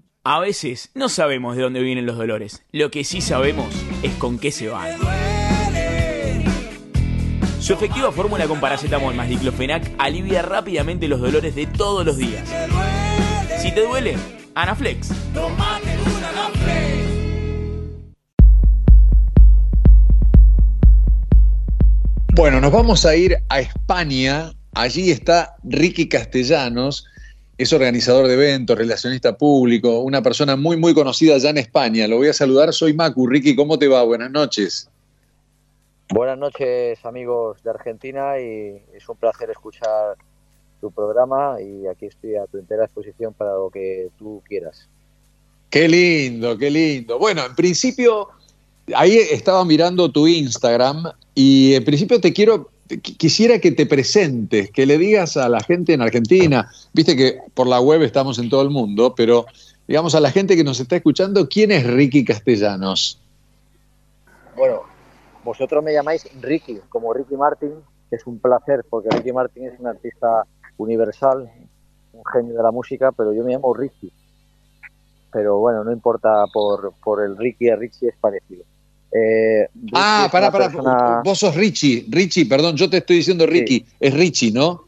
A veces no sabemos de dónde vienen los dolores. Lo que sí sabemos es con qué se van. Su efectiva fórmula con paracetamol más diclofenac alivia rápidamente los dolores de todos los días. Si te duele, Anaflex. Bueno, nos vamos a ir a España. Allí está Ricky Castellanos, es organizador de eventos, relacionista público, una persona muy, muy conocida allá en España. Lo voy a saludar, soy Macu. Ricky, ¿cómo te va? Buenas noches. Buenas noches, amigos de Argentina, y es un placer escuchar tu programa y aquí estoy a tu entera disposición para lo que tú quieras. Qué lindo, qué lindo. Bueno, en principio, ahí estaba mirando tu Instagram y en principio te quiero quisiera que te presentes, que le digas a la gente en Argentina, viste que por la web estamos en todo el mundo, pero digamos a la gente que nos está escuchando, ¿quién es Ricky Castellanos? Bueno, vosotros me llamáis Ricky, como Ricky Martin, que es un placer, porque Ricky Martin es un artista universal, un genio de la música, pero yo me llamo Ricky. Pero bueno, no importa, por, por el Ricky a Richie es parecido. Eh, ah, pará, pará. Vos sos Richie. Richie, perdón, yo te estoy diciendo Ricky. Es Richie, ¿no?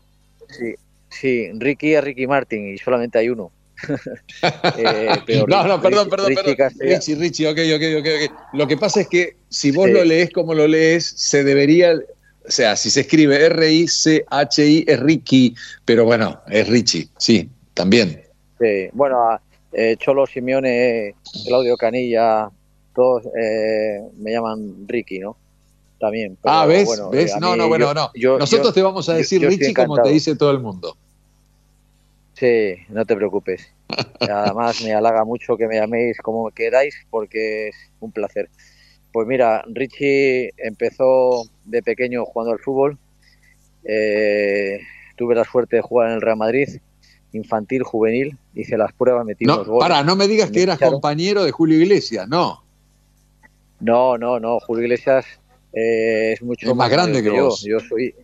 Sí, sí. Ricky es Ricky Martin y solamente hay uno. eh, no, no, perdón, perdón, Richie perdón. Richie, Richie, ok, ok, ok, ok. Lo que pasa es que si vos lo lees como lo lees, se debería, o sea, si se escribe R-I-C-H-I es Ricky, pero bueno, es Richie, sí, también. Sí, bueno, eh, Cholo Simeone, Claudio Canilla, todos eh, me llaman Ricky, ¿no? También. Pero, ah, ¿ves? bueno, ¿ves? eh, no, mí- no, bueno, yo- no. yo- Nosotros yo- te vamos a decir Richie como te dice todo el mundo. Sí, no te preocupes. Además, me halaga mucho que me llaméis como queráis porque es un placer. Pues mira, Richie empezó de pequeño jugando al fútbol. Eh, tuve la suerte de jugar en el Real Madrid. infantil, juvenil, hice las pruebas, metí No, los goles. para, no me digas que eras compañero de Julio Iglesias, no. No, no, no. Julio Iglesias eh, es mucho Es más grande que yo. vos. Yo soy,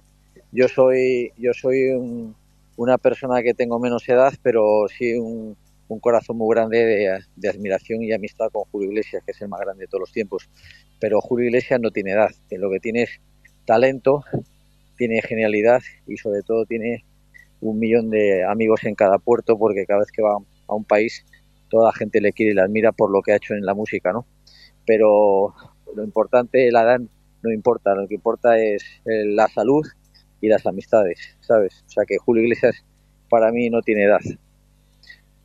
yo soy, yo soy un- una persona que tengo menos edad, pero sí un, un corazón muy grande de, de admiración y amistad con Julio Iglesias, que es el más grande de todos los tiempos. Pero Julio Iglesias no tiene edad. Lo que tiene es talento, tiene genialidad y sobre todo tiene un millón de amigos en cada puerto, porque cada vez que va a un país toda la gente le quiere y le admira por lo que ha hecho en la música, ¿no? Pero lo importante, la edad no importa, lo que importa es eh, la salud y las amistades, ¿sabes? O sea que Julio Iglesias para mí no tiene edad.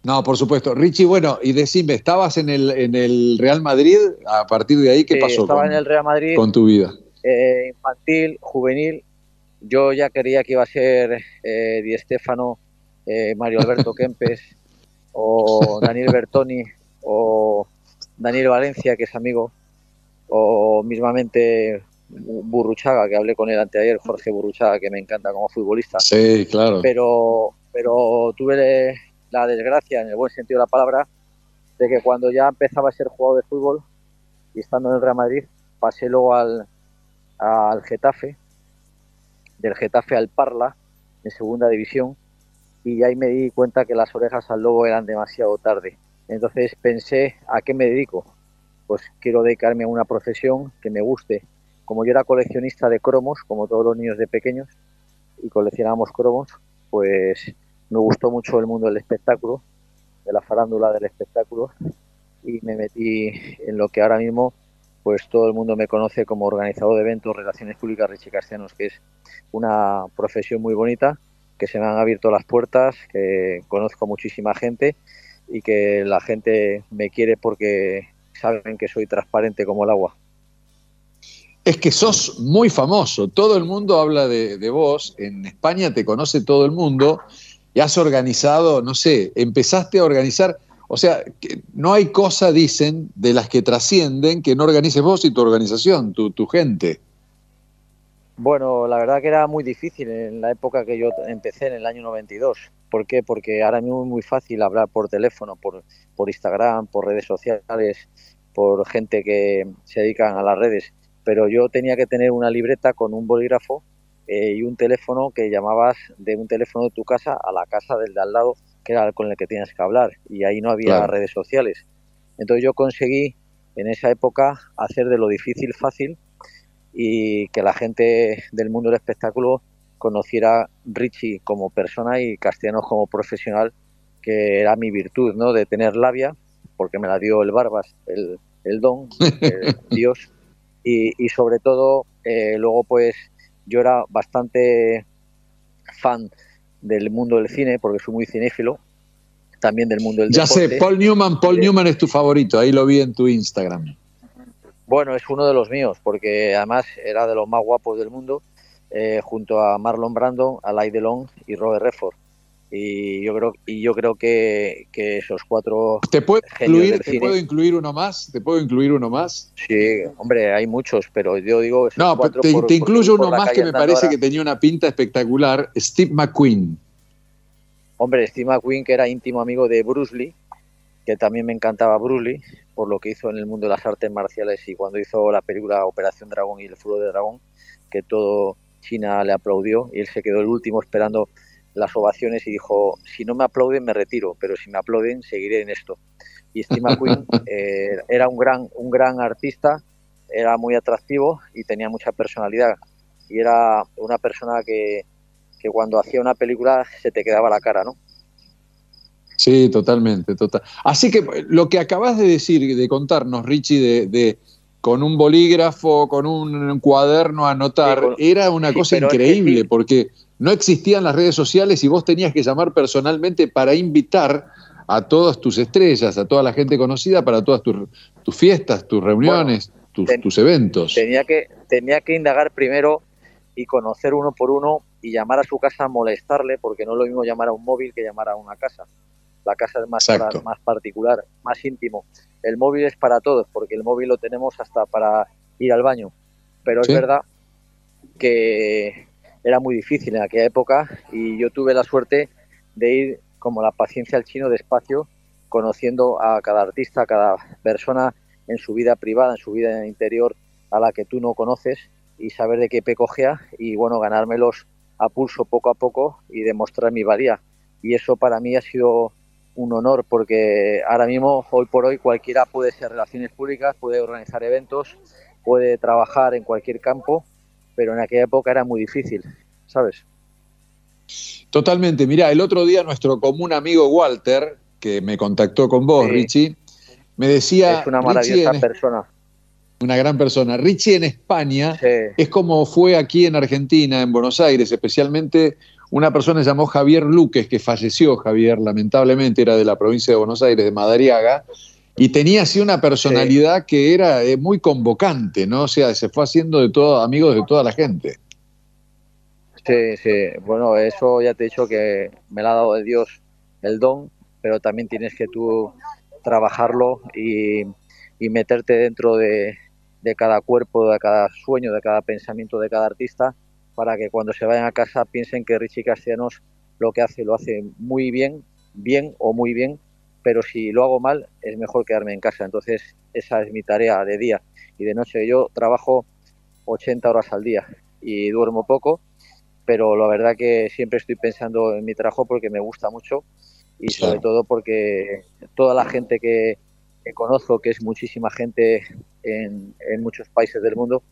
No, por supuesto. Richie, bueno, y decime, ¿estabas en el, en el Real Madrid? A partir de ahí, ¿qué Sí, pasó estaba con, en el Real Madrid, con tu vida? eh, infantil, juvenil. Yo ya quería que iba a ser eh, Di Stéfano, eh, Mario Alberto Kempes o Daniel Bertoni o Daniel Valencia, que es amigo, o mismamente Burruchaga, que hablé con él anteayer, Jorge Burruchaga, que me encanta como futbolista. Sí, claro. Pero, pero tuve la desgracia, en el buen sentido de la palabra, de que cuando ya empezaba a ser jugador de fútbol y estando en el Real Madrid, pasé luego al, al Getafe, del Getafe al Parla, en segunda división, y ahí me di cuenta que las orejas al lobo eran demasiado tarde. Entonces pensé, ¿a qué me dedico? Pues quiero dedicarme a una profesión que me guste. Como yo era coleccionista de cromos, como todos los niños de pequeños, y coleccionábamos cromos, pues me gustó mucho el mundo del espectáculo, de la farándula del espectáculo, y me metí en lo que ahora mismo pues todo el mundo me conoce como organizador de eventos, relaciones públicas Richie Castellanos, que es una profesión muy bonita, que se me han abierto las puertas, que conozco muchísima gente y que la gente me quiere porque saben que soy transparente como el agua. Es que sos muy famoso, todo el mundo habla de, de vos, en España te conoce todo el mundo y has organizado, no sé, empezaste a organizar, o sea, que no hay cosa, dicen, de las que trascienden que no organices vos y tu organización, tu, tu gente. Bueno, la verdad que era muy difícil en la época que yo empecé, en el año 92. ¿Por qué? Porque ahora mismo es muy fácil hablar por teléfono, por, por Instagram, por redes sociales, por gente que se dedican a las redes. Pero yo tenía que tener una libreta con un bolígrafo eh, y un teléfono que llamabas de un teléfono de tu casa a la casa del de al lado, que era con el que tenías que hablar. Y ahí no había Claro. redes sociales. Entonces yo conseguí en esa época hacer de lo difícil fácil y que la gente del mundo del espectáculo conociera Richie como persona y Castellanos como profesional, que era mi virtud, ¿no? De tener labia, porque me la dio el Barbas, el, el don, el Dios, y, y sobre todo, eh, luego pues yo era bastante fan del mundo del cine, porque soy muy cinéfilo, también del mundo del Ya sé, deporte. Paul Newman, Paul Newman es tu favorito, ahí lo vi en tu Instagram. Bueno, es uno de los míos, porque además era de los más guapos del mundo, eh, junto a Marlon Brando, Alain Delon y Robert Redford. Y yo creo, y yo creo que, que esos cuatro ¿Te puedo, incluir, del ¿Te cine- puedo incluir uno más? ¿Te puedo incluir uno más? Sí, hombre, hay muchos, pero yo digo No, te, por- te porque incluyo por uno la más que me parece ahora. que tenía una pinta espectacular, Steve McQueen. Hombre, Steve McQueen, que era íntimo amigo de Bruce Lee, que también me encantaba Bruce Lee, por lo que hizo en el mundo de las artes marciales y cuando hizo la película Operación Dragón y el Furo de Dragón, que todo China le aplaudió y él se quedó el último esperando las ovaciones y dijo, si no me aplauden me retiro, pero si me aplauden seguiré en esto. Y Steve McQueen eh, era un gran, un gran artista, era muy atractivo y tenía mucha personalidad. Y era una persona que, que cuando hacía una película se te quedaba la cara, ¿no? Sí, totalmente, total. Así que eh, lo que acabas de decir, de contarnos, Richie, de, de con un bolígrafo, con un cuaderno a anotar, Sí, con- era una sí, cosa pero es que increíble, sí. porque no existían las redes sociales y vos tenías que llamar personalmente para invitar a todas tus estrellas, a toda la gente conocida, para todas tus, tus fiestas, tus reuniones, tus, ten- tus eventos. Tenía que, tenía que indagar primero y conocer uno por uno y llamar a su casa a molestarle, porque no es lo mismo llamar a un móvil que llamar a una casa. La casa es más, más particular, más íntimo. El móvil es para todos, porque el móvil lo tenemos hasta para ir al baño. Pero Sí. es verdad que era muy difícil en aquella época y yo tuve la suerte de ir como la paciencia al chino, despacio, conociendo a cada artista, a cada persona en su vida privada, en su vida interior, a la que tú no conoces y saber de qué pecojea y bueno, ganármelos a pulso poco a poco y demostrar mi valía. Y eso para mí ha sido un honor porque ahora mismo, hoy por hoy, cualquiera puede ser relaciones públicas, puede organizar eventos, puede trabajar en cualquier campo, pero en aquella época era muy difícil, ¿sabes? Totalmente. Mira, el otro día nuestro común amigo Walter, que me contactó con vos, Sí. Richie, me decía... Es una "Richie, maravillosa en- persona. Una gran persona. Richie en España es como fue aquí en Argentina, en Buenos Aires, especialmente una persona se llamó Javier Luques, que falleció Javier, lamentablemente, era de la provincia de Buenos Aires, de Madariaga, y tenía así una personalidad que era eh, muy convocante, ¿no? O sea, se fue haciendo de todo, amigos de toda la gente. Sí, sí. Bueno, eso ya te he dicho que me lo ha dado de Dios el don, pero también tienes que tú trabajarlo y, y meterte dentro de, de cada cuerpo, de cada sueño, de cada pensamiento de cada artista, para que cuando se vayan a casa piensen que Richie Castellanos lo que hace lo hace muy bien, bien o muy bien, pero si lo hago mal es mejor quedarme en casa. Entonces esa es mi tarea de día y de noche. Yo trabajo 80 horas al día y duermo poco, pero la verdad que siempre estoy pensando en mi trabajo porque me gusta mucho y sobre todo porque toda la gente que, que conozco, que es muchísima gente en, en muchos países del mundo,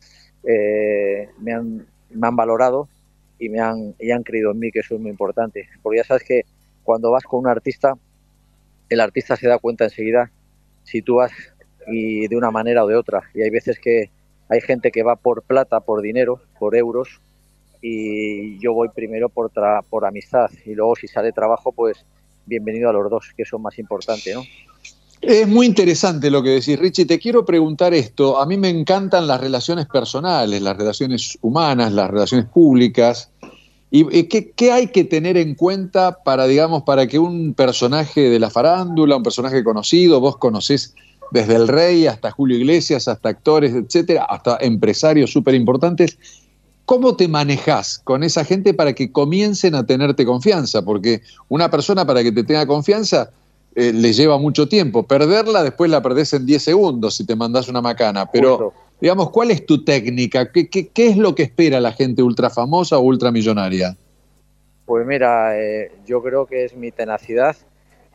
eh, me, han, me han valorado y me han, y han creído en mí, que eso es muy importante. Porque ya sabes que cuando vas con un artista, el artista se da cuenta enseguida si tú vas y de una manera o de otra. Y hay veces que hay gente que va por plata, por dinero, por euros, y yo voy primero por, tra- por amistad. Y luego si sale trabajo, pues bienvenido a los dos, que es más importante, ¿no? Es muy interesante lo que decís, Richie. Te quiero preguntar esto. A mí me encantan las relaciones personales, las relaciones humanas, las relaciones públicas. ¿Y qué, qué hay que tener en cuenta para, digamos, para que un personaje de la farándula, un personaje conocido, vos conocés desde el rey hasta Julio Iglesias, hasta actores, etcétera, hasta empresarios súper importantes, ¿Cómo te manejas con esa gente para que comiencen a tenerte confianza? Porque una persona para que te tenga confianza eh, le lleva mucho tiempo. Perderla después la perdés en 10 segundos si te mandas una macana. Pero, digamos, ¿cuál es tu técnica? ¿Qué, qué, qué es lo que espera la gente ultra famosa o ultramillonaria? Pues mira, eh, yo creo que es mi tenacidad,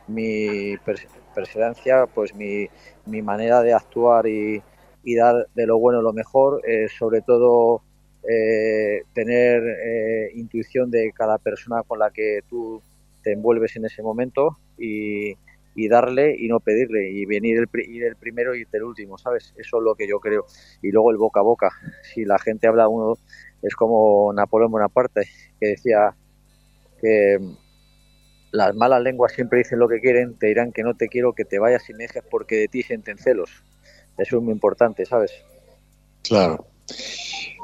mi pers- perseverancia, pues mi, mi manera de actuar y, y dar de lo bueno lo mejor, eh, sobre todo eh, tener eh, intuición de cada persona con la que tú te envuelves en ese momento y, y darle y no pedirle y venir el, ir el primero y el último, ¿sabes? Eso es lo que yo creo. Y luego el boca a boca. Si la gente habla uno, es como Napoleón Bonaparte, que decía que las malas lenguas siempre dicen lo que quieren, te dirán que no te quiero, que te vayas y me dejes porque de ti sienten celos. Eso es muy importante, ¿sabes? Claro.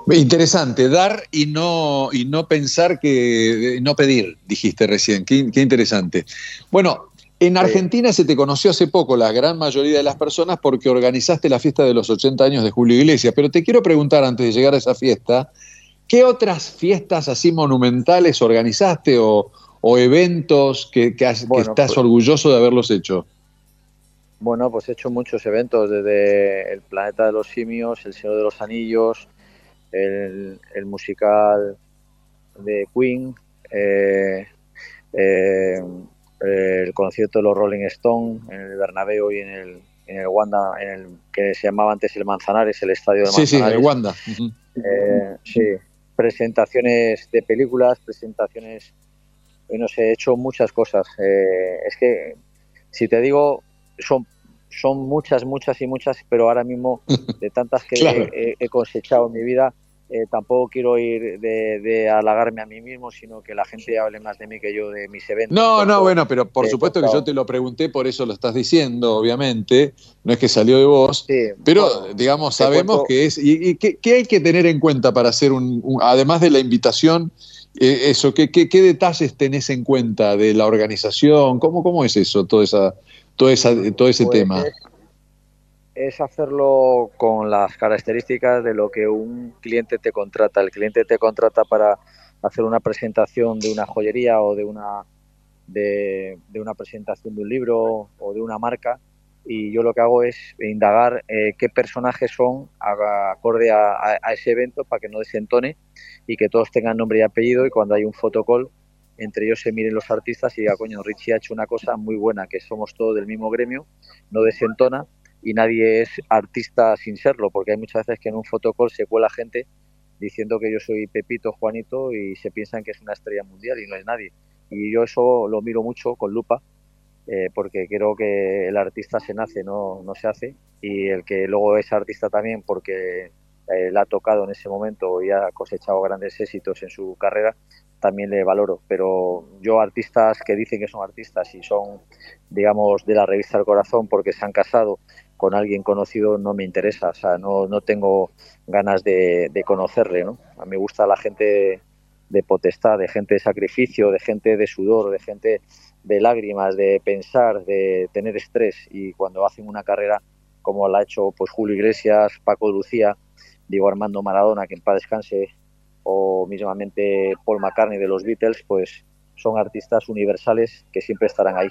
Interesante, dar y no, y no pensar que, no pedir, dijiste recién, qué interesante. Bueno, en Argentina se te conoció hace poco la gran mayoría de las personas porque organizaste la fiesta de los 80 años de Julio Iglesias, pero te quiero preguntar antes de llegar a esa fiesta, ¿qué otras fiestas así monumentales organizaste o, o eventos que, que has- que Bueno, estás pues- orgulloso de haberlos hecho? Bueno, pues he hecho muchos eventos, desde El Planeta de los Simios, El Señor de los Anillos, el, el musical de Queen, eh, eh, el concierto de los Rolling Stones en el Bernabéu y en el, en el Wanda, en el que se llamaba antes el Manzanares, el estadio de Sí, sí, Manzanares. el Wanda. Eh, sí, presentaciones de películas, presentaciones, eh, no sé, he hecho muchas cosas. Eh, es que, si te digo, son, son muchas, muchas y muchas, pero ahora mismo, de tantas que Claro. he, he cosechado en mi vida, eh, tampoco quiero ir de, de halagarme a mí mismo, sino que la gente hable más de mí que yo de mis eventos. No, no, bueno, pero por eh, supuesto que yo te lo pregunté, por eso lo estás diciendo, obviamente. No es que salió de vos. pero, bueno, digamos, sabemos cuento- que es. ¿Y, y qué, hay que tener en cuenta para hacer un. un- además de la invitación, eh, eso, ¿qué, qué, qué detalles tenés en cuenta de la organización? ¿Cómo, cómo es eso, todo, esa, todo, esa, todo ese Pues tema? es- es hacerlo con las características de lo que un cliente te contrata. El cliente te contrata para hacer una presentación de una joyería o de una de, una presentación de un libro o de una marca y yo lo que hago es indagar eh, qué personajes son acorde a ese evento para que no desentone y que todos tengan nombre y apellido y cuando hay un fotocall entre ellos se miren los artistas y diga, coño, Richie ha hecho una cosa muy buena, que somos todos del mismo gremio, no desentona y nadie es artista sin serlo, porque hay muchas veces que en un fotocall se cuela gente diciendo que yo soy Pepito, Juanito y se piensan que es una estrella mundial y no es nadie. Y yo eso lo miro mucho con lupa eh, porque creo que el artista se nace, no, no se hace, y el que luego es artista también porque eh, le ha tocado en ese momento y ha cosechado grandes éxitos en su carrera, también le valoro. Pero yo artistas que dicen que son artistas y son, digamos, de la revista El Corazón porque se han casado con alguien conocido no me interesa, o sea, no, no tengo ganas de, de conocerle, ¿no? A mí me gusta la gente de potestad, de gente de sacrificio, de gente de sudor, de gente de lágrimas, de pensar, de tener estrés y cuando hacen una carrera como la ha hecho pues Julio Iglesias, Paco Lucía, Diego Armando Maradona, que en paz descanse, o mismamente Paul McCartney de los Beatles, pues son artistas universales que siempre estarán ahí.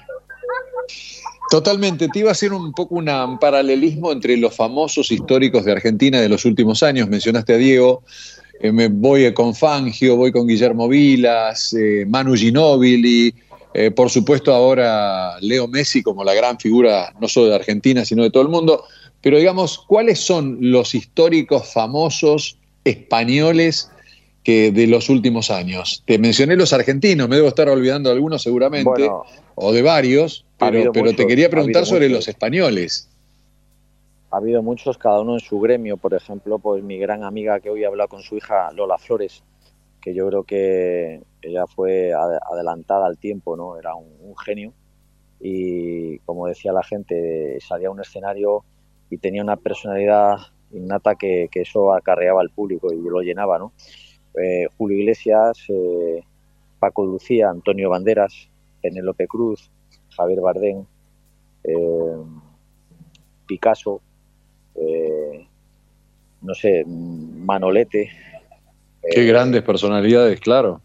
Totalmente, te iba a hacer un poco un paralelismo entre los famosos históricos de Argentina de los últimos años. Mencionaste a Diego, eh, me voy con Fangio, voy con Guillermo Vilas, eh, Manu Ginóbili, eh, por supuesto ahora Leo Messi como la gran figura no solo de Argentina, sino de todo el mundo. Pero digamos, ¿cuáles son los históricos famosos españoles que de los últimos años? Te mencioné los argentinos, me debo estar olvidando de algunos seguramente, Bueno, o de varios, ha pero, pero te quería ha preguntar sobre muchos. los españoles. Ha habido muchos, cada uno en su gremio. Por ejemplo, pues mi gran amiga que hoy habla con su hija Lola Flores, que yo creo que ella fue ade- adelantada al tiempo, ¿no? Era un, un genio y como decía la gente, salía a un escenario y tenía una personalidad innata que, que eso acarreaba al público y lo llenaba, ¿no? Eh, Julio Iglesias, eh, Paco Lucía, Antonio Banderas, Penélope Cruz, Javier Bardem, eh, Picasso, no sé, Manolete. Qué grandes personalidades, claro.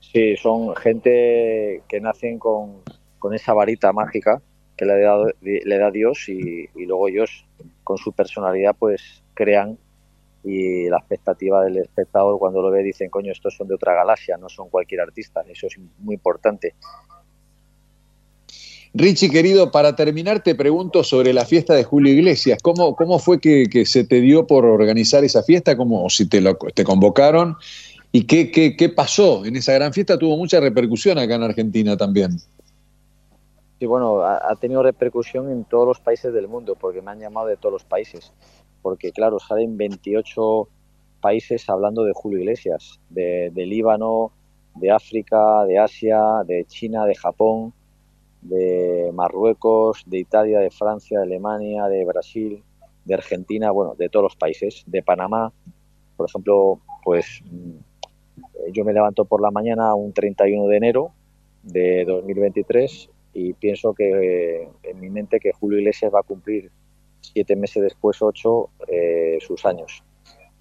Sí, son gente que nacen con, con esa varita mágica que le da, le da Dios y, y luego ellos con su personalidad pues crean y la expectativa del espectador cuando lo ve dicen, coño, estos son de otra galaxia, no son cualquier artista, eso es muy importante. Richie, querido, para terminar te pregunto sobre la fiesta de Julio Iglesias. ¿Cómo, cómo fue que, que se te dio por organizar esa fiesta? ¿Cómo, si te, lo- te convocaron? ¿Y qué, qué, qué pasó en esa gran fiesta? Tuvo mucha repercusión acá en Argentina también. Sí, bueno, ha, ha tenido repercusión en todos los países del mundo, porque me han llamado de todos los países. Porque, claro, salen 28 países hablando de Julio Iglesias, de, Líbano, de África, de Asia, de China, de Japón, de Marruecos, de Italia, de Francia, de Alemania, de Brasil, de Argentina, bueno, de todos los países, de Panamá. Por ejemplo, pues mm, yo me levanto por la mañana un 31 de enero de 2023 y pienso que eh, en mi mente que Julio Iglesias va a cumplir siete meses después, ocho, eh, sus años.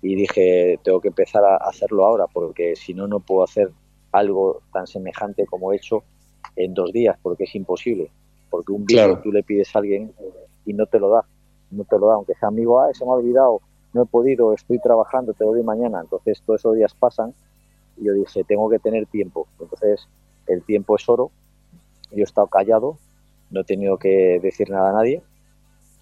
Y dije, tengo que empezar a hacerlo ahora, porque si no, no puedo hacer algo tan semejante como he hecho en dos días, porque es imposible. Porque un vídeo Claro. tú le pides a alguien y no te lo da, no te lo da, aunque sea amigo, ah, se me ha olvidado, no he podido, estoy trabajando, te lo doy mañana. Entonces todos esos días pasan y yo dije, tengo que tener tiempo. Entonces el tiempo es oro, yo he estado callado, no he tenido que decir nada a nadie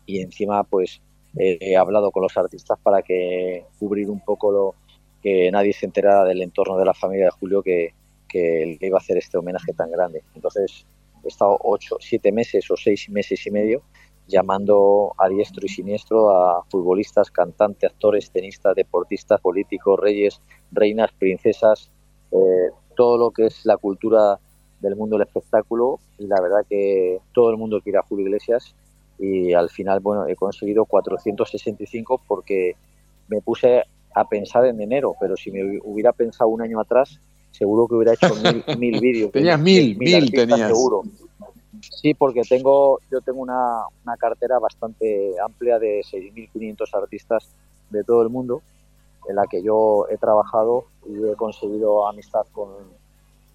y encima pues eh, he hablado con los artistas para que cubrir un poco lo que nadie se enterara del entorno de la familia de Julio que, que iba a hacer este homenaje tan grande. Entonces he estado ocho, siete meses o seis meses y medio llamando a diestro y siniestro a futbolistas, cantantes, actores, tenistas, deportistas, políticos, reyes, reinas, princesas, eh, todo lo que es la cultura del mundo del espectáculo y la verdad que todo el mundo quiere a Julio Iglesias y al final bueno he conseguido 465 porque me puse a pensar en enero pero si me hubiera pensado un año atrás seguro que hubiera hecho mil, mil vídeos Tenías mil, mil tenías. seguro sí porque tengo yo tengo una, una cartera bastante amplia de 6.500 artistas de todo el mundo en la que yo he trabajado y he conseguido amistad con,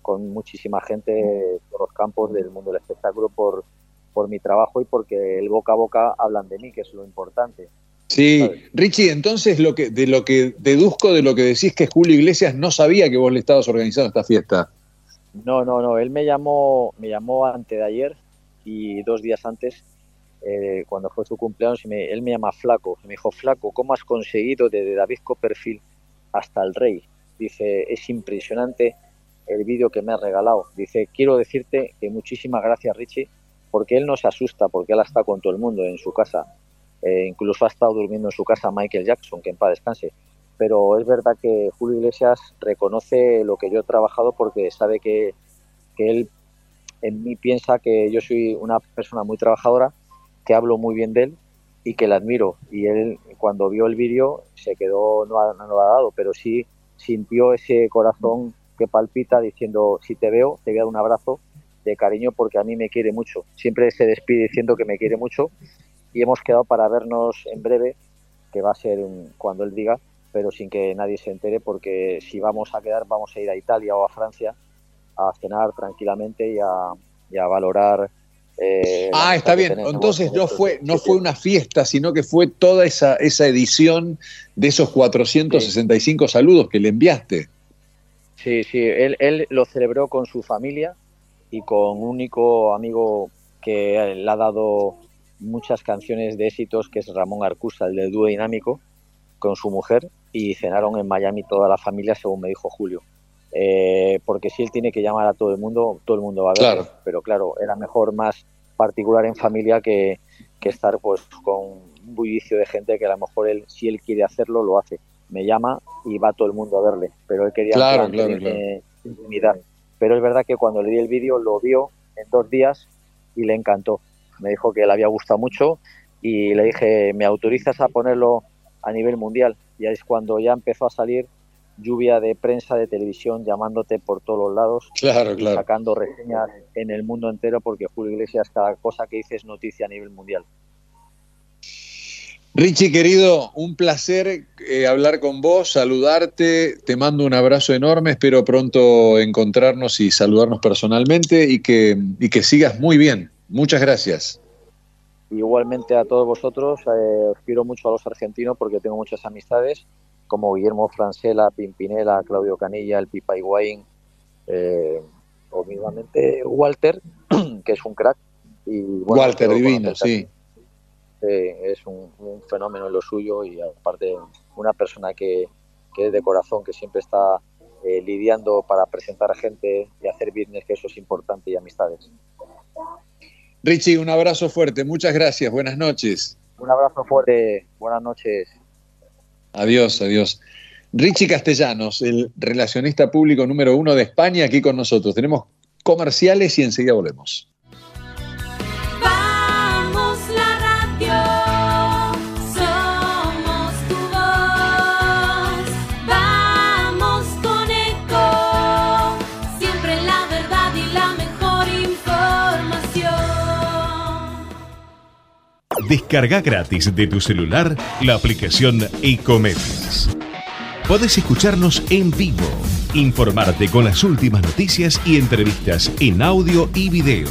con muchísima gente de los campos del mundo del espectáculo por, por mi trabajo y porque el boca a boca hablan de mí, que es lo importante. Sí, Richie, entonces lo que, de lo que deduzco de lo que decís que Julio Iglesias no sabía que vos le estabas organizando esta fiesta. No, no, no, él me llamó, me llamó antes de ayer y dos días antes, eh, cuando fue su cumpleaños, y me- él me llama Flaco, me dijo, Flaco, ¿cómo has conseguido desde David Copperfield hasta el rey? Dice, es impresionante el vídeo que me has regalado. Dice, quiero decirte que muchísimas gracias, Richie, porque él no se asusta, porque él está con todo el mundo en su casa. Eh, incluso ha estado durmiendo en su casa Michael Jackson, que en paz descanse. Pero es verdad que Julio Iglesias reconoce lo que yo he trabajado porque sabe que, que él en mí piensa que yo soy una persona muy trabajadora, que hablo muy bien de él y que le admiro. Y él, cuando vio el vídeo, se quedó, no lo ha dado, pero sí sintió ese corazón que palpita diciendo, si te veo, te voy a dar un abrazo de cariño porque a mí me quiere mucho. Siempre se despide diciendo que me quiere mucho y hemos quedado para vernos en breve, que va a ser cuando él diga, pero sin que nadie se entere porque si vamos a quedar vamos a ir a Italia o a Francia a cenar tranquilamente y a, y a valorar. eh, Ah, está bien. Entonces en no estos fue, no fue una fiesta, sino que fue toda esa, esa edición de esos 465 saludos que le enviaste. Sí, sí, él, él lo celebró con su familia y con un único amigo que le ha dado muchas canciones de éxitos, que es Ramón Arcusa, el del dúo dinámico, con su mujer, y cenaron en Miami toda la familia, según me dijo Julio. Eh, porque si él tiene que llamar a todo el mundo, todo el mundo va a verlo. Claro. Pero claro, era mejor más particular en familia que, que estar pues con un bullicio de gente que a lo mejor él, si él quiere hacerlo, lo hace. Me llama y va todo el mundo a verle. Pero él quería Claro, claro, intimidad. Pero es verdad que cuando le di el vídeo lo vio en dos días y le encantó. Me dijo que le había gustado mucho y le dije, ¿me autorizas a ponerlo a nivel mundial? Y ahí es cuando ya empezó a salir lluvia de prensa, de televisión, llamándote por todos los lados Claro, claro. sacando reseñas en el mundo entero porque Julio Iglesias cada cosa que dice es noticia a nivel mundial. Richie, querido, un placer eh, hablar con vos, saludarte, te mando un abrazo enorme, espero pronto encontrarnos y saludarnos personalmente y que, y que sigas muy bien. Muchas gracias. Igualmente a todos vosotros, eh, os quiero mucho a los argentinos porque tengo muchas amistades, como Guillermo Francela, Pimpinela, Claudio Canilla, el Pipa Higuaín, eh, o mismamente Walter, que es un crack. Y, bueno, Walter, divino, sí. Es un, un fenómeno en lo suyo y aparte una persona que, que es de corazón, que siempre está eh, lidiando para presentar a gente y hacer business, que eso es importante, y amistades. Richie, un abrazo fuerte, muchas gracias, buenas noches. Un abrazo fuerte, buenas noches. Adiós, adiós. Richie Castellanos, el relacionista público número uno de España, aquí con nosotros. Tenemos comerciales y enseguida volvemos. Descarga gratis de tu celular la aplicación Ecomedios. Podés escucharnos en vivo, informarte con las últimas noticias y entrevistas en audio y video.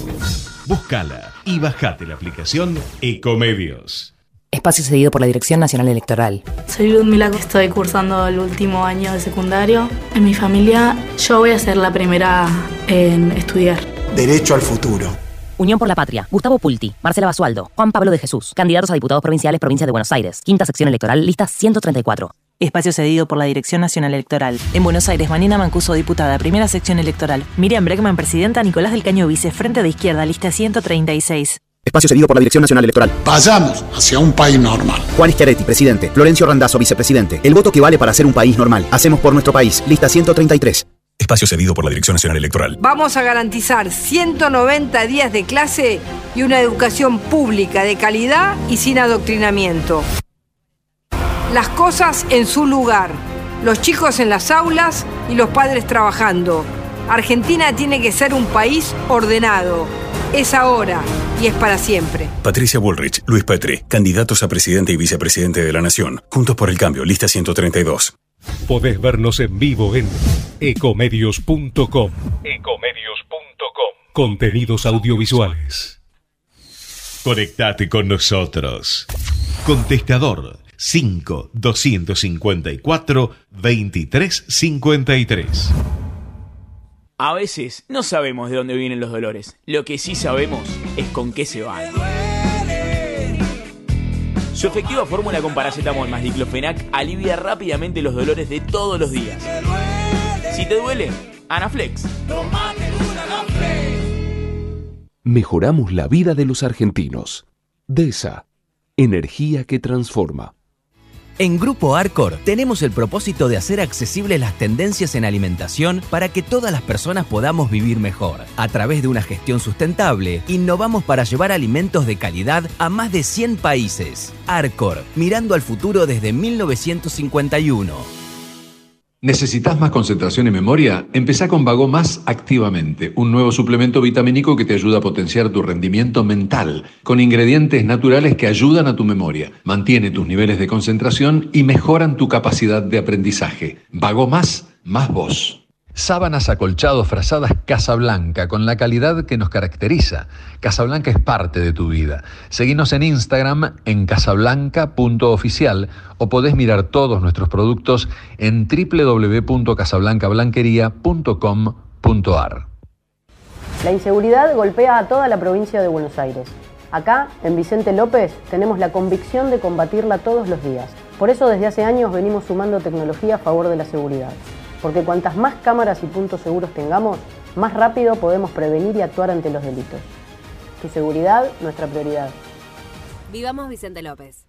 Búscala y bajate la aplicación Ecomedios. Espacio cedido por la Dirección Nacional Electoral. Soy Ludmila, estoy cursando el último año de secundario. En mi familia yo voy a ser la primera en estudiar. Derecho al futuro. Unión por la Patria. Gustavo Pulti, Marcela Basualdo, Juan Pablo de Jesús. Candidatos a diputados provinciales, provincia de Buenos Aires. Quinta sección electoral, lista 134. Espacio cedido por la Dirección Nacional Electoral. En Buenos Aires, Manina Mancuso, diputada, primera sección electoral. Miriam Bregman, presidenta. Nicolás del Caño, vice, frente de izquierda, lista 136. Espacio cedido por la Dirección Nacional Electoral. Vayamos hacia un país normal. Juan Schiaretti, presidente. Florencio Randazzo, vicepresidente. El voto que vale para ser un país normal. Hacemos por nuestro país. Lista 133. Espacio cedido por la Dirección Nacional Electoral. Vamos a garantizar 190 días de clase y una educación pública de calidad y sin adoctrinamiento. Las cosas en su lugar, los chicos en las aulas y los padres trabajando. Argentina tiene que ser un país ordenado. Es ahora y es para siempre. Patricia Bullrich, Luis Petri, candidatos a presidente y vicepresidente de la Nación. Juntos por el cambio, lista 132. Podés vernos en vivo en Ecomedios.com. Ecomedios.com. Contenidos audiovisuales. Conectate con nosotros. Contestador 5 254 2353. A veces no sabemos de dónde vienen los dolores. Lo que sí sabemos es con qué se van. Su efectiva fórmula con paracetamol más diclofenac alivia rápidamente los dolores de todos los días. Si te duele, Anaflex. Mejoramos la vida de los argentinos. DESA. Energía que transforma. En Grupo Arcor tenemos el propósito de hacer accesibles las tendencias en alimentación para que todas las personas podamos vivir mejor. A través de una gestión sustentable, innovamos para llevar alimentos de calidad a más de 100 países. Arcor, mirando al futuro desde 1951. ¿Necesitas más concentración y memoria? Empezá con Vago Más activamente, un nuevo suplemento vitamínico que te ayuda a potenciar tu rendimiento mental, con ingredientes naturales que ayudan a tu memoria, mantiene tus niveles de concentración y mejoran tu capacidad de aprendizaje. Vago Más, más vos. Sábanas acolchados frazadas Casablanca, con la calidad que nos caracteriza. Casablanca es parte de tu vida. Seguinos en Instagram en casablanca.oficial o podés mirar todos nuestros productos en www.casablancablanquería.com.ar. La inseguridad golpea a toda la provincia de Buenos Aires. Acá, en Vicente López, tenemos la convicción de combatirla todos los días. Por eso desde hace años venimos sumando tecnología a favor de la seguridad. Porque cuantas más cámaras y puntos seguros tengamos, más rápido podemos prevenir y actuar ante los delitos. Tu seguridad, nuestra prioridad. Vivamos Vicente López.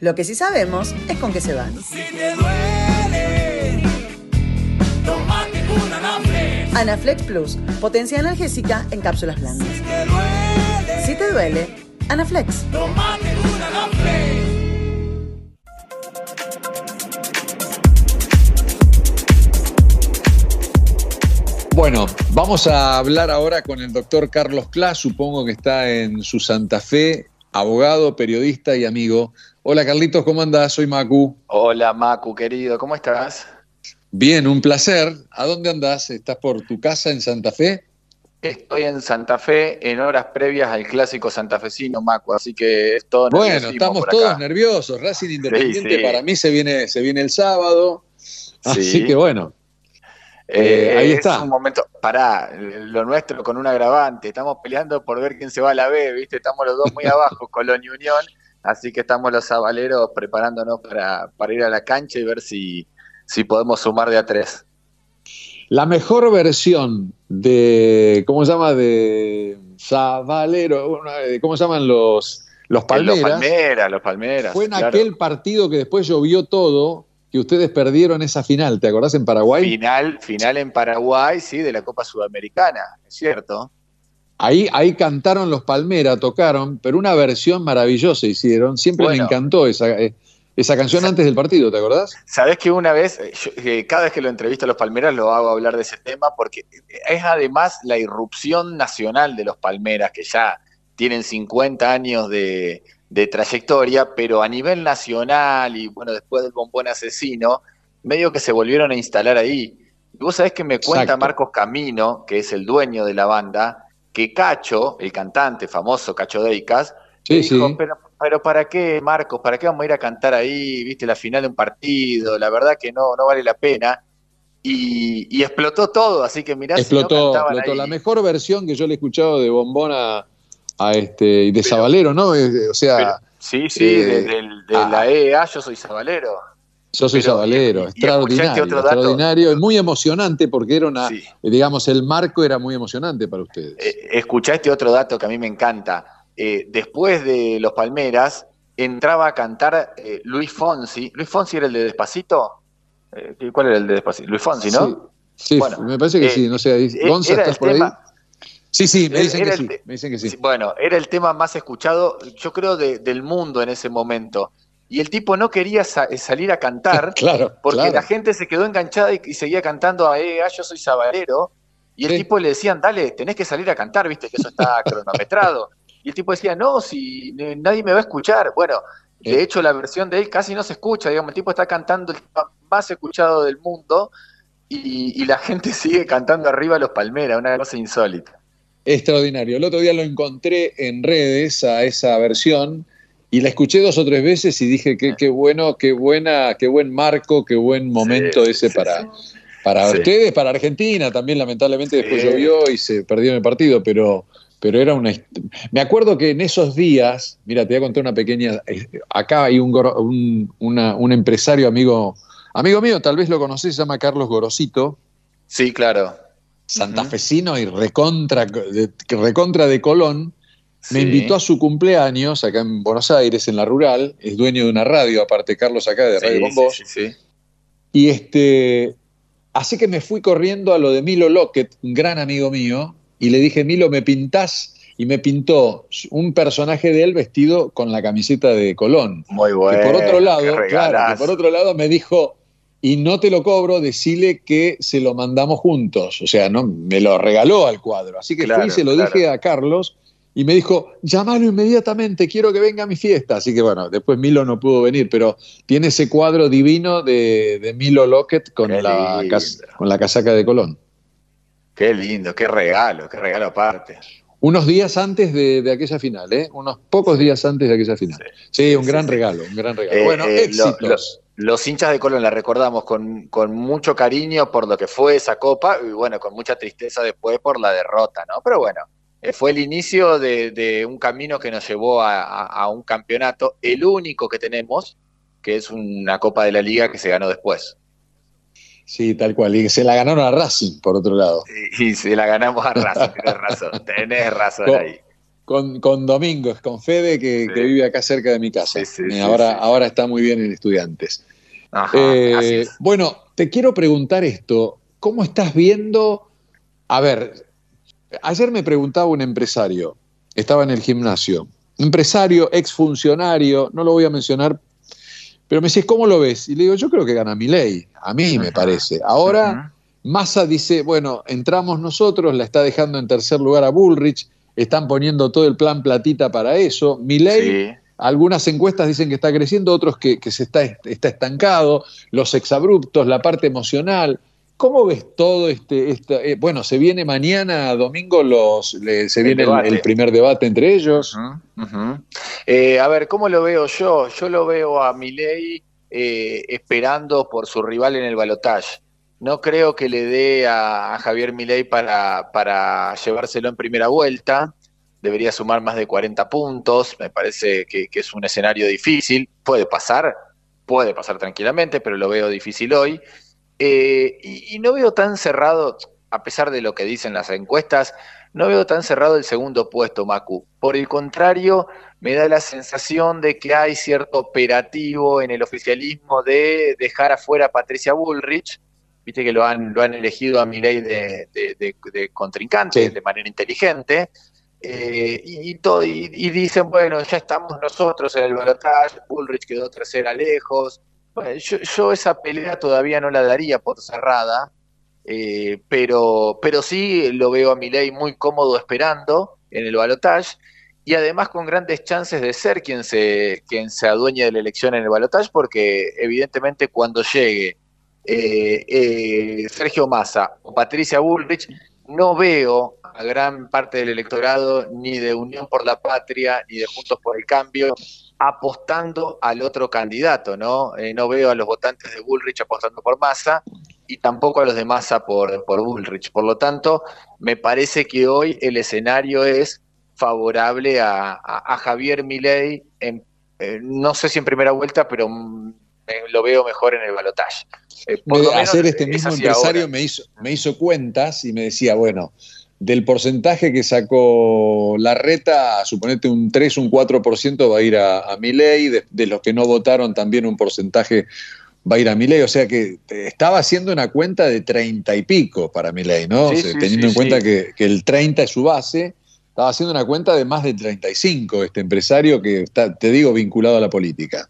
Lo que sí sabemos es con qué se van. Anaflex Plus, potencia analgésica en cápsulas blandas. Si te duele, Anaflex. Bueno, vamos a hablar ahora con el doctor Carlos Clas, supongo que está en su Santa Fe, abogado, periodista y amigo. Hola Carlitos, ¿cómo andás? Soy Macu. Hola Macu, querido, ¿cómo estás? Bien, un placer. ¿A dónde andás? ¿Estás por tu casa en Santa Fe? Estoy en Santa Fe en horas previas al clásico santafesino, Macu, así que es todo Bueno, estamos por todos nerviosos. Racing Independiente sí. para mí se viene, se viene el sábado. Así Sí. que bueno. Eh, Eh, ahí es está. un momento, pará, lo nuestro con un agravante, estamos peleando por ver quién se va a la B, ¿viste? Estamos los dos muy abajo, Colón y Unión, así que estamos los sabaleros preparándonos para, para ir a la cancha y ver si, si podemos sumar de a tres. La mejor versión de, ¿cómo se llama? De Zabalero, una- de- ¿cómo se llaman los, los Palmeras? Los Palmeras, los Palmeras. Fue en claro. aquel partido que después llovió todo, que ustedes perdieron esa final, ¿te acordás en Paraguay? Final, final en Paraguay, sí, de la Copa Sudamericana, es cierto. Ahí, ahí cantaron los Palmeras, tocaron, pero una versión maravillosa hicieron. Siempre Bueno. me encantó esa, eh, esa canción antes del partido, ¿te acordás? Sabés que una vez, eh, yo, eh, cada vez que lo entrevisto a los Palmeras lo hago hablar de ese tema porque es además la irrupción nacional de los Palmeras, que ya tienen 50 años de, de trayectoria, pero a nivel nacional y bueno, después del bombón asesino, medio que se volvieron a instalar ahí. Y vos sabés que me cuenta Exacto. Marcos Camino, que es el dueño de la banda, que Cacho, el cantante famoso Cacho Deicas, Sí, dijo, sí. pero, pero ¿para qué, Marcos? ¿Para qué vamos a ir a cantar ahí? ¿Viste la final de un partido? La verdad que no, no vale la pena. Y, y explotó todo, así que mirá si explotó, no cantaban explotó. ahí. La mejor versión que yo le he escuchado de Bombón a, este, y de Zabalero, ¿no? Eh, O sea, Pero- sí, sí, eh, de, del- de ah. la EA, yo soy sabalero. Yo soy y- y extraordinario, extraordinario, y muy emocionante porque era una, eh, digamos, el marco era muy emocionante para ustedes. Eh, escuchá este otro dato que a mí me encanta. Eh, después de Los Palmeras, entraba a cantar eh, Luis Fonsi. ¿Luis Fonsi era el de Despacito? ¿Cuál era el de Despacito? Luis Fonsi, ¿no? Sí, Bueno, me parece que sí, no sé, ahí- Gonza, ¿estás por ahí? tema- Sí, sí, me dicen que sí, me dicen que sí. Bueno, era el tema más escuchado, yo creo, de- del mundo en ese momento. Y el tipo no quería sa- salir a cantar Claro, porque claro. la gente se quedó enganchada y, y seguía cantando a eh, ah, yo soy sabalero. Y el tipo le decían, dale, tenés que salir a cantar, viste que eso está cronometrado. Y el tipo decía, no, si eh, nadie me va a escuchar. Bueno, de hecho la versión de él casi no se escucha, digamos, el tipo está cantando el tema más escuchado del mundo y, y la gente sigue cantando arriba los palmeras, una cosa insólita. Extraordinario. El otro día lo encontré en redes a esa versión y la escuché dos o tres veces y dije que qué bueno, qué buena, qué buen marco, qué buen momento ese para, para Sí. ustedes, para Argentina también. Lamentablemente después llovió y se perdió el partido, pero, pero era una. Me acuerdo que en esos días, mira, te voy a contar una pequeña. eh, Acá hay un, un, una- un empresario amigo, amigo mío, tal vez lo conocés, se llama Carlos Gorosito. Sí, claro. Santafesino y recontra de, recontra de Colón, me invitó a su cumpleaños acá en Buenos Aires, en la rural, es dueño de una radio, aparte Carlos acá de Radio Sí, con sí, Vos, sí, sí. y este, así que me fui corriendo a lo de Milo Lockett, un gran amigo mío, y le dije, Milo, ¿me pintás? Y me pintó un personaje de él vestido con la camiseta de Colón. Muy bueno. Que por otro lado, claro, por otro lado me dijo, y no te lo cobro, decile que se lo mandamos juntos. O sea, no me lo regaló al cuadro. Así que Claro, fui y se lo claro. dije a Carlos y me dijo, llámalo inmediatamente, quiero que venga a mi fiesta. Así que bueno, después Milo no pudo venir, pero tiene ese cuadro divino de, de Milo Lockett con Qué la, cas- con la casaca de Colón. Qué lindo, qué regalo, qué regalo aparte. Unos días antes de, de aquella final, ¿eh? Unos pocos días antes de aquella final. Sí, un gran regalo, un gran regalo. Eh, bueno, eh, lo- éxitos. lo- los hinchas de Colón la recordamos con, con mucho cariño por lo que fue esa copa y bueno, con mucha tristeza después por la derrota, ¿no? Pero bueno, fue el inicio de, de un camino que nos llevó a, a- a un campeonato, el único que tenemos, que es una copa de la liga que se ganó después. Sí, tal cual. Y se la ganaron a Racing, por otro lado. Y, y se la ganamos a Racing, tenés razón, tenés razón Con- ahí. Con, con Domingos, con Fede, que, que vive acá cerca de mi casa. sí, Eh, sí, ahora, ahora está muy bien en Estudiantes. Ajá, Eh, así es. bueno, te quiero preguntar esto. ¿Cómo estás viendo? A ver, ayer me preguntaba un empresario, estaba en el gimnasio, empresario, exfuncionario, no lo voy a mencionar, pero me decís, ¿cómo lo ves? Y le digo, yo creo que gana mi ley, a mí me parece. Ahora, Massa dice, bueno, entramos nosotros, la está dejando en tercer lugar a Bullrich, están poniendo todo el plan platita para eso. Milei, algunas encuestas dicen que está creciendo, otros que, que se está, está estancado, los exabruptos, la parte emocional. ¿Cómo ves todo este, este- eh, bueno, se viene mañana, domingo, los, le- se El viene el, primer debate entre ellos? Eh, a ver, ¿cómo lo veo yo? Yo lo veo a Milei eh, esperando por su rival en el balotaje. No creo que le dé a, a Javier Milei para, para llevárselo en primera vuelta. Debería sumar más de 40 puntos. Me parece que, que es un escenario difícil. Puede pasar, puede pasar tranquilamente, pero lo veo difícil hoy. Eh, y, y no veo tan cerrado, a pesar de lo que dicen las encuestas, no veo tan cerrado el segundo puesto, Macu. Por el contrario, me da la sensación de que hay cierto operativo en el oficialismo de dejar afuera a Patricia Bullrich. Viste que lo han, lo han elegido a Milei de, de, de- de contrincante de manera inteligente. Eh, y, y to- y- y dicen, bueno, ya estamos nosotros en el balotaje, Bullrich quedó tercera lejos. Bueno, yo, yo esa pelea todavía no la daría por cerrada, eh, pero, pero sí lo veo a Milei muy cómodo esperando en el balotaje y además con grandes chances de ser quien se, quien se adueñe de la elección en el balotaje, porque evidentemente cuando llegue eh, eh, Sergio Massa o Patricia Bullrich, no veo a gran parte del electorado ni de Unión por la Patria ni de Juntos por el Cambio apostando al otro candidato, ¿no? Eh, no veo a los votantes de Bullrich apostando por Massa y tampoco a los de Massa por, por Bullrich. Por lo tanto, me parece que hoy el escenario es favorable a, a- a Javier Milei, en- eh, no sé si en primera vuelta, pero me- lo veo mejor en el balotaje. Eh, por Me- lo menos ayer este es mismo empresario ahora. me hizo, me hizo cuentas y me decía, bueno, del porcentaje que sacó la reta, suponete un 3, un 4% va a ir a, a Milei, de, de los que no votaron también un porcentaje va a ir a Milei, o sea que estaba haciendo una cuenta de treinta y pico para Milei, ¿no? Sí, O sea, sí, teniendo sí, en cuenta que, que el 30 es su base, estaba haciendo una cuenta de más de 35 este empresario que está, te digo, vinculado a la política.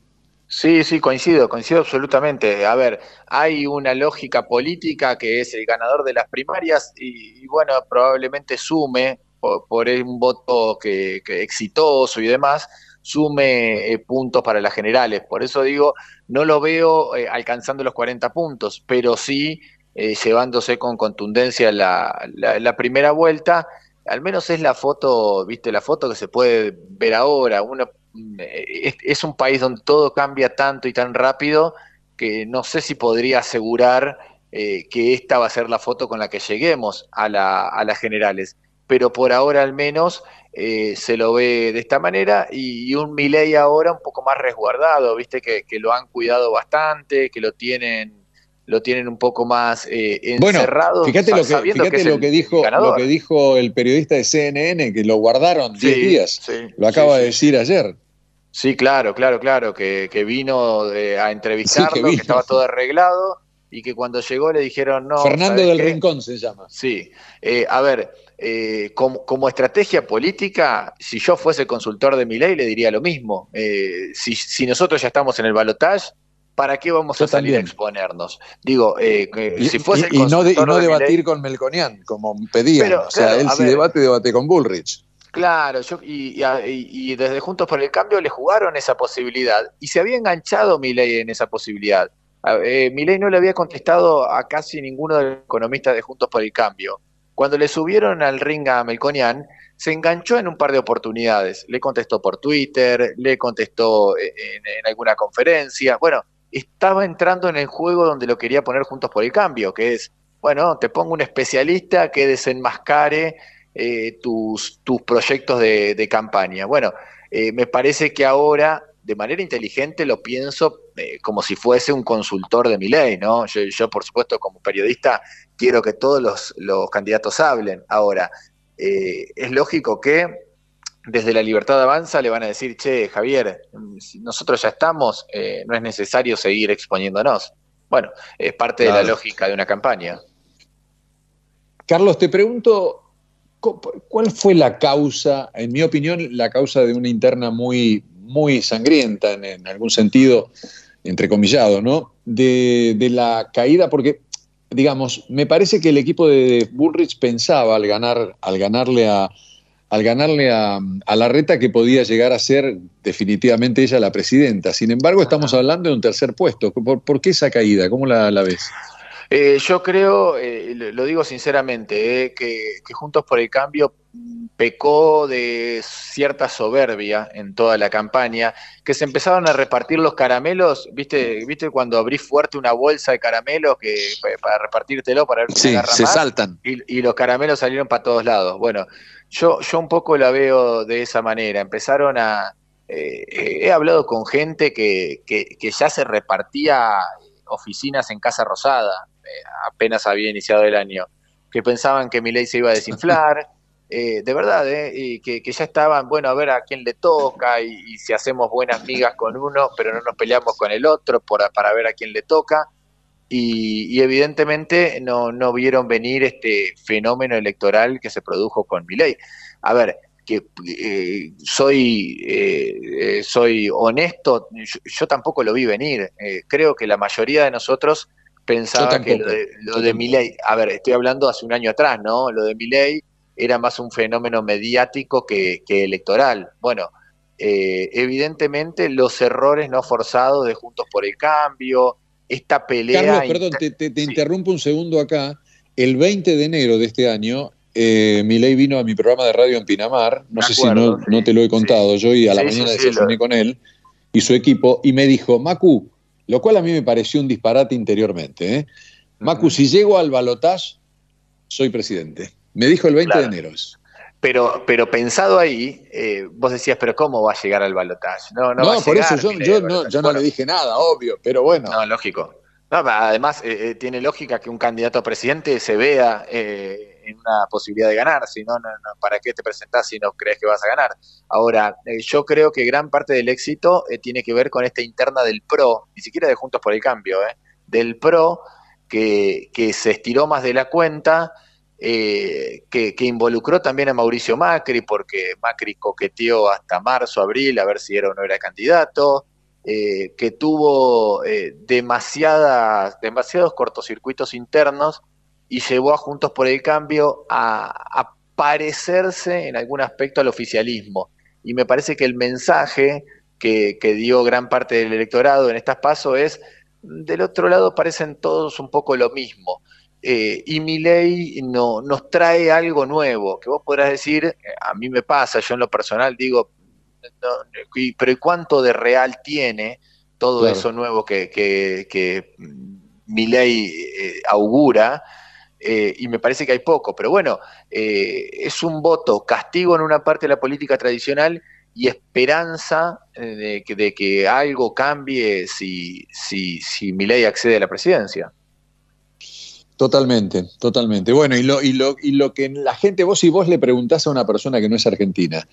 Sí, sí, coincido, coincido absolutamente. A ver, hay una lógica política que es el ganador de las primarias y, bueno, probablemente sume por, un voto que, que exitoso y demás, sume eh, puntos para las generales. Por eso digo, no lo veo eh, alcanzando los 40 puntos, pero sí eh, llevándose con contundencia la, la primera vuelta. Al menos es la foto, viste, la foto que se puede ver ahora. Uno es, un país donde todo cambia tanto y tan rápido que no sé si podría asegurar eh, que esta va a ser la foto con la que lleguemos a, la, a las generales. Pero por ahora al menos eh, se lo ve de esta manera y, y un Milei ahora un poco más resguardado, viste que, que lo han cuidado bastante, que lo tienen lo tienen un poco más eh, Bueno, encerrado, fíjate, lo que, fíjate es lo, que dijo, ganador. lo que dijo el periodista de CNN, que lo guardaron 10 Sí, días. sí, lo acaba sí, de decir ayer. Sí, claro, claro, claro, que, que vino eh, a entrevistarlo, Sí, que estaba todo arreglado y que cuando llegó le dijeron no. Fernando ¿sabes del qué? Rincón se llama. Sí, Eh, a ver, eh, como, como estrategia política, si yo fuese consultor de mi ley le diría lo mismo. Eh, si, si nosotros ya estamos en el balotaje, ¿para qué vamos Yo a salir también. a exponernos? Digo, eh, Y, si fuese y- el y no, de- y no de debatir con Melconian, como pedían. Pero, o sea, claro, él si ver. debate, debate con Bullrich. Claro, yo, y, y y- desde Juntos por el Cambio le jugaron esa posibilidad y se había enganchado Milei en esa posibilidad. Eh, no le había contestado a casi ninguno de los economistas de Juntos por el Cambio. Cuando le subieron al ring a Melconian, se enganchó en un par de oportunidades. Le contestó por Twitter, le contestó en, en alguna conferencia. Bueno, estaba entrando en el juego donde lo quería poner Juntos por el Cambio, que es, bueno, te pongo un especialista que desenmascare eh, tus, tus proyectos de, de campaña. Bueno, eh, me parece que ahora, de manera inteligente, lo pienso eh, como si fuese un consultor de mi ley, ¿no? Yo, yo, por supuesto, como periodista, quiero que todos los, los candidatos hablen. Ahora, es lógico que desde la libertad avanza le van a decir, che, Javier, nosotros ya estamos, eh, no es necesario seguir exponiéndonos. Bueno, es parte de la lógica de una campaña. Carlos, te pregunto, ¿cuál fue la causa, en mi opinión, la causa de una interna muy, muy sangrienta, en, en algún sentido, entrecomillado, ¿no? De, de la caída, porque, digamos, me parece que el equipo de Bullrich pensaba al ganar, al ganarle a al ganarle a, a Larreta que podía llegar a ser definitivamente ella la presidenta. Sin embargo, estamos hablando de un tercer puesto. ¿Por, por qué esa caída? ¿Cómo la, la ves? Eh, yo creo, eh, lo digo sinceramente, eh, que, que Juntos por el Cambio pecó de cierta soberbia en toda la campaña, que se empezaron a repartir los caramelos, ¿viste, viste cuando abrís fuerte una bolsa de caramelos que, pa- para repartírtelo, para ver quién Sí, se más? saltan. y, y los caramelos salieron para todos lados. Bueno, yo, yo un poco la veo de esa manera. Empezaron a... eh, eh, he hablado con gente que, que, que ya se repartía oficinas en Casa Rosada, apenas había iniciado el año, que pensaban que mi ley se iba a desinflar. eh, de verdad, eh, y que, que ya estaban, bueno, a ver a quién le toca y, y si hacemos buenas migas con uno, pero no nos peleamos con el otro por, para ver a quién le toca y, y evidentemente no, no vieron venir este fenómeno electoral que se produjo con Milei. A ver, que eh, soy, eh, eh, soy honesto, yo, yo tampoco lo vi venir. Eh, creo que la mayoría de nosotros pensaba que lo de, lo de Milei, a ver, estoy hablando hace un año atrás, ¿no? Lo de Milei era más un fenómeno mediático que, que electoral. Bueno, eh, evidentemente los errores no forzados de Juntos por el Cambio, esta pelea... Carlos, perdón, te, te- te interrumpo un segundo acá. El 20 de enero de este año, eh, Milei vino a mi programa de radio en Pinamar. No sé acuerdo, si no, no te lo he contado. Yo y a la mañana desayuné lo- con él y su equipo y me dijo, Macu, lo cual a mí me pareció un disparate interiormente. ¿eh? Macu, si llego al balotage, soy presidente. Me dijo el 20 Claro. de enero eso. Pero, pero pensado ahí, eh, bos decías, pero ¿cómo va a llegar al balotaje? No, no, No, va a por llegar, eso yo, no, balotaje. yo no le dije nada, obvio, pero bueno. No, lógico. No, además, eh, eh, tiene lógica que un candidato a presidente se vea eh, en una posibilidad de ganar, si no, ¿para qué te presentás si no crees que vas a ganar? Ahora, eh, yo creo que gran parte del éxito eh, tiene que ver con esta interna del PRO, ni siquiera de Juntos por el Cambio, eh, del PRO que, se estiró más de la cuenta, que, involucró también a Mauricio Macri, porque Macri coqueteó hasta marzo, abril, a ver si era o no era candidato, que tuvo eh, demasiadas, demasiados cortocircuitos internos y llevó a Juntos por el Cambio a, a parecerse en algún aspecto al oficialismo. Y me parece que el mensaje que, que dio gran parte del electorado en estas pasos es, del otro lado parecen todos un poco lo mismo. Eh, y mi ley no, nos trae algo nuevo, que vos podrás decir, eh, a mí me pasa, yo en lo personal digo, no, pero ¿y cuánto de real tiene todo Claro. eso nuevo que, que, que mi ley augura? Eh, y me parece que hay poco, pero bueno, eh, es un voto castigo en una parte de la política tradicional y esperanza eh, de, que, de que algo cambie si, si, si Milei accede a la presidencia. Totalmente, totalmente. Bueno, y lo, y lo, y lo que la gente, vos si vos le preguntás a una persona que no es argentina,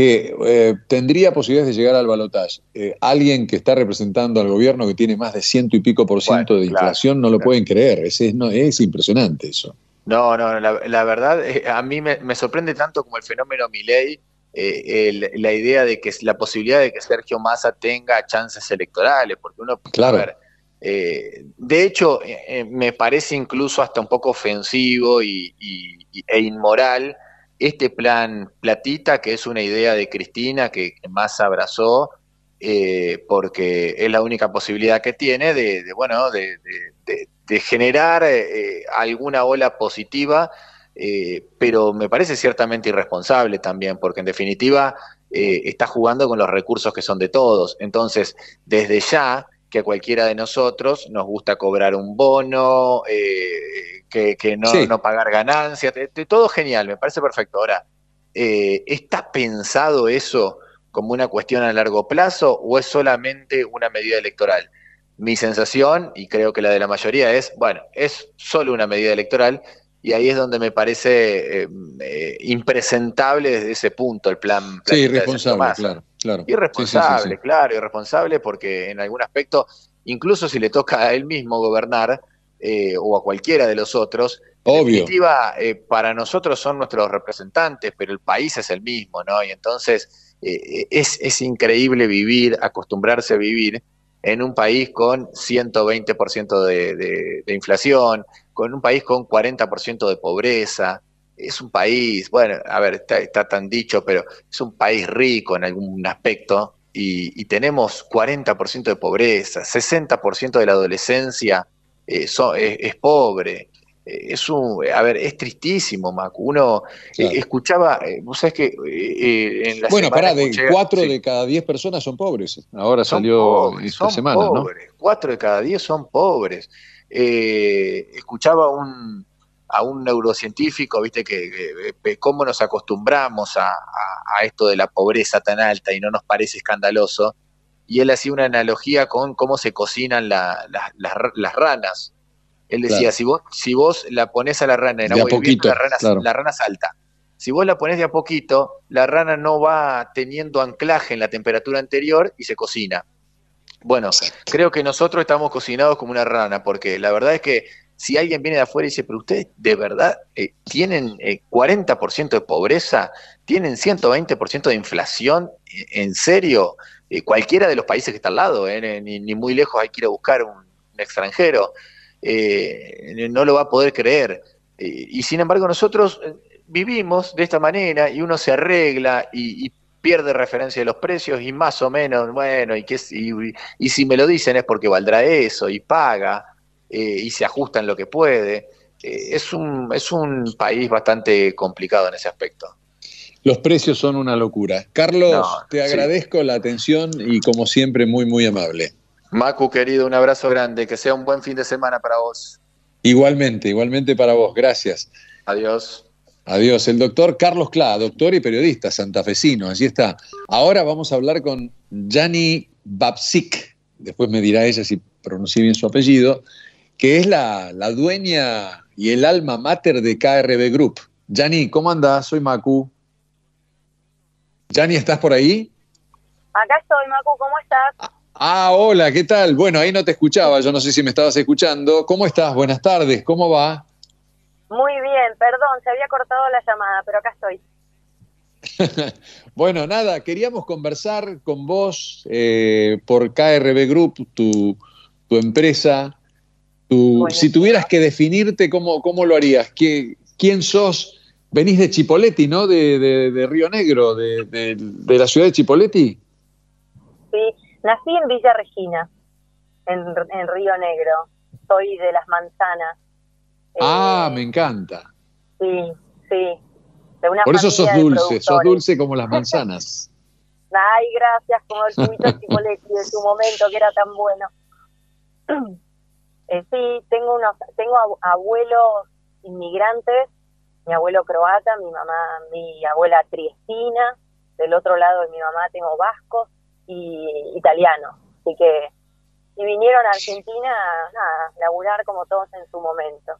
que eh, tendría posibilidades de llegar al balotaje, eh, alguien que está representando al gobierno que tiene más de ciento y pico por ciento de claro, inflación, no lo pueden creer. Es, es, no, es impresionante eso. No, no, la, la verdad, eh, a mí me, me sorprende tanto como el fenómeno Milei, la idea de que la posibilidad de que Sergio Massa tenga chances electorales, porque uno, Claro. a ver, de hecho, me parece incluso hasta un poco ofensivo y, y- y- e inmoral este plan platita, que es una idea de Cristina que, Massa abrazó, eh, porque es la única posibilidad que tiene de, bueno, de, generar eh, alguna ola positiva, eh, pero me parece ciertamente irresponsable también, porque en definitiva eh, está jugando con los recursos que son de todos. Entonces, desde ya que a cualquiera de nosotros nos gusta cobrar un bono, eh, que, que no, Sí. no pagar ganancias, todo genial, me parece perfecto. Ahora, eh, ¿está pensado eso como una cuestión a largo plazo o es solamente una medida electoral? Mi sensación, y creo que la de la mayoría, es, bueno, es solo una medida electoral y ahí es donde me parece eh, eh, impresentable desde ese punto el plan. Sí, de Sergio irresponsable, claro, claro. Irresponsable, Sí, sí, sí, sí. claro, irresponsable porque en algún aspecto, incluso si le toca a él mismo gobernar eh, o a cualquiera de los otros, en Obvio. definitiva, eh, para nosotros son nuestros representantes, pero el país es el mismo, ¿no? Y entonces eh, es, es increíble vivir, acostumbrarse a vivir en un país con 120% de, de, de inflación, con un país con 40% de pobreza. Es un país, bueno, a ver, está, está tan dicho, pero es un país rico en algún aspecto y, y tenemos 40% de pobreza, 60% de la adolescencia eh, so- es, es pobre. Eh, Es un, a ver, es tristísimo, Macu. Uno eh, escuchaba, eh, vos sabés que eh, en la Bueno, semana pará, de escuché- cuatro sí. de cada diez personas son pobres. Ahora Son salió pobres, esta son semana, ¿no? Cuatro de cada diez son pobres. Eh, escuchaba un, a un neurocientífico, viste, que, que- que cómo nos acostumbramos a, a- a esto de la pobreza tan alta y no nos parece escandaloso. Y él hacía una analogía con cómo se cocinan la- la- las ra- las ranas. Él decía, Claro. si vos, si vos la pones a la rana en De a agua hirviendo, poquito, la rana, claro. la rana salta. Si vos la pones de a poquito, la rana no va teniendo anclaje en la temperatura anterior y se cocina. Bueno, creo que nosotros estamos cocinados como una rana, porque la verdad es que si alguien viene de afuera y dice, pero ustedes de verdad eh, tienen eh, 40% de pobreza, tienen 120% de inflación, ¿Eh, ¿en serio? Eh, cualquiera de los países que está al lado, eh, ni, ni muy lejos hay que ir a buscar un, extranjero, no lo va a poder creer. Y sin embargo nosotros vivimos de esta manera y uno se arregla y, pierde referencia de los precios y más o menos, bueno, y, qué, es- y, y si me lo dicen es porque valdrá eso y paga eh, y se ajusta en lo que puede. Eh, es, un, es un país bastante complicado en ese aspecto. Los precios son una locura. Carlos, No, te sí. agradezco la atención y como siempre muy, muy amable. Macu, querido, un abrazo grande, que sea un buen fin de semana para vos. Igualmente, igualmente para vos. Gracias. Adiós. Adiós. El doctor Carlos Clá, doctor y periodista santafesino. Allí está. Ahora vamos a hablar con Jani Babsik. Después me dirá ella si pronuncié bien su apellido, que es la, la dueña y el alma mater de KRB Group. Yani, ¿cómo andás? Soy Macu. Yani, ¿estás por ahí? Acá estoy, Macu, ¿cómo estás? Ah, hola, ¿qué tal? Bueno, ahí no te escuchaba, yo no sé si me estabas escuchando. ¿Cómo estás? Buenas tardes, ¿cómo va? Muy bien, perdón, se había cortado la llamada, pero acá estoy. bueno, nada, queríamos conversar con vos eh, por KRB Group, tu, tu empresa. Tu, si tuvieras que definirte, ¿cómo, cómo lo harías? ¿Qué, ¿Quién sos? Venís de Chipoleti, ¿no? De, de- de Río Negro, de, de- de la ciudad de Chipoleti. Sí, nací en Villa Regina, en, en Río Negro. Soy de las manzanas. Ah, me encanta. Sí, sí. De una Por eso sos dulce, sos dulce como las manzanas. Ay, gracias, como el cubito de Chipoletti de su momento, que era tan bueno. Eh, sí, tengo unos, tengo ab- abuelos inmigrantes, mi abuelo croata, mi mamá, mi abuela triestina, del otro lado de mi mamá tengo vascos y italianos. Así que, y vinieron a Argentina, nada, laburar como todos en su momento.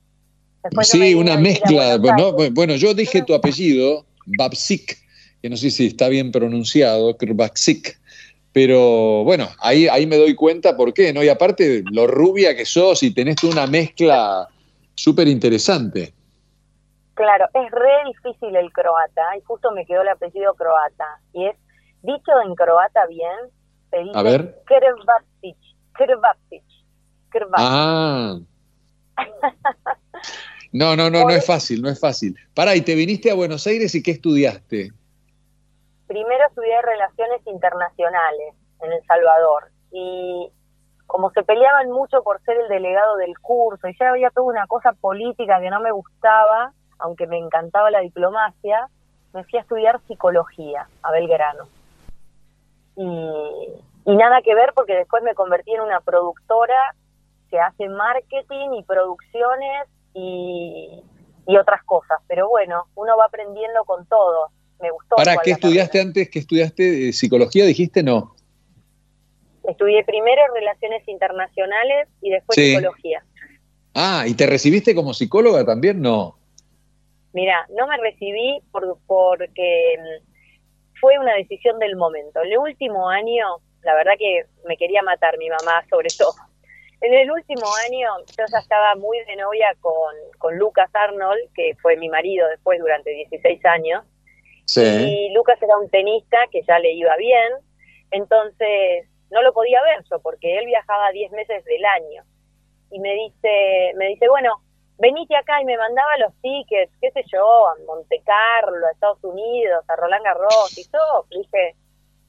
Después yo me Sí, una a a mezcla. Buenos ¿no? Bueno, yo dije tu apellido, Babsik, que no sé si está bien pronunciado, Babsik, pero bueno, ahí, ahí me doy cuenta por qué, ¿no? Y aparte, lo rubia que sos y tenés una mezcla súper interesante. Claro, es re difícil el croata y justo me quedó el apellido croata. Y es, dicho en croata bien, se dice A ver. Ah. No, no, no, no es fácil, no es fácil. Pará, y te viniste a Buenos Aires y qué estudiaste? Primero estudié Relaciones Internacionales en El Salvador y como se peleaban mucho por ser el delegado del curso y ya había toda una cosa política que no me gustaba, aunque me encantaba la diplomacia, me fui a estudiar psicología a Belgrano. Y, y nada que ver porque después me convertí en una productora que hace marketing y producciones y, y otras cosas. Pero bueno, uno va aprendiendo con todo. Me gustó. ¿Para qué estudiaste antes? ¿Qué estudiaste? Eh, ¿Psicología dijiste? No. Estudié primero Relaciones Internacionales y después Sí. Psicología. Ah, ¿y te recibiste como psicóloga también? No. Mira, no me recibí por, porque mm, fue una decisión del momento. El último año, la verdad que me quería matar mi mamá sobre todo. En el último año yo ya estaba muy de novia con, con Lucas Arnold, que fue mi marido después durante 16 años. Sí. Y Lucas era un tenista que ya le iba bien, entonces no lo podía ver yo porque él viajaba 10 meses del año. Y me dice, me dice, bueno, venite acá y me mandaba los tickets, qué sé yo, a Monte Carlo, a Estados Unidos, a Roland Garros y yo dije,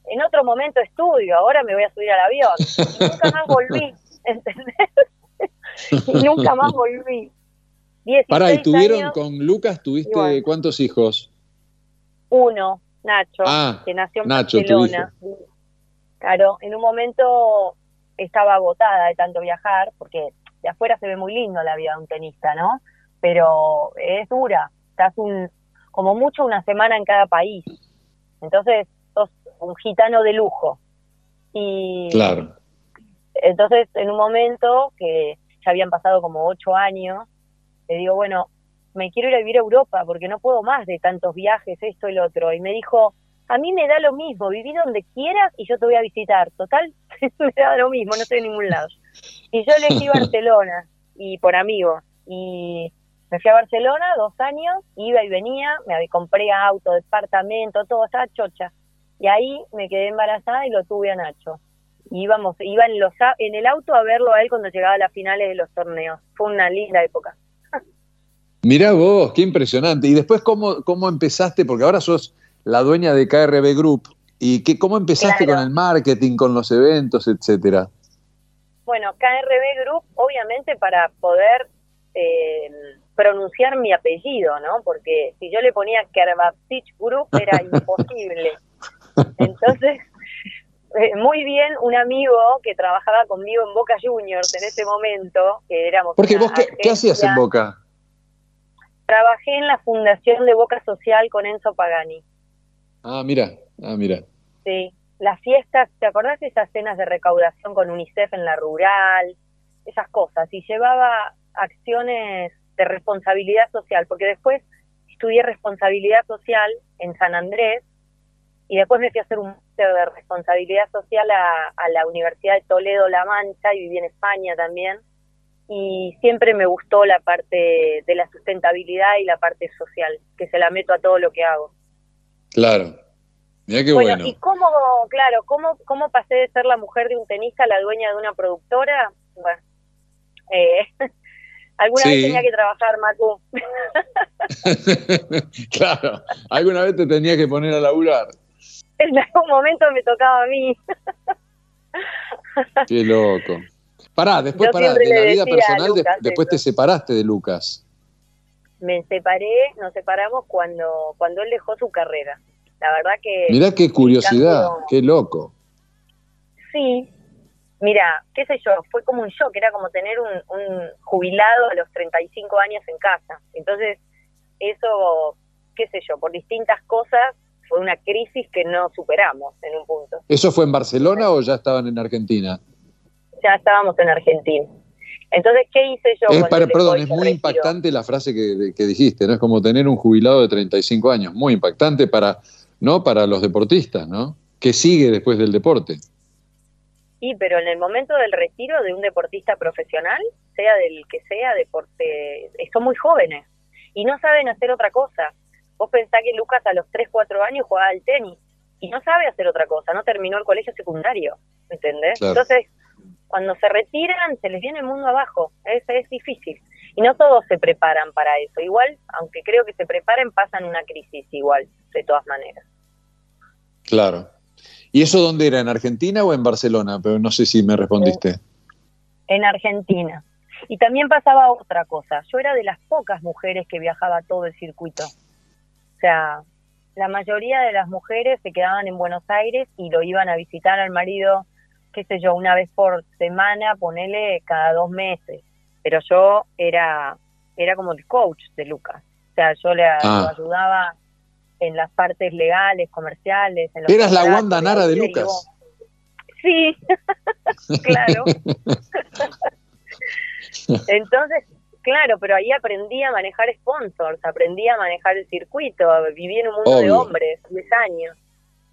en otro momento estudio, ahora me voy a subir al avión. Y nunca más volví, ¿entendés? y nunca más volví. 16 Pará, ¿y tuvieron años, con Lucas, tuviste cuántos hijos? Uno, Nacho, Ah, que nació en Nacho, Barcelona. Claro, en un momento estaba agotada de tanto viajar, porque de afuera se ve muy lindo la vida de un tenista, ¿no? Pero es dura, estás un, como mucho una semana en cada país. Entonces, sos un gitano de lujo. Y Claro. entonces, en un momento que ya habían pasado como ocho años, le digo, bueno, me quiero ir a vivir a Europa porque no puedo más de tantos viajes, esto y lo otro. Y me dijo, a mí me da lo mismo, viví donde quieras y yo te voy a visitar. Total, me da lo mismo, no estoy en ningún lado. Y yo elegí Barcelona, y por amigos. Y me fui a Barcelona dos años, iba y venía, me compré auto, departamento, todo, estaba chocha. Y ahí me quedé embarazada y lo tuve a Nacho. Y íbamos, iba en, los, en el auto a verlo a él cuando llegaba a las finales de los torneos. Fue una linda época. Mirá vos, qué impresionante. ¿Y después cómo, cómo empezaste? Porque ahora sos la dueña de KRB Group. ¿Y qué, cómo empezaste Claro. con el marketing, con los eventos, etcétera? Bueno, KRB Group, obviamente para poder eh, pronunciar mi apellido, ¿no? Porque si yo le ponía Kerbapsich Group era imposible. Entonces, eh, muy bien, un amigo que trabajaba conmigo en Boca Juniors en ese momento, que éramos Porque vos, ¿qué, qué hacías en Boca? Trabajé en la fundación de Boca Social con Enzo Pagani. Ah, mira, ah, mira. Sí, las fiestas, ¿te acordás de esas cenas de recaudación con UNICEF en la rural? Esas cosas. Y llevaba acciones de responsabilidad social, porque después estudié responsabilidad social en San Andrés y después me fui a hacer un máster de responsabilidad social a, a la Universidad de Toledo La Mancha y viví en España también y siempre me gustó la parte de la sustentabilidad y la parte social, que se la meto a todo lo que hago. Claro. Mira qué bueno. ¿y cómo, claro, cómo, cómo pasé de ser la mujer de un tenista a la dueña de una productora? Bueno, eh, alguna vez tenía que trabajar, Matu. claro. Alguna vez te tenía que poner a laburar. en algún momento me tocaba a mí. Qué loco. Pará, después Yo pará, de la vida personal, de- después te separaste de Lucas. Me separé, nos separamos cuando, cuando él dejó su carrera. La verdad que... Mirá qué curiosidad, qué loco. Sí, mira, qué sé yo, fue como un shock, era como tener un, un jubilado a los 35 años en casa. Entonces, eso, qué sé yo, por distintas cosas, fue una crisis que no superamos en un punto. ¿Eso fue en Barcelona o ya estaban en Argentina? Ya estábamos en Argentina. Entonces, ¿qué hice yo? Es para, perdón, es muy impactante la frase que, que dijiste, ¿no? Es como tener un jubilado de 35 años, muy impactante para, ¿no? Para los deportistas, ¿no? ¿Qué sigue después del deporte? Sí, pero en el momento del retiro de un deportista profesional, sea del que sea, deporte, son muy jóvenes y no saben hacer otra cosa. Vos pensás que Lucas a los 3, 4 años jugaba al tenis y no sabe hacer otra cosa, no terminó el colegio secundario, ¿entendés? Claro. Entonces, cuando se retiran, se les viene el mundo abajo, es, es difícil. Y no todos se preparan para eso. Igual, aunque creo que se preparen, pasan una crisis igual, de todas maneras. Claro. ¿Y eso dónde era? ¿En Argentina o en Barcelona? Pero no sé si me respondiste. en Argentina. Y también pasaba otra cosa. Yo era de las pocas mujeres que viajaba todo el circuito. O sea, la mayoría de las mujeres se quedaban en Buenos Aires y lo iban a visitar al marido, qué sé yo, una vez por semana, ponele cada dos meses. Pero yo era, era como el coach de Lucas. O sea, yo le Ah. ayudaba en las partes legales, comerciales. En los Eras la Wanda Nara de Lucas. Sí, claro. Entonces, claro, pero ahí aprendí a manejar sponsors, aprendí a manejar el circuito, viví en un mundo de hombres, 10 años,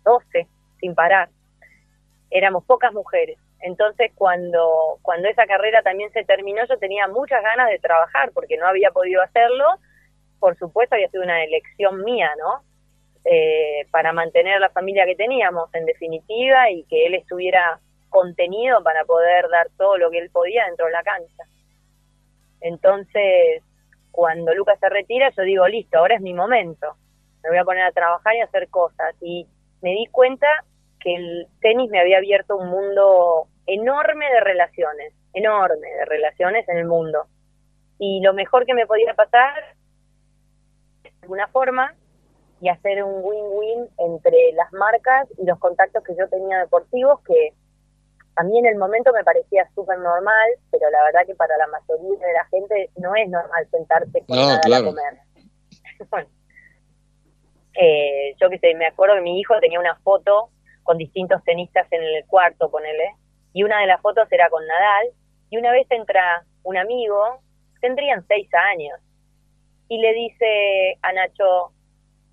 12, sin parar. Éramos pocas mujeres. Entonces, cuando, cuando esa carrera también se terminó, yo tenía muchas ganas de trabajar porque no había podido hacerlo. Por supuesto, había sido una elección mía, ¿no? Eh, para mantener la familia que teníamos, en definitiva, y que él estuviera contenido para poder dar todo lo que él podía dentro de la cancha. Entonces, cuando Lucas se retira, yo digo, listo, ahora es mi momento. Me voy a poner a trabajar y a hacer cosas. Y me di cuenta que el tenis me había abierto un mundo enorme de relaciones, enorme de relaciones en el mundo. Y lo mejor que me podía pasar, de alguna forma, y hacer un win-win entre las marcas y los contactos que yo tenía deportivos, que a mí en el momento me parecía súper normal, pero la verdad que para la mayoría de la gente no es normal sentarse con No, nada claro. a comer. Bueno, eh, yo que sé, me acuerdo que mi hijo tenía una foto con distintos tenistas en el cuarto, ponele, y una de las fotos era con Nadal, y una vez entra un amigo, tendrían seis años, y le dice a Nacho,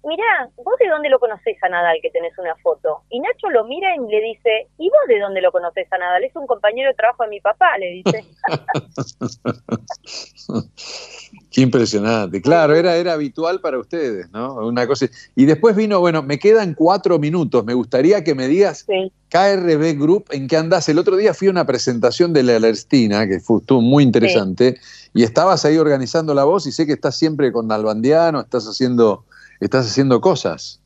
mirá, ¿vos de dónde lo conocés a Nadal que tenés una foto? Y Nacho lo mira y le dice, ¿y vos de dónde lo conocés a Nadal? Es un compañero de trabajo de mi papá, le dice. Qué impresionante. Claro, era, era habitual para ustedes, ¿no? Una cosa. Y después vino, bueno, me quedan cuatro minutos. Me gustaría que me digas KRB Group, ¿en qué andás? El otro día fui a una presentación de la Alertina, que fue, estuvo muy interesante, y estabas ahí organizando la voz y sé que estás siempre con Nalbandiano, estás haciendo, estás haciendo cosas.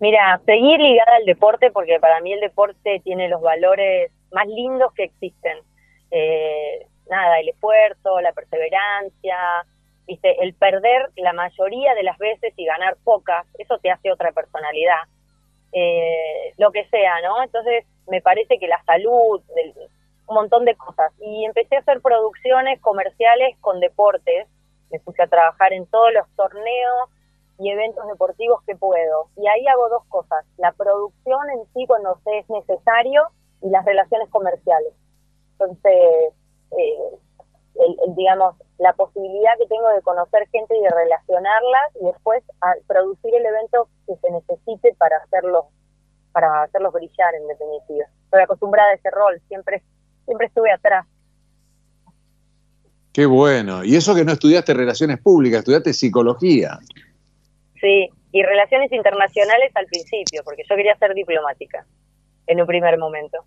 Mira, seguir ligada al deporte, porque para mí el deporte tiene los valores más lindos que existen. Eh, nada, el esfuerzo, la perseverancia, viste, el perder la mayoría de las veces y ganar pocas, eso te hace otra personalidad. Eh, lo que sea, ¿no? Entonces, me parece que la salud, el- un montón de cosas. Y empecé a hacer producciones comerciales con deportes. Me puse a trabajar en todos los torneos y eventos deportivos que puedo. Y ahí hago dos cosas, la producción en sí cuando es necesario y las relaciones comerciales. Entonces, eh, el- digamos, la posibilidad que tengo de conocer gente y de relacionarlas y después producir el evento que se necesite para hacerlos, para hacerlos brillar en definitiva. Estoy acostumbrada a ese rol, siempre, siempre estuve atrás. Qué bueno. Y eso que no estudiaste relaciones públicas, estudiaste psicología. Sí, y relaciones internacionales al principio, porque yo quería ser diplomática en un primer momento.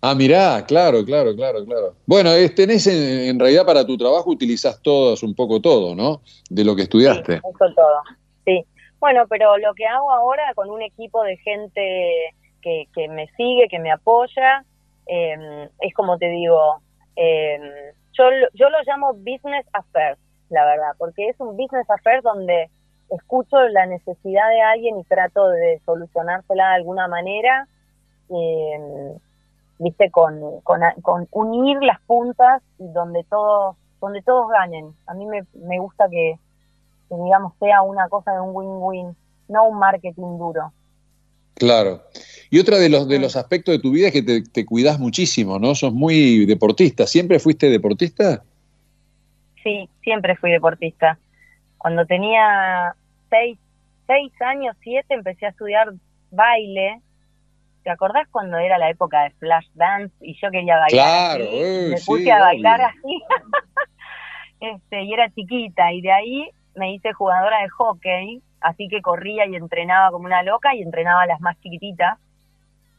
Ah, mirá, claro, claro, claro, claro. Bueno, es- tenés en, en realidad para tu trabajo utilizas todos, un poco todo, ¿no? De lo que estudiaste. Eso todo, sí. Bueno, pero lo que hago ahora con un equipo de gente que, que me sigue, que me apoya, eh, es como te digo, eh, yo, yo lo llamo business affairs, la verdad, porque es un business affairs donde escucho la necesidad de alguien y trato de solucionársela de alguna manera, eh, viste, con, con, con unir las puntas y donde todos, donde todos ganen. A mí me, me gusta que, que, digamos, sea una cosa de un win-win, no un marketing duro. Claro. Y otra de los, de los aspectos de tu vida es que te, te cuidás muchísimo, ¿no? Sos muy deportista. ¿Siempre fuiste deportista? Sí, siempre fui deportista. Cuando tenía seis, seis años, siete, empecé a estudiar baile. ¿Te acordás cuando era la época de Flash Dance y yo quería bailar Claro, así? uy, me sí, puse a bailar obvio. así. este, y era chiquita. Y de ahí me hice jugadora de hockey, así que corría y entrenaba como una loca y entrenaba a las más chiquititas.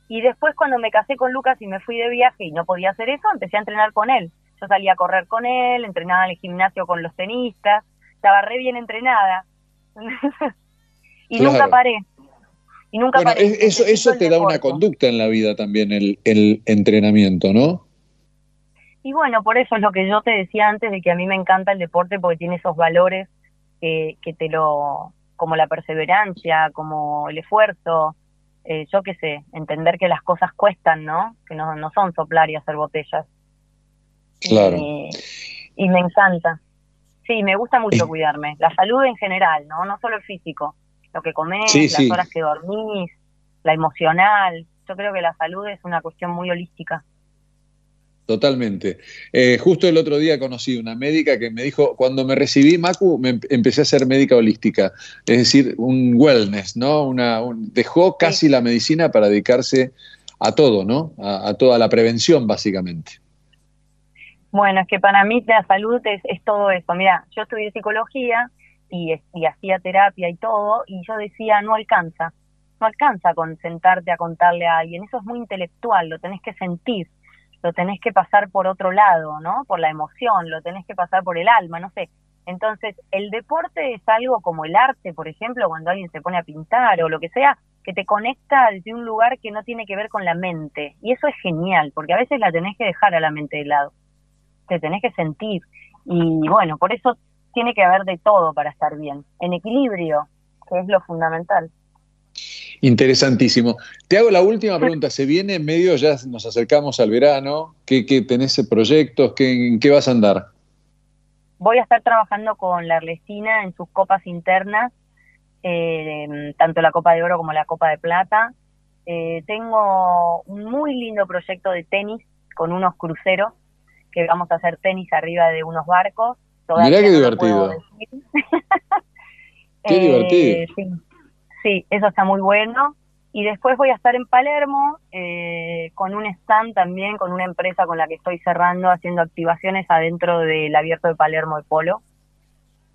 Y después cuando me casé con Lucas y me fui de viaje y no podía hacer eso, empecé a entrenar con él. Yo salía a correr con él, entrenaba en el gimnasio con los tenistas, estaba re bien entrenada. y Claro. nunca paré. Y nunca Bueno, paré. es- eso, eso te da una conducta en la vida también, el, el entrenamiento, ¿no? Y bueno, por eso es lo que yo te decía antes de que a mí me encanta el deporte porque tiene esos valores que, que te lo, como la perseverancia, como el esfuerzo, eh, yo qué sé, entender que las cosas cuestan, ¿no? Que no, no son soplar y hacer botellas. Claro. Y, y me encanta. Sí, me gusta mucho cuidarme. La salud en general, ¿no? No solo el físico. Lo que comes, Sí, las sí. horas que dormís, la emocional. Yo creo que la salud es una cuestión muy holística. Totalmente. Eh, justo el otro día conocí una médica que me dijo, cuando me recibí, Macu, me em- empecé a ser médica holística, es decir, un wellness, ¿no? Una, un- dejó casi la medicina para dedicarse a todo, ¿no? A, a toda la prevención, básicamente. Bueno, es que para mí la salud es, es todo eso. Mira, yo estudié psicología y, y hacía terapia y todo, y yo decía, no alcanza, no alcanza con sentarte a contarle a alguien, eso es muy intelectual, lo tenés que sentir, lo tenés que pasar por otro lado, ¿no? Por la emoción, lo tenés que pasar por el alma, no sé. Entonces, el deporte es algo como el arte, por ejemplo, cuando alguien se pone a pintar o lo que sea, que te conecta desde un lugar que no tiene que ver con la mente. Y eso es genial, porque a veces la tenés que dejar a la mente de lado te tenés que sentir. Y bueno, por eso tiene que haber de todo para estar bien, en equilibrio, que es lo fundamental. Interesantísimo. Te hago la última pregunta. Se viene en medio, ya nos acercamos al verano. ¿Qué, qué tenés proyectos? ¿Qué, ¿En qué vas a andar? Voy a estar trabajando con la Ernestina en sus copas internas, eh, tanto la Copa de Oro como la Copa de Plata. Eh, tengo un muy lindo proyecto de tenis con unos cruceros, que vamos a hacer tenis arriba de unos barcos. Mirá qué no divertido. Qué Eh, divertido. Sí, sí, eso está muy bueno. Y después voy a estar en Palermo eh, con un stand también, con una empresa con la que estoy cerrando, haciendo activaciones adentro del abierto de Palermo de Polo.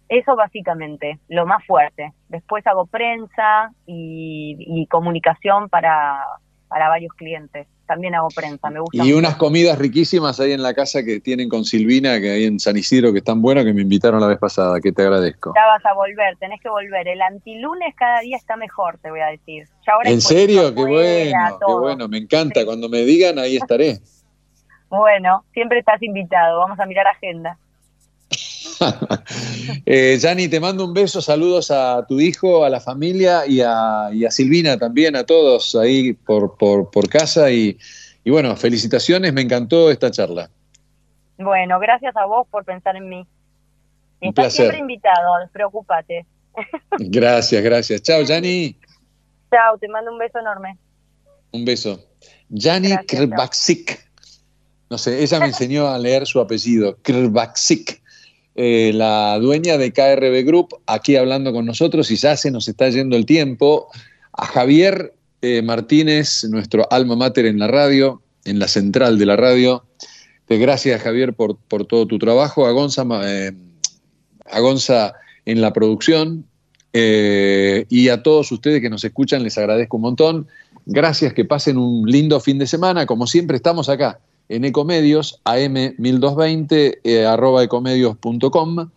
Eso básicamente, lo más fuerte. Después hago prensa y, y comunicación para, para varios clientes. También hago prensa, me gusta. Y mucho. unas comidas riquísimas ahí en la casa que tienen con Silvina, que hay en San Isidro, que están buenas, que me invitaron la vez pasada, que te agradezco. Ya vas a volver, tenés que volver. El antilunes cada día está mejor, te voy a decir. Ya ahora ¿En serio? Qué bueno, qué bueno, me encanta. Cuando me digan, ahí estaré. Bueno, siempre estás invitado. Vamos a mirar agenda. Eh, Yanni, te mando un beso, saludos a tu hijo, a la familia y a, y a Silvina también, a todos ahí por, por, por casa. Y, y bueno, felicitaciones, me encantó esta charla. Bueno, gracias a vos por pensar en mí. Y estás placer. siempre invitado, despreocúpate. Gracias, gracias. Chao, Yanni. Chao, te mando un beso enorme. Un beso. Yanni. Krbaksik. No sé, ella me enseñó a leer su apellido, Krbaksik, eh, la dueña de KRB Group, aquí hablando con nosotros y ya se nos está yendo el tiempo. A Javier eh, Martínez, nuestro alma mater en la radio, en la central de la radio. Gracias, Javier, por, todo tu trabajo. A Gonza, eh, a Gonza en la producción. y a todos ustedes que nos escuchan, les agradezco un montón. Gracias, que pasen un lindo fin de semana. Como siempre, estamos acá en Ecomedios, am1220, eh, arroba ecomedios.com,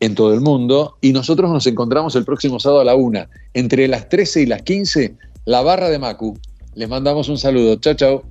en todo el mundo. Y nosotros nos encontramos el próximo sábado a la una, entre las 13 y las 15, la barra de Macu. Les mandamos un saludo. Chao, chao.